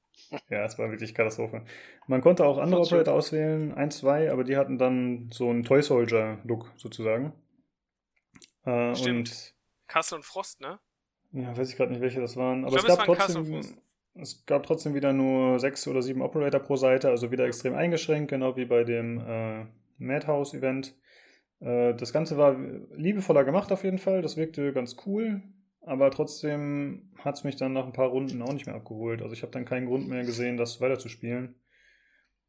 Ja, es war wirklich Katastrophe. Man konnte auch andere. Operator auswählen, ein, zwei, aber die hatten dann so einen Toy Soldier-Look sozusagen. Äh, Stimmt. Kassel und Frost, ne? ja, weiß ich gerade nicht, welche das waren. Aber Ich es glaub, gab es waren trotzdem. Es gab trotzdem wieder nur sechs oder sieben Operator pro Seite, also wieder extrem eingeschränkt, genau wie bei dem äh, Madhouse-Event. Äh, das Ganze war liebevoller gemacht auf jeden Fall, das wirkte ganz cool, aber trotzdem hat es mich dann nach ein paar Runden auch nicht mehr abgeholt. Also ich habe dann keinen Grund mehr gesehen, das weiterzuspielen.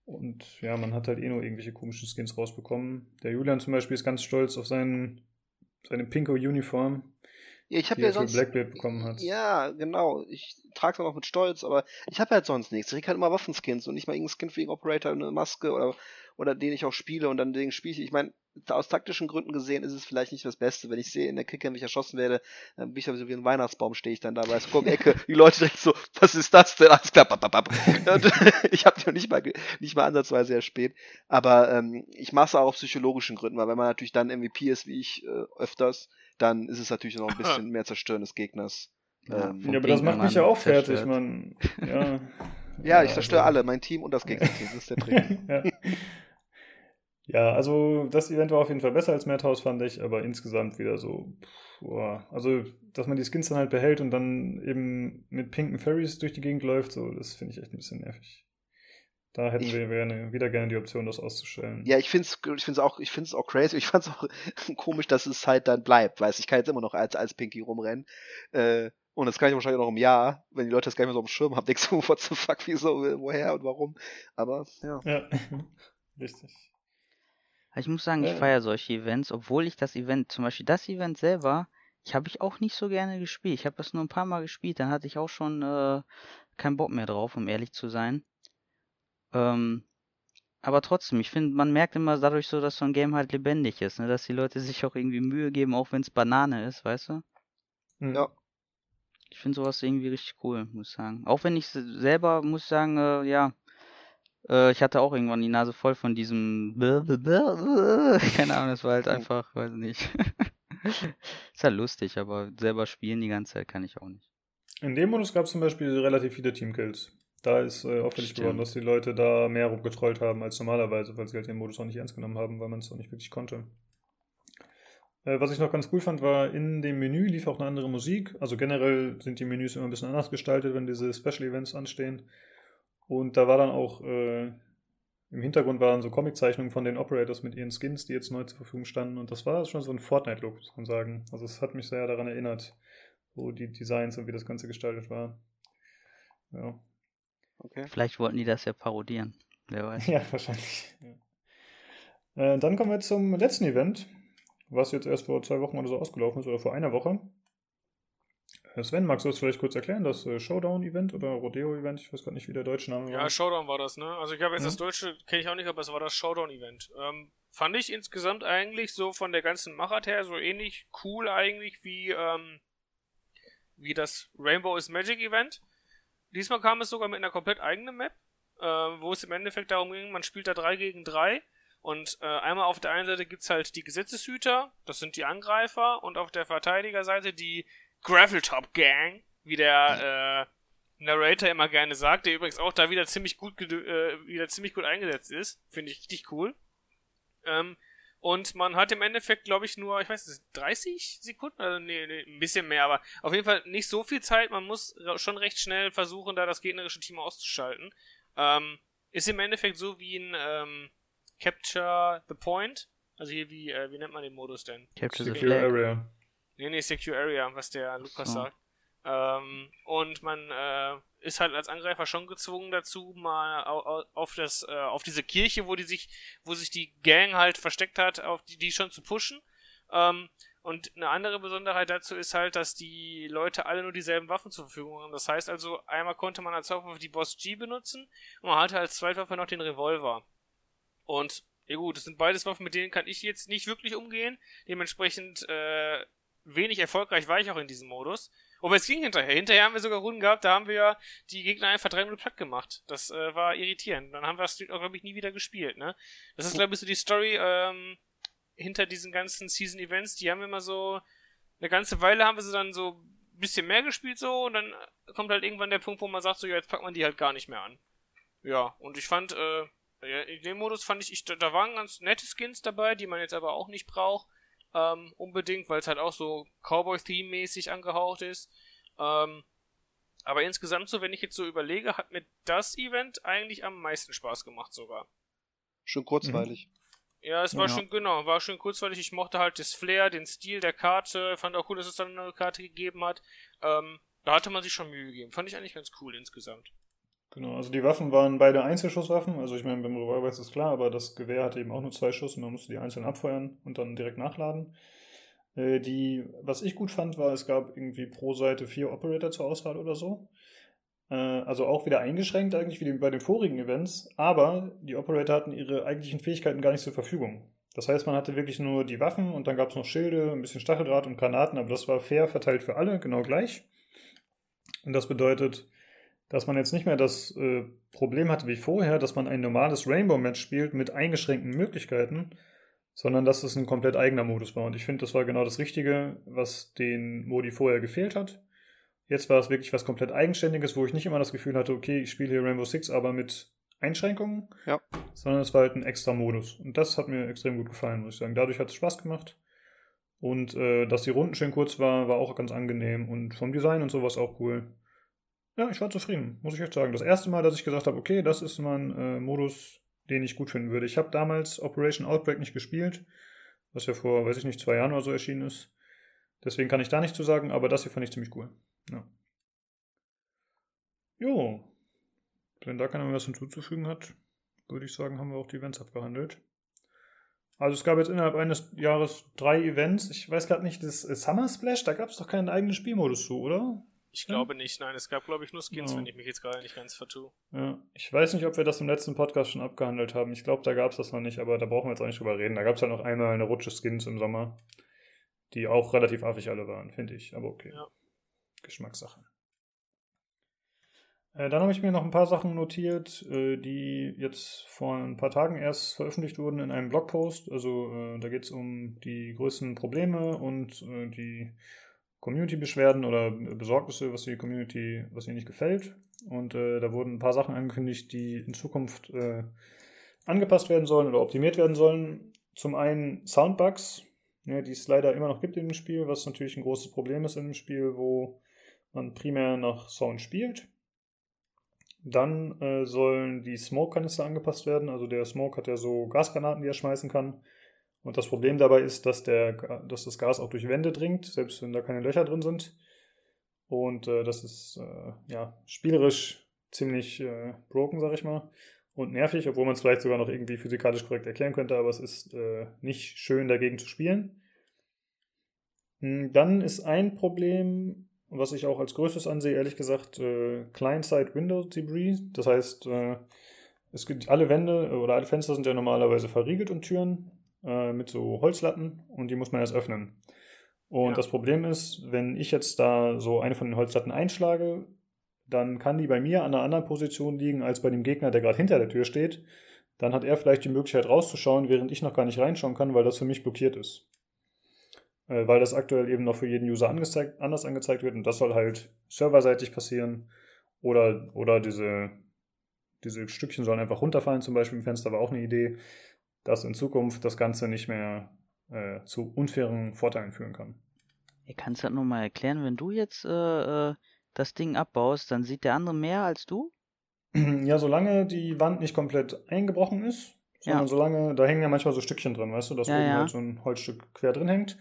Und ja, man hat halt eh nur irgendwelche komischen Skins rausbekommen. Der Julian zum Beispiel ist ganz stolz auf seinen, seine pinke Uniform, Ja, ich habe die ja er für sonst. Blackbeard bekommen hat. Ja, genau. Ich trage es auch mit Stolz, aber ich habe halt sonst nichts. Ich krieg halt immer Waffenskins und nicht mal irgendeinen Skin für irgendeinen Operator, eine Maske oder, oder den ich auch spiele und dann den spiele ich. Ich meine, aus taktischen Gründen gesehen ist es vielleicht nicht das Beste. Wenn ich sehe, in der Kicker, wie ich erschossen werde, dann bin ich so wie ein Weihnachtsbaum, stehe ich dann da bei der Ecke. Die Leute direkt so, was ist das denn? Alles klar, bap, bap, bap. Ich habe die noch nicht mal, nicht mal ansatzweise erspät. Aber ähm, ich mache es auch aus psychologischen Gründen, weil wenn man natürlich dann MVP ist, wie ich äh, öfters, dann ist es natürlich noch ein bisschen mehr Zerstören des Gegners. Ja, Ähm, Ja, aber das macht mich ja auch fertig, man. Ja, Ja, ich zerstöre also- alle, mein Team und das Gegnerteam, das ist der Trick. ja. Ja, also das Event war auf jeden Fall besser als Madhouse, fand ich, aber insgesamt wieder so. pff, Boah. Also, dass man die Skins dann halt behält und dann eben mit pinken Fairies durch die Gegend läuft, so, das finde ich echt ein bisschen nervig. Da hätten Ich- wir gerne, wieder gerne die Option, das auszustellen. Ja, ich find's, ich find's auch, ich find's auch crazy. Ich fand's auch komisch, dass es halt dann bleibt, weißt, ich kann jetzt immer noch als, als Pinky rumrennen. Äh, und das kann ich wahrscheinlich auch noch im Jahr, wenn die Leute das gar nicht mehr so auf dem Schirm haben, denkst du, what the fuck, wieso, woher und warum. Aber, ja. Ja, richtig. Ich muss sagen, ich feiere solche Events, obwohl ich das Event, zum Beispiel das Event selber, ich habe ich auch nicht so gerne gespielt. Ich habe das nur ein paar Mal gespielt, dann hatte ich auch schon äh, keinen Bock mehr drauf, um ehrlich zu sein. Ähm, aber trotzdem, ich finde, man merkt immer dadurch so, dass so ein Game halt lebendig ist, ne? dass die Leute sich auch irgendwie Mühe geben, auch wenn es Banane ist, weißt du? Mhm. Ja. Ich finde sowas irgendwie richtig cool, muss ich sagen. Auch wenn ich se- selber, muss sagen, äh, ja, äh, ich hatte auch irgendwann die Nase voll von diesem keine Ahnung, das war halt Oh. einfach, weiß nicht. Ist halt lustig, aber selber spielen die ganze Zeit kann ich auch nicht. In dem Modus gab es zum Beispiel relativ viele Teamkills. Da ist äh, auffällig geworden, dass die Leute da mehr rumgetrollt haben als normalerweise, weil sie halt den Modus auch nicht ernst genommen haben, weil man es auch nicht wirklich konnte. Äh, was ich noch ganz cool fand, war, in dem Menü lief auch eine andere Musik. Also generell sind die Menüs immer ein bisschen anders gestaltet, wenn diese Special Events anstehen. Und da war dann auch äh, im Hintergrund waren so Comiczeichnungen von den Operators mit ihren Skins, die jetzt neu zur Verfügung standen. Und das war schon so ein Fortnite-Look, muss man sagen. Also es hat mich sehr daran erinnert, wo die Designs und wie das Ganze gestaltet war. Ja, Okay. Vielleicht wollten die das ja parodieren. Wer weiß. ja wahrscheinlich. Ja. Äh, dann kommen wir zum letzten Event, was jetzt erst vor zwei Wochen oder so ausgelaufen ist, oder vor einer Woche. Sven, magst du das vielleicht kurz erklären? Das äh, Showdown-Event oder Rodeo-Event? Ich weiß gar nicht, wie der deutsche Name Ja, war. Showdown war das, ne? Also ich habe jetzt Mhm. das Deutsche, kenne ich auch nicht, aber es war das Showdown-Event. Ähm, fand ich insgesamt eigentlich so von der ganzen Machart her so ähnlich cool eigentlich wie, ähm, wie das Rainbow is Magic Event. Diesmal kam es sogar mit einer komplett eigenen Map, äh, wo es im Endeffekt darum ging, man spielt da 3 gegen 3 und äh, einmal auf der einen Seite gibt's halt die Gesetzeshüter, das sind die Angreifer, und auf der Verteidigerseite die Graveltop Gang, wie der äh, Narrator immer gerne sagt, der übrigens auch da wieder ziemlich gut äh, wieder ziemlich gut eingesetzt ist. Finde ich richtig cool. Ähm, und man hat im Endeffekt, glaube ich, nur, ich weiß nicht, 30 Sekunden? Also, nee, nee, ein bisschen mehr, aber auf jeden Fall nicht so viel Zeit. Man muss schon recht schnell versuchen, da das gegnerische Team auszuschalten. Ähm, ist im Endeffekt so wie ein ähm, Capture the Point. Also hier, wie, äh, wie nennt man den Modus denn? Capture the Flag. Area. Nee, nee, Secure Area, was der Lukas So. sagt. Ähm, und man äh, ist halt als Angreifer schon gezwungen dazu, mal au- au- auf das, äh, auf diese Kirche, wo die sich, wo sich die Gang halt versteckt hat, auf die, die schon zu pushen. Ähm, Und eine andere Besonderheit dazu ist halt, dass die Leute alle nur dieselben Waffen zur Verfügung haben. Das heißt also, einmal konnte man als Hauptwaffe die Boss G benutzen und man hatte als Zweitwaffe noch den Revolver. Und ja gut, das sind beides Waffen, mit denen kann ich jetzt nicht wirklich umgehen. Dementsprechend äh, wenig erfolgreich war ich auch in diesem Modus. Aber es ging hinterher. Hinterher haben wir sogar Runden gehabt, da haben wir die Gegner einfach drei Minuten platt gemacht. Das äh, war irritierend. Dann haben wir das, glaube ich, nie wieder gespielt, ne? Das ist, glaube ich, so die Story ähm, hinter diesen ganzen Season-Events. Die haben wir immer so, eine ganze Weile haben wir sie dann so ein bisschen mehr gespielt so und dann kommt halt irgendwann der Punkt, wo man sagt, so, ja, jetzt packt man die halt gar nicht mehr an. Ja, und ich fand, äh, in dem Modus fand ich, ich da waren ganz nette Skins dabei, die man jetzt aber auch nicht braucht ähm, unbedingt, weil es halt auch so Cowboy-Theme-mäßig angehaucht ist. Ähm, aber insgesamt so, wenn ich jetzt so überlege, hat mir das Event eigentlich am meisten Spaß gemacht sogar. Schon kurzweilig. Mhm. Ja, es war ja. schon, genau, war schon kurzweilig. Ich mochte halt das Flair, den Stil der Karte. Fand auch cool, dass es dann eine Karte gegeben hat. Ähm, da hatte man sich schon Mühe gegeben. Fand ich eigentlich ganz cool insgesamt. Genau, also die Waffen waren beide Einzelschusswaffen. Also ich meine, beim Revolver ist es klar, aber das Gewehr hatte eben auch nur zwei Schuss und man musste die einzeln abfeuern und dann direkt nachladen. Äh, die, was ich gut fand, war, es gab irgendwie pro Seite vier Operator zur Auswahl oder so. Äh, also auch wieder eingeschränkt eigentlich wie bei den vorigen Events, aber die Operator hatten ihre eigentlichen Fähigkeiten gar nicht zur Verfügung. Das heißt, man hatte wirklich nur die Waffen und dann gab es noch Schilde, ein bisschen Stacheldraht und Granaten, aber das war fair verteilt für alle, genau gleich. Und das bedeutet, dass man jetzt nicht mehr das äh, Problem hatte wie vorher, dass man ein normales Rainbow-Match spielt mit eingeschränkten Möglichkeiten, sondern dass es ein komplett eigener Modus war. Und ich finde, das war genau das Richtige, was den Modi vorher gefehlt hat. Jetzt war es wirklich was komplett Eigenständiges, wo ich nicht immer das Gefühl hatte, okay, ich spiele hier Rainbow Six, aber mit Einschränkungen, ja. sondern es war halt ein extra Modus. Und das hat mir extrem gut gefallen, muss ich sagen. Dadurch hat es Spaß gemacht. Und äh, dass die Runden schön kurz waren, war auch ganz angenehm. Und vom Design und sowas auch cool. Ja, ich war zufrieden, muss ich echt sagen. Das erste Mal, dass ich gesagt habe, okay, das ist mein äh, Modus, den ich gut finden würde. Ich habe damals Operation Outbreak nicht gespielt, was ja vor, weiß ich nicht, zwei Jahren oder so erschienen ist. Deswegen kann ich da nicht zu sagen, aber das hier fand ich ziemlich cool. Ja. Jo, wenn da keiner mehr was hinzuzufügen hat, würde ich sagen, haben wir auch die Events abgehandelt. Also es gab jetzt innerhalb eines Jahres drei Events. Ich weiß gerade nicht, das Summer Splash, da gab es doch keinen eigenen Spielmodus zu, oder? Ich glaube nicht, nein. Es gab, glaube ich, nur Skins, ja. wenn ich mich jetzt gerade nicht ganz vertue. Ja. Ich weiß nicht, ob wir das im letzten Podcast schon abgehandelt haben. Ich glaube, da gab es das noch nicht, aber da brauchen wir jetzt auch nicht drüber reden. Da gab es ja noch einmal eine Rutsche Skins im Sommer, die auch relativ affig alle waren, finde ich. Aber okay. Ja. Geschmackssache. Äh, dann habe ich mir noch ein paar Sachen notiert, äh, die jetzt vor ein paar Tagen erst veröffentlicht wurden in einem Blogpost. Also äh, da geht es um die größten Probleme und äh, die Community-Beschwerden oder Besorgnisse, was die Community, was ihnen nicht gefällt. Und äh, da wurden ein paar Sachen angekündigt, die in Zukunft äh, angepasst werden sollen oder optimiert werden sollen. Zum einen Soundbugs, ja, die es leider immer noch gibt in dem Spiel, was natürlich ein großes Problem ist in dem Spiel, wo man primär nach Sound spielt. Dann äh, sollen die Smoke-Kanister angepasst werden. Also der Smoke hat ja so Gasgranaten, die er schmeißen kann. Und das Problem dabei ist, dass, der, dass das Gas auch durch Wände dringt, selbst wenn da keine Löcher drin sind. Und äh, das ist äh, ja, spielerisch ziemlich äh, broken, sag ich mal. Und nervig, obwohl man es vielleicht sogar noch irgendwie physikalisch korrekt erklären könnte, aber es ist äh, nicht schön dagegen zu spielen. Hm, dann ist ein Problem, was ich auch als größtes ansehe, ehrlich gesagt, äh, Client-Side Window Debris. Das heißt, äh, es gibt alle Wände oder alle Fenster sind ja normalerweise verriegelt und Türen äh, mit so Holzlatten und die muss man erst öffnen. Und ja. das Problem ist, wenn ich jetzt da so eine von den Holzlatten einschlage, dann kann die bei mir an einer anderen Position liegen als bei dem Gegner, der gerade hinter der Tür steht. Dann hat er vielleicht die Möglichkeit rauszuschauen, während ich noch gar nicht reinschauen kann, weil das für mich blockiert ist. Äh, weil das aktuell eben noch für jeden User angezeigt, anders angezeigt wird und das soll halt serverseitig passieren. Oder, oder diese, diese Stückchen sollen einfach runterfallen, zum Beispiel im Fenster war auch eine Idee dass in Zukunft das Ganze nicht mehr äh, zu unfairen Vorteilen führen kann. Ihr kannst das nochmal erklären, wenn du jetzt äh, äh, das Ding abbaust, dann sieht der andere mehr als du? Ja, solange die Wand nicht komplett eingebrochen ist, sondern ja. solange, da hängen ja manchmal so Stückchen drin, weißt du, dass ja, oben ja. halt so ein Holzstück quer drin hängt.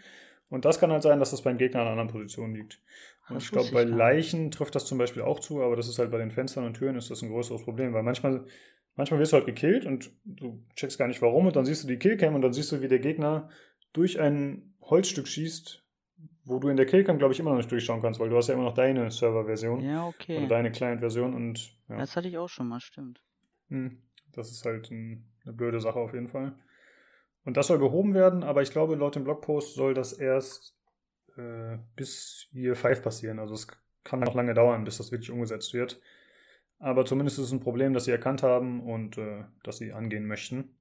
Und das kann halt sein, dass das beim Gegner an einer anderen Position liegt. Und das ich glaube, bei Leichen trifft das zum Beispiel auch zu, aber das ist halt bei den Fenstern und Türen ist das ein größeres Problem, weil manchmal Manchmal wirst du halt gekillt und du checkst gar nicht warum und dann siehst du die Killcam und dann siehst du, wie der Gegner durch ein Holzstück schießt, wo du in der Killcam, glaube ich, immer noch nicht durchschauen kannst, weil du hast ja immer noch deine Server-Version Ja, okay. deine Client-Version und ja, Das hatte ich auch schon mal, stimmt. hm, das ist halt ein, eine blöde Sache auf jeden Fall. Und das soll behoben werden, aber ich glaube, laut dem Blogpost soll das erst äh, bis Year 5 passieren. Also es kann noch lange dauern, bis das wirklich umgesetzt wird. Aber zumindest ist es ein Problem, das sie erkannt haben und äh, das sie angehen möchten.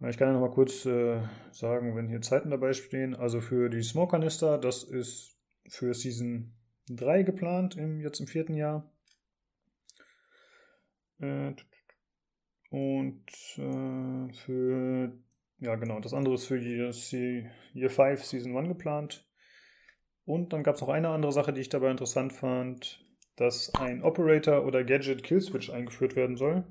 Ich kann ja noch mal kurz äh, sagen, wenn hier Zeiten dabei stehen. Also für die Smoke-Kanister, das ist für Season 3 geplant, im, jetzt im vierten Jahr. Äh, und äh, für, ja genau, das andere ist für Year 5 Season 1 geplant. Und dann gab es noch eine andere Sache, die ich dabei interessant fand, dass ein Operator oder Gadget Killswitch eingeführt werden soll.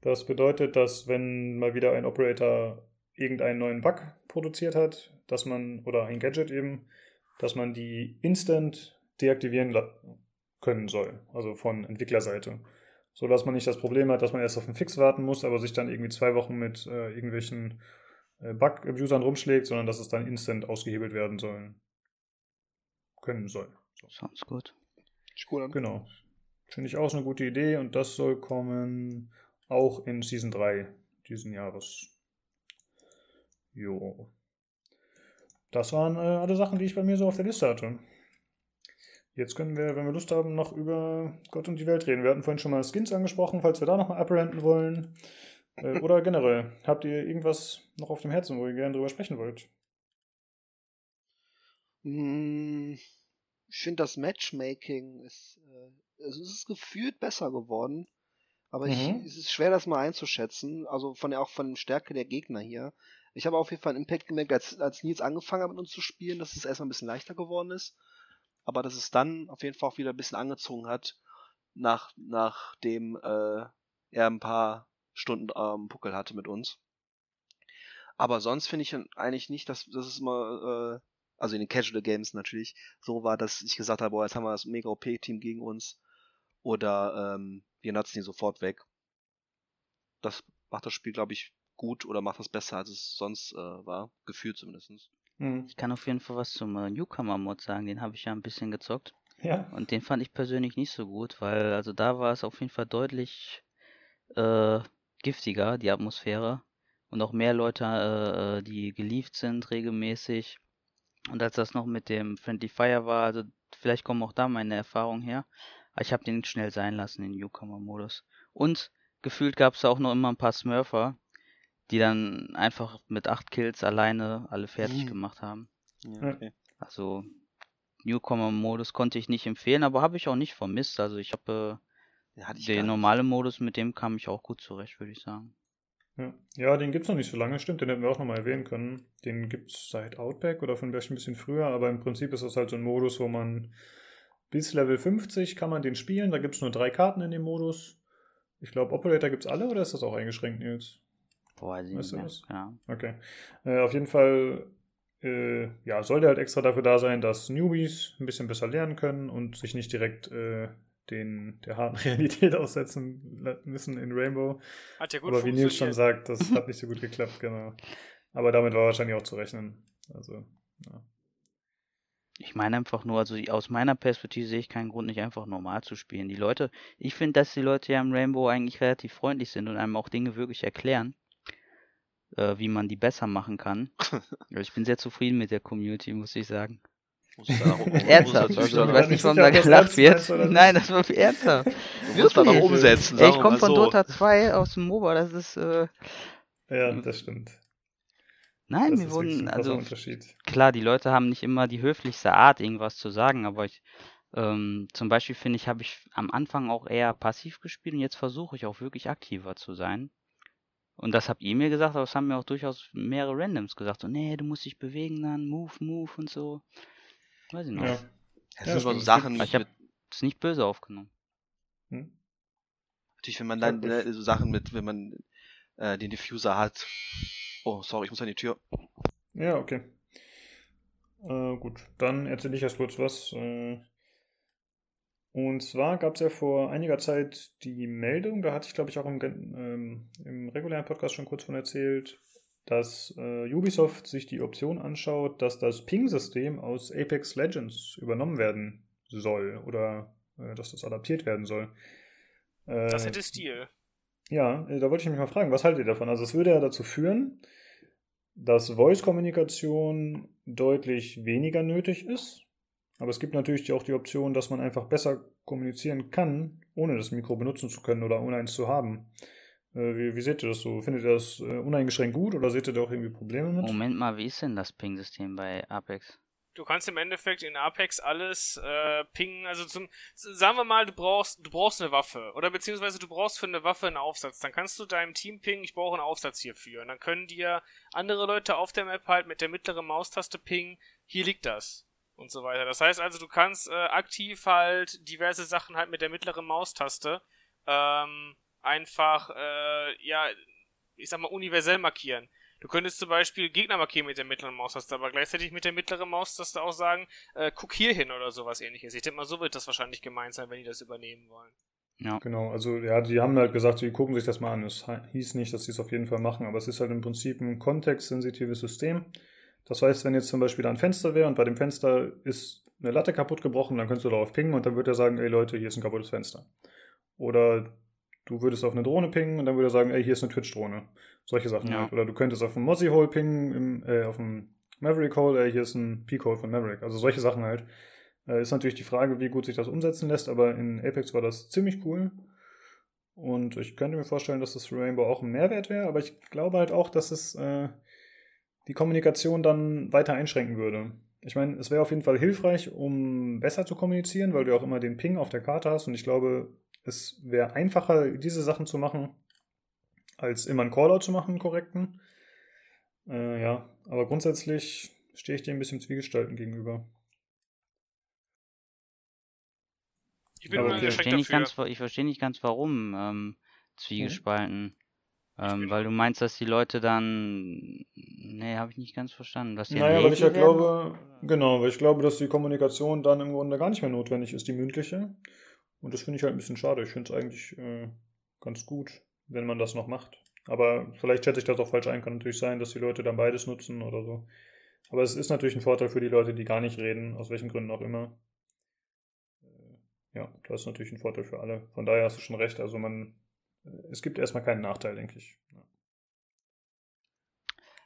Das bedeutet, dass wenn mal wieder ein Operator irgendeinen neuen Bug produziert hat, dass man, oder ein Gadget eben, dass man die instant deaktivieren können soll, also von Entwicklerseite. So dass man nicht das Problem hat, dass man erst auf einen Fix warten muss, aber sich dann irgendwie zwei Wochen mit äh, irgendwelchen äh, Bug-Abusern rumschlägt, sondern dass es dann instant ausgehebelt werden soll. Können soll. Sounds gut. Ist cool an. Genau. Finde ich auch so eine gute Idee und das soll kommen auch in Season 3 diesen Jahres. Jo. Das waren äh, alle Sachen, die ich bei mir so auf der Liste hatte. Jetzt können wir, wenn wir Lust haben, noch über Gott und die Welt reden. Wir hatten vorhin schon mal Skins angesprochen, falls wir da nochmal apparenten wollen. Äh, oder generell, habt ihr irgendwas noch auf dem Herzen, wo ihr gerne drüber sprechen wollt? Ich finde, das Matchmaking ist, äh, also es ist gefühlt besser geworden. Aber ich, Mhm. es ist schwer, das mal einzuschätzen. Also von der, auch von der Stärke der Gegner hier. Ich habe auf jeden Fall einen Impact gemerkt, als, als Nils angefangen hat mit uns zu spielen, dass es erstmal ein bisschen leichter geworden ist. Aber dass es dann auf jeden Fall auch wieder ein bisschen angezogen hat, nach, nachdem äh, er ein paar Stunden ähm, Puckel hatte mit uns. Aber sonst finde ich eigentlich nicht, dass, dass es immer, äh, also in den Casual Games natürlich, so war, dass ich gesagt habe, boah, jetzt haben wir das mega OP-Team gegen uns. Oder ähm, wir nutzen die sofort weg. Das macht das Spiel, glaube ich, gut oder macht das besser, als es sonst äh, war. Gefühlt zumindest. Hm. Ich kann auf jeden Fall was zum äh, Newcomer-Mod sagen, den habe ich ja ein bisschen gezockt. Ja. Und den fand ich persönlich nicht so gut, weil also da war es auf jeden Fall deutlich äh, giftiger, die Atmosphäre. Und auch mehr Leute, äh, äh, die gelieft sind regelmäßig. Und als das noch mit dem Friendly Fire war, also vielleicht kommen auch da meine Erfahrungen her. Aber ich habe den schnell sein lassen, den Newcomer-Modus. Und gefühlt gab es auch noch immer ein paar Smurfer, die dann einfach mit acht Kills alleine alle fertig Mhm. gemacht haben. Ja, okay. Also Newcomer-Modus konnte ich nicht empfehlen, aber habe ich auch nicht vermisst. Also ich habe äh, den normalen Modus, mit dem kam ich auch gut zurecht, würde ich sagen. Ja, ja den gibt es noch nicht so lange, stimmt, den hätten wir auch nochmal erwähnen können. Den gibt es seit Outback oder vielleicht ein bisschen früher, aber im Prinzip ist das halt so ein Modus, wo man bis Level 50 kann man den spielen. Da gibt es nur drei Karten in dem Modus. Ich glaube, Operator gibt es alle oder ist das auch eingeschränkt, Nils? Boah, weiß ich Weißt du das? Ja. Okay. Äh, auf jeden Fall äh, ja, soll der halt extra dafür da sein, dass Newbies ein bisschen besser lernen können und sich nicht direkt äh, den, der harten Realität aussetzen müssen in Rainbow. Hat ja gut Aber wie Nils schon sagt, das hat nicht so gut geklappt, genau. Aber damit war wahrscheinlich auch zu rechnen. Also, ja. Ich meine einfach nur, also aus meiner Perspektive sehe ich keinen Grund, nicht einfach normal zu spielen. Die Leute, ich finde, dass die Leute ja im Rainbow eigentlich relativ freundlich sind und einem auch Dinge wirklich erklären, äh, wie man die besser machen kann. Also ich bin sehr zufrieden mit der Community, muss ich sagen. Muss Ernsthaft, also ich weiß nicht, warum da ob das gelacht wird. Nein, das war ernsthaft. Du musst dann auch Wirklich. umsetzen. Ey, ich komme von so. Dota 2 aus dem MOBA, das ist, äh, ja, das stimmt. nein, das wir wurden, also Unterschied. klar, die Leute haben nicht immer die höflichste Art, irgendwas zu sagen, aber ich, ähm, zum Beispiel finde ich, habe ich am Anfang auch eher passiv gespielt und jetzt versuche ich auch wirklich aktiver zu sein. Und das habt ihr mir gesagt, aber das haben mir auch durchaus mehrere Randoms gesagt. So, nee, du musst dich bewegen dann, move, move und so. Weiß ich noch. Ja. Das Ja, sind so. Sachen, ich hab- mit, Ist nicht böse aufgenommen. Hm? natürlich, wenn man dann ne, so Sachen mit, wenn man äh, den Diffuser hat. Oh, sorry, ich muss an die Tür. Ja, okay. Äh, gut, dann erzähle ich erst kurz was. Äh, und zwar gab es ja vor einiger Zeit die Meldung, da hatte ich glaube ich auch im, ähm, im regulären Podcast schon kurz von erzählt, dass äh, Ubisoft sich die Option anschaut, dass das Ping-System aus Apex Legends übernommen werden soll oder äh, dass das adaptiert werden soll. Äh, das hätte Stil. Ja, äh, da wollte ich mich mal fragen, was haltet ihr davon? Also es würde ja dazu führen, dass Voice-Kommunikation deutlich weniger nötig ist. Aber es gibt natürlich auch die Option, dass man einfach besser kommunizieren kann, ohne das Mikro benutzen zu können oder ohne eins zu haben. Äh, wie, wie seht ihr das so? Findet ihr das äh, uneingeschränkt gut oder seht ihr da auch irgendwie Probleme mit? Moment mal, wie ist denn das Ping-System bei Apex? Du kannst im Endeffekt in Apex alles äh, pingen, also zum, sagen wir mal, du brauchst, du brauchst eine Waffe oder beziehungsweise du brauchst für eine Waffe einen Aufsatz. Dann kannst du deinem Team pingen, ich brauche einen Aufsatz hierfür. Und dann können dir andere Leute auf der Map halt mit der mittleren Maustaste pingen, hier liegt das und so weiter. Das heißt also, du kannst äh, aktiv halt diverse Sachen halt mit der mittleren Maustaste ähm, einfach, äh, ja, ich sag mal, universell markieren. Du könntest zum Beispiel Gegner markieren mit der mittleren Maustaste, aber gleichzeitig mit der mittleren Maustaste auch sagen, äh, guck hier hin oder sowas ähnliches. Ich denke mal, so wird das wahrscheinlich gemeint sein, wenn die das übernehmen wollen. Ja. Genau, also ja, die haben halt gesagt, sie gucken sich das mal an. Es hieß nicht, dass sie es auf jeden Fall machen, aber es ist halt im Prinzip ein kontextsensitives System. Das heißt, wenn jetzt zum Beispiel da ein Fenster wäre und bei dem Fenster ist eine Latte kaputt gebrochen, dann könntest du darauf pingen und dann wird er sagen, ey Leute, hier ist ein kaputtes Fenster. Oder du würdest auf eine Drohne pingen und dann würde er sagen, ey, hier ist eine Twitch-Drohne. Solche Sachen ja. halt. Oder du könntest auf einen Mozzie-Hole pingen, im, äh, auf einen Maverick-Hole, ey, hier ist ein Peak-Hole von Maverick. Also solche Sachen halt. Äh, ist natürlich die Frage, wie gut sich das umsetzen lässt, aber in Apex war das ziemlich cool. Und ich könnte mir vorstellen, dass das für Rainbow auch ein Mehrwert wäre, aber ich glaube halt auch, dass es äh, die Kommunikation dann weiter einschränken würde. Ich meine, es wäre auf jeden Fall hilfreich, um besser zu kommunizieren, weil du auch immer den Ping auf der Karte hast und ich glaube, es wäre einfacher, diese Sachen zu machen, als immer einen Callout zu machen, einen korrekten. Äh, ja, aber grundsätzlich stehe ich dem ein bisschen zwiegespalten gegenüber. Ich, bin okay. ich, verstehe nicht ganz, ich verstehe nicht ganz, warum ähm, zwiegespalten. Mhm. Ähm, weil du meinst, dass die Leute dann. Nee, habe ich nicht ganz verstanden. Dass die naja, weil ich ja glaube, genau, weil ich glaube, dass die Kommunikation dann im Grunde gar nicht mehr notwendig ist, die mündliche. Und das finde ich halt ein bisschen schade. Ich finde es eigentlich äh, ganz gut, wenn man das noch macht. Aber vielleicht schätze ich das auch falsch ein. Kann natürlich sein, dass die Leute dann beides nutzen oder so. Aber es ist natürlich ein Vorteil für die Leute, die gar nicht reden, aus welchen Gründen auch immer. Äh, ja, das ist natürlich ein Vorteil für alle. Von daher hast du schon recht. Also man, äh, es gibt erstmal keinen Nachteil, denke ich. Ja.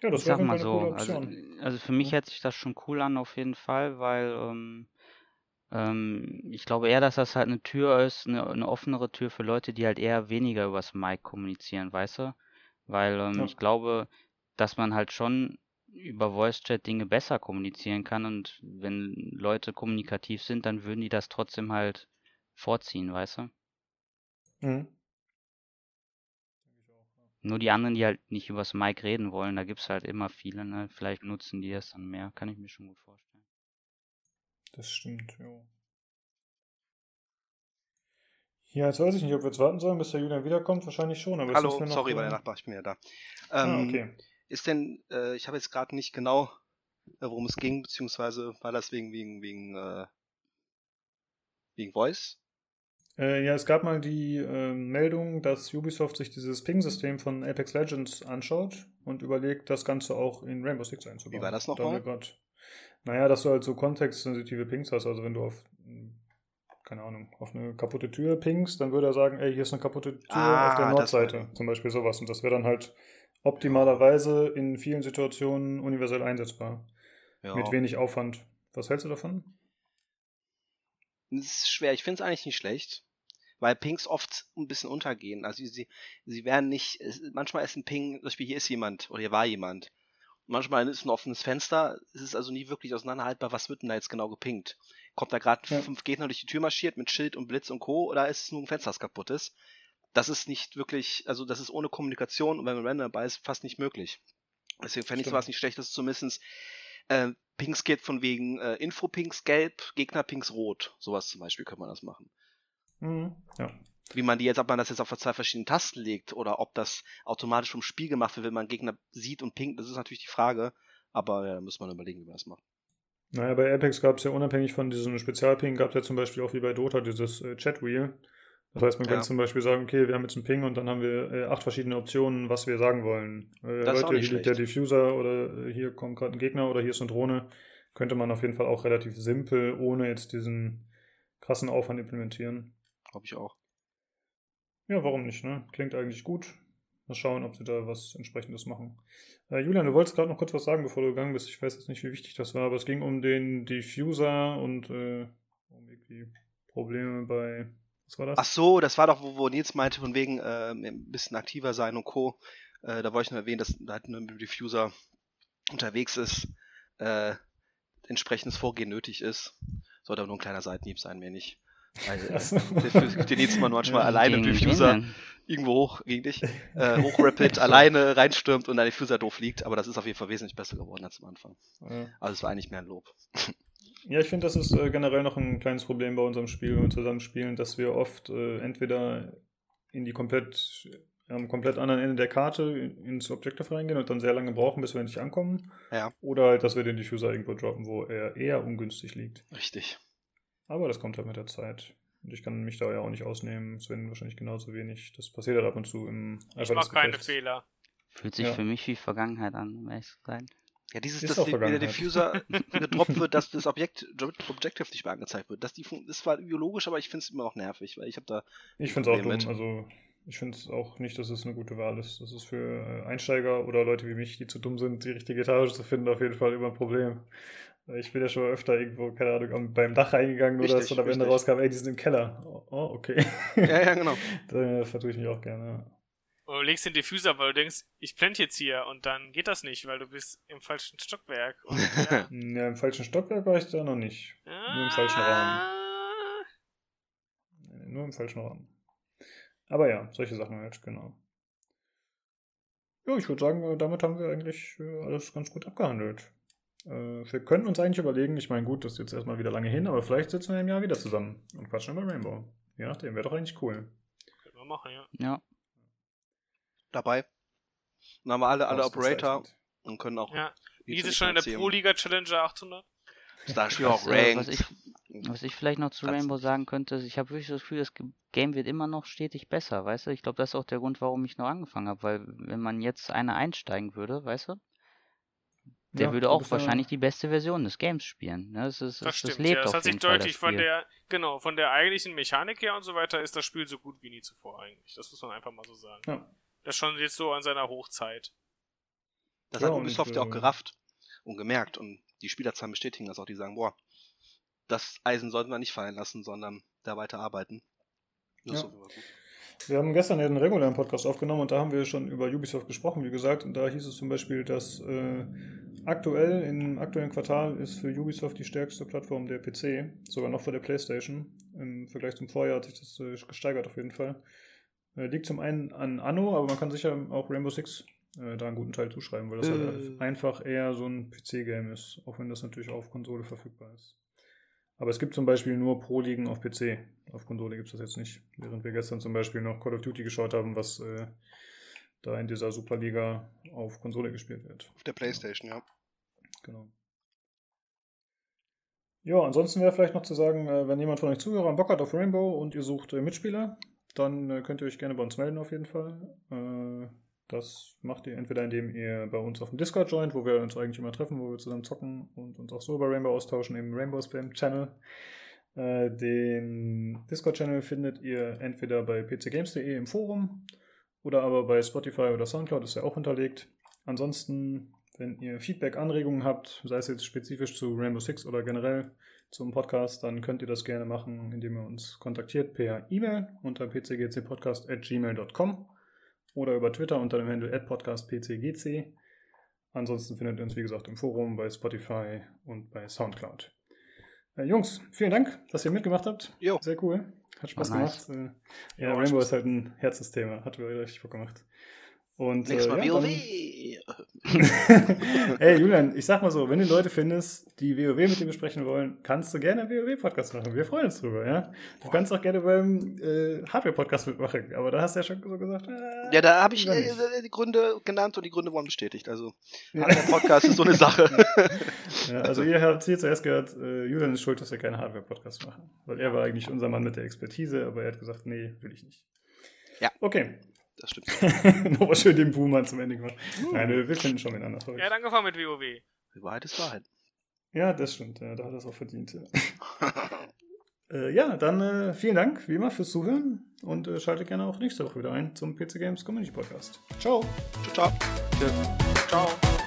Ja, das ich sag mal so, also, also, für mich hört sich das schon cool an auf jeden Fall, weil ähm, ähm, ich glaube eher, dass das halt eine Tür ist, eine, eine offenere Tür für Leute, die halt eher weniger übers Mic kommunizieren, weißt du? Weil ähm, ja. ich glaube, dass man halt schon über Voice Chat Dinge besser kommunizieren kann und wenn Leute kommunikativ sind, dann würden die das trotzdem halt vorziehen, weißt du? Mhm. Nur die anderen, die halt nicht übers Mic reden wollen, da gibt es halt immer viele, ne? Vielleicht nutzen die das dann mehr, kann ich mir schon gut vorstellen. Das stimmt, ja. Ja, jetzt weiß ich nicht, ob wir jetzt warten sollen, bis der Julian wiederkommt. Wahrscheinlich schon. Aber Hallo, sorry, war der Nachbar, ich bin ja da. Ah, ähm, ah, okay. Ist denn, äh, ich habe jetzt gerade nicht genau, äh, worum es ging, beziehungsweise war das wegen, wegen, wegen, äh, wegen Voice? Äh, ja, es gab mal die äh, Meldung, dass Ubisoft sich dieses Ping-System von Apex Legends anschaut und überlegt, das Ganze auch in Rainbow Six einzubauen. Wie war das nochmal? Naja, dass du halt so kontextsensitive Pings hast. Also wenn du auf, keine Ahnung, auf eine kaputte Tür pingst, dann würde er sagen, ey, hier ist eine kaputte Tür ah, auf der Nordseite. Zum Beispiel sowas. Und das wäre dann halt optimalerweise in vielen Situationen universell einsetzbar. Ja. Mit wenig Aufwand. Was hältst du davon? Das ist schwer. Ich finde es eigentlich nicht schlecht weil Pings oft ein bisschen untergehen. Also sie, sie werden nicht, manchmal ist ein Ping, zum Beispiel hier ist jemand oder hier war jemand manchmal ist ein offenes Fenster, es ist also nie wirklich auseinanderhaltbar, was wird denn da jetzt genau gepinkt. Kommt da gerade ja. fünf Gegner durch die Tür marschiert mit Schild und Blitz und Co. oder ist es nur ein Fenster, das kaputt ist? Das ist nicht wirklich, also das ist ohne Kommunikation und wenn man random dabei ist, fast nicht möglich. Deswegen fände ich sowas nicht schlecht, dass zumindest äh, Pinks geht von wegen äh, Info-Pinks gelb, Gegner-Pinks rot. Sowas zum Beispiel könnte man das machen. Mhm. Ja wie man die jetzt, ob man das jetzt auf zwei verschiedenen Tasten legt oder ob das automatisch vom Spiel gemacht wird, wenn man Gegner sieht und pinkt, das ist natürlich die Frage. Aber ja, da muss man überlegen, wie man das macht. Naja, bei Apex gab es ja unabhängig von diesem Spezialping, gab es ja zum Beispiel auch wie bei Dota dieses äh, Chat-Wheel, Das heißt, man Ja. könnte zum Beispiel sagen, okay, wir haben jetzt einen Ping und dann haben wir äh, acht verschiedene Optionen, was wir sagen wollen. Äh, Leute, hier liegt der. Diffuser oder äh, hier kommt gerade ein Gegner oder hier ist eine Drohne. Könnte man auf jeden Fall auch relativ simpel, ohne jetzt diesen krassen Aufwand implementieren. Glaube ich auch. Ja, warum nicht, ne? Klingt eigentlich gut. Mal schauen, ob sie da was entsprechendes machen. Äh, Julian, du wolltest gerade noch kurz was sagen, bevor du gegangen bist. Ich weiß jetzt nicht, wie wichtig das war, aber es ging um den Diffuser und äh, um irgendwie Probleme bei. Was war das? Ach so, das war doch, wo, wo Nils meinte, von wegen äh, ein bisschen aktiver sein und Co. Äh, da wollte ich nur erwähnen, dass da halt ein Diffuser unterwegs ist, äh, entsprechendes Vorgehen nötig ist. Sollte aber nur ein kleiner Seitenhieb sein, mehr nicht. Weil äh, Ach so. der, der Nils man manchmal Ja, alleine Diffuser irgendwo hoch gegen dich, äh, hochrapid, alleine reinstürmt und der Diffuser doof liegt, aber das ist auf jeden Fall wesentlich besser geworden als am Anfang. Ja. Also es war eigentlich mehr ein Lob. Ja, ich finde, das ist äh, generell noch ein kleines Problem bei unserem Spiel, wenn wir zusammen spielen, dass wir oft äh, entweder in die komplett, am komplett anderen Ende der Karte in- ins Objective reingehen und dann sehr lange brauchen, bis wir endlich ankommen. Ja. Oder halt, dass wir den Diffuser irgendwo droppen, wo er eher ungünstig liegt. Richtig. Aber das kommt halt mit der Zeit. Und ich kann mich da ja auch nicht ausnehmen. Sven wahrscheinlich genauso wenig. Das passiert halt ab und zu im Ich Eifer des mache keine. Fehler. Fühlt sich Ja. für mich wie Vergangenheit an, um ehrlich zu sein. Ja, dieses, Ist dass die, der. Diffuser gedroppt wird, dass das Objekt, Objective nicht mehr angezeigt wird. Das, die, ist zwar biologisch, aber ich finde es immer noch nervig, weil ich habe da Ich finde es auch dumm. mit. Also, ich finde es auch nicht, dass es eine gute Wahl ist. Das ist für äh, Einsteiger oder Leute wie mich, die zu dumm sind, die richtige Etage zu finden, auf jeden Fall immer ein Problem. Äh, Ich bin ja schon öfter irgendwo, keine Ahnung, beim Dach reingegangen, nur dass Richtig, dann am Ende richtig. rauskam, ey, die sind im Keller. Oh, oh, okay. Ja, ja, genau. da vertue ich mich auch gerne. Und du legst den Diffuser, weil du denkst, ich blende jetzt hier und dann geht das nicht, weil du bist im falschen Stockwerk. Und, ja. Ja, im falschen Stockwerk war ich da noch nicht. Nur im falschen Raum. Ah. Nur im falschen Raum. Aber ja, solche Sachen halt, genau. Ja, ich würde sagen, äh, damit haben wir eigentlich äh, alles ganz gut abgehandelt. Äh, Wir können uns eigentlich überlegen, ich meine, gut, das ist jetzt erstmal wieder lange hin, aber vielleicht sitzen wir im Jahr wieder zusammen und quatschen über Rainbow. Je nachdem, wäre doch eigentlich cool. Können wir machen, ja. Ja, Dabei. Dann haben wir alle, alle Operator und können auch. Ja. die Nils zu ist schon in der. Pro-Liga Challenger 800. Da spielen wir auch Was, äh, Ranked. was ich- Was ich vielleicht noch zu Kannst Rainbow sagen könnte, ist, ich habe wirklich das Gefühl, das Game wird immer noch stetig besser, weißt du? Ich glaube, das ist auch der Grund, warum ich noch angefangen habe, weil wenn man jetzt einer einsteigen würde, weißt du, der Ja, würde auch wahrscheinlich die beste Version des Games spielen. Ne? Das, ist, Das das, stimmt, das lebt ja. Das auf hat sich deutlich von der, genau, von der eigentlichen Mechanik her und so weiter ist das Spiel so gut wie nie zuvor eigentlich. Das muss man einfach mal so sagen. Ja. Das ist schon jetzt so an seiner Hochzeit. Das Ja, hat Ubisoft ja auch äh, gerafft und gemerkt. Und die Spielerzahlen bestätigen das auch. Die sagen, boah, das Eisen sollten wir nicht fallen lassen, sondern da weiter arbeiten. Das ist Ja. jeden Fall gut. Wir haben gestern ja einen regulären Podcast aufgenommen und da haben wir schon über Ubisoft gesprochen, wie gesagt. Und da hieß es zum Beispiel, dass äh, aktuell, im aktuellen Quartal ist für Ubisoft die stärkste Plattform der PC, sogar noch vor der PlayStation. Im Vergleich zum Vorjahr hat sich das äh, gesteigert auf jeden Fall. Äh, liegt zum einen an Anno, aber man kann sicher auch Rainbow Six äh, da einen guten Teil zuschreiben, weil das Äh. halt einfach eher so ein PC-Game ist, auch wenn das natürlich auf Konsole verfügbar ist. Aber es gibt zum Beispiel nur Pro-Ligen auf PC. Auf Konsole gibt es das jetzt nicht. Während wir gestern zum Beispiel noch Call of Duty geschaut haben, was äh, da in dieser Superliga auf Konsole gespielt wird. Auf der Playstation, ja. Genau. Ja, ansonsten wäre vielleicht noch zu sagen, äh, wenn jemand von euch Zuhörern Bock hat auf Rainbow und ihr sucht äh, Mitspieler, dann äh, könnt ihr euch gerne bei uns melden auf jeden Fall. Das macht ihr entweder, indem ihr bei uns auf dem Discord joint, wo wir uns eigentlich immer treffen, wo wir zusammen zocken und uns auch so über Rainbow austauschen, im Rainbow Spam Channel. Äh, den Discord-Channel findet ihr entweder bei pcgames.de im Forum oder aber bei Spotify oder Soundcloud, ist ja auch hinterlegt. Ansonsten, wenn ihr Feedback, Anregungen habt, sei es jetzt spezifisch zu Rainbow Six oder generell zum Podcast, dann könnt ihr das gerne machen, indem ihr uns kontaktiert per E-Mail unter pcgcpodcast.gmail.com oder über Twitter unter dem Handle podcastpcgc. Ansonsten findet ihr uns, wie gesagt, im Forum, bei Spotify und bei Soundcloud. Äh, Jungs, vielen Dank, dass ihr mitgemacht habt. Jo. Sehr cool. Hat Spaß War nice. gemacht. Äh, Ja, Rainbow Spaß. ist halt ein Herzensthema. Hat mir richtig Bock gemacht. Und, Nächstes äh, Mal ja, WoW. Ey, Julian, ich sag mal so, wenn du Leute findest, die WoW mit dir besprechen wollen, kannst du gerne einen WoW-Podcast machen. Wir freuen uns drüber, ja. Du kannst auch gerne beim äh, Hardware-Podcast mitmachen, aber da hast du ja schon so gesagt. Äh, Ja, da habe ich äh, nicht. die Gründe genannt und die Gründe wurden bestätigt. Also, Ja. der Podcast ist so eine Sache. Ja, also ihr habt hier zuerst gehört, äh, Julian ist schuld, dass wir keinen Hardware-Podcast machen. Weil er war eigentlich unser Mann mit der Expertise, aber er hat gesagt, nee, will ich nicht. Ja. Okay. Das stimmt. Nochmal schön den Boomer zum Ende gemacht. Nein, wir, wir finden schon miteinander. Er hat angefangen mit WoW. Die Wahrheit ist Wahrheit. Ja, das stimmt. Ja, da hat er es auch verdient. Ja, äh, ja dann äh, vielen Dank, wie immer, fürs Zuhören und äh, schaltet gerne auch nächste Woche wieder ein zum PC Games Community Podcast. Ciao. Ciao, ciao. Ciao.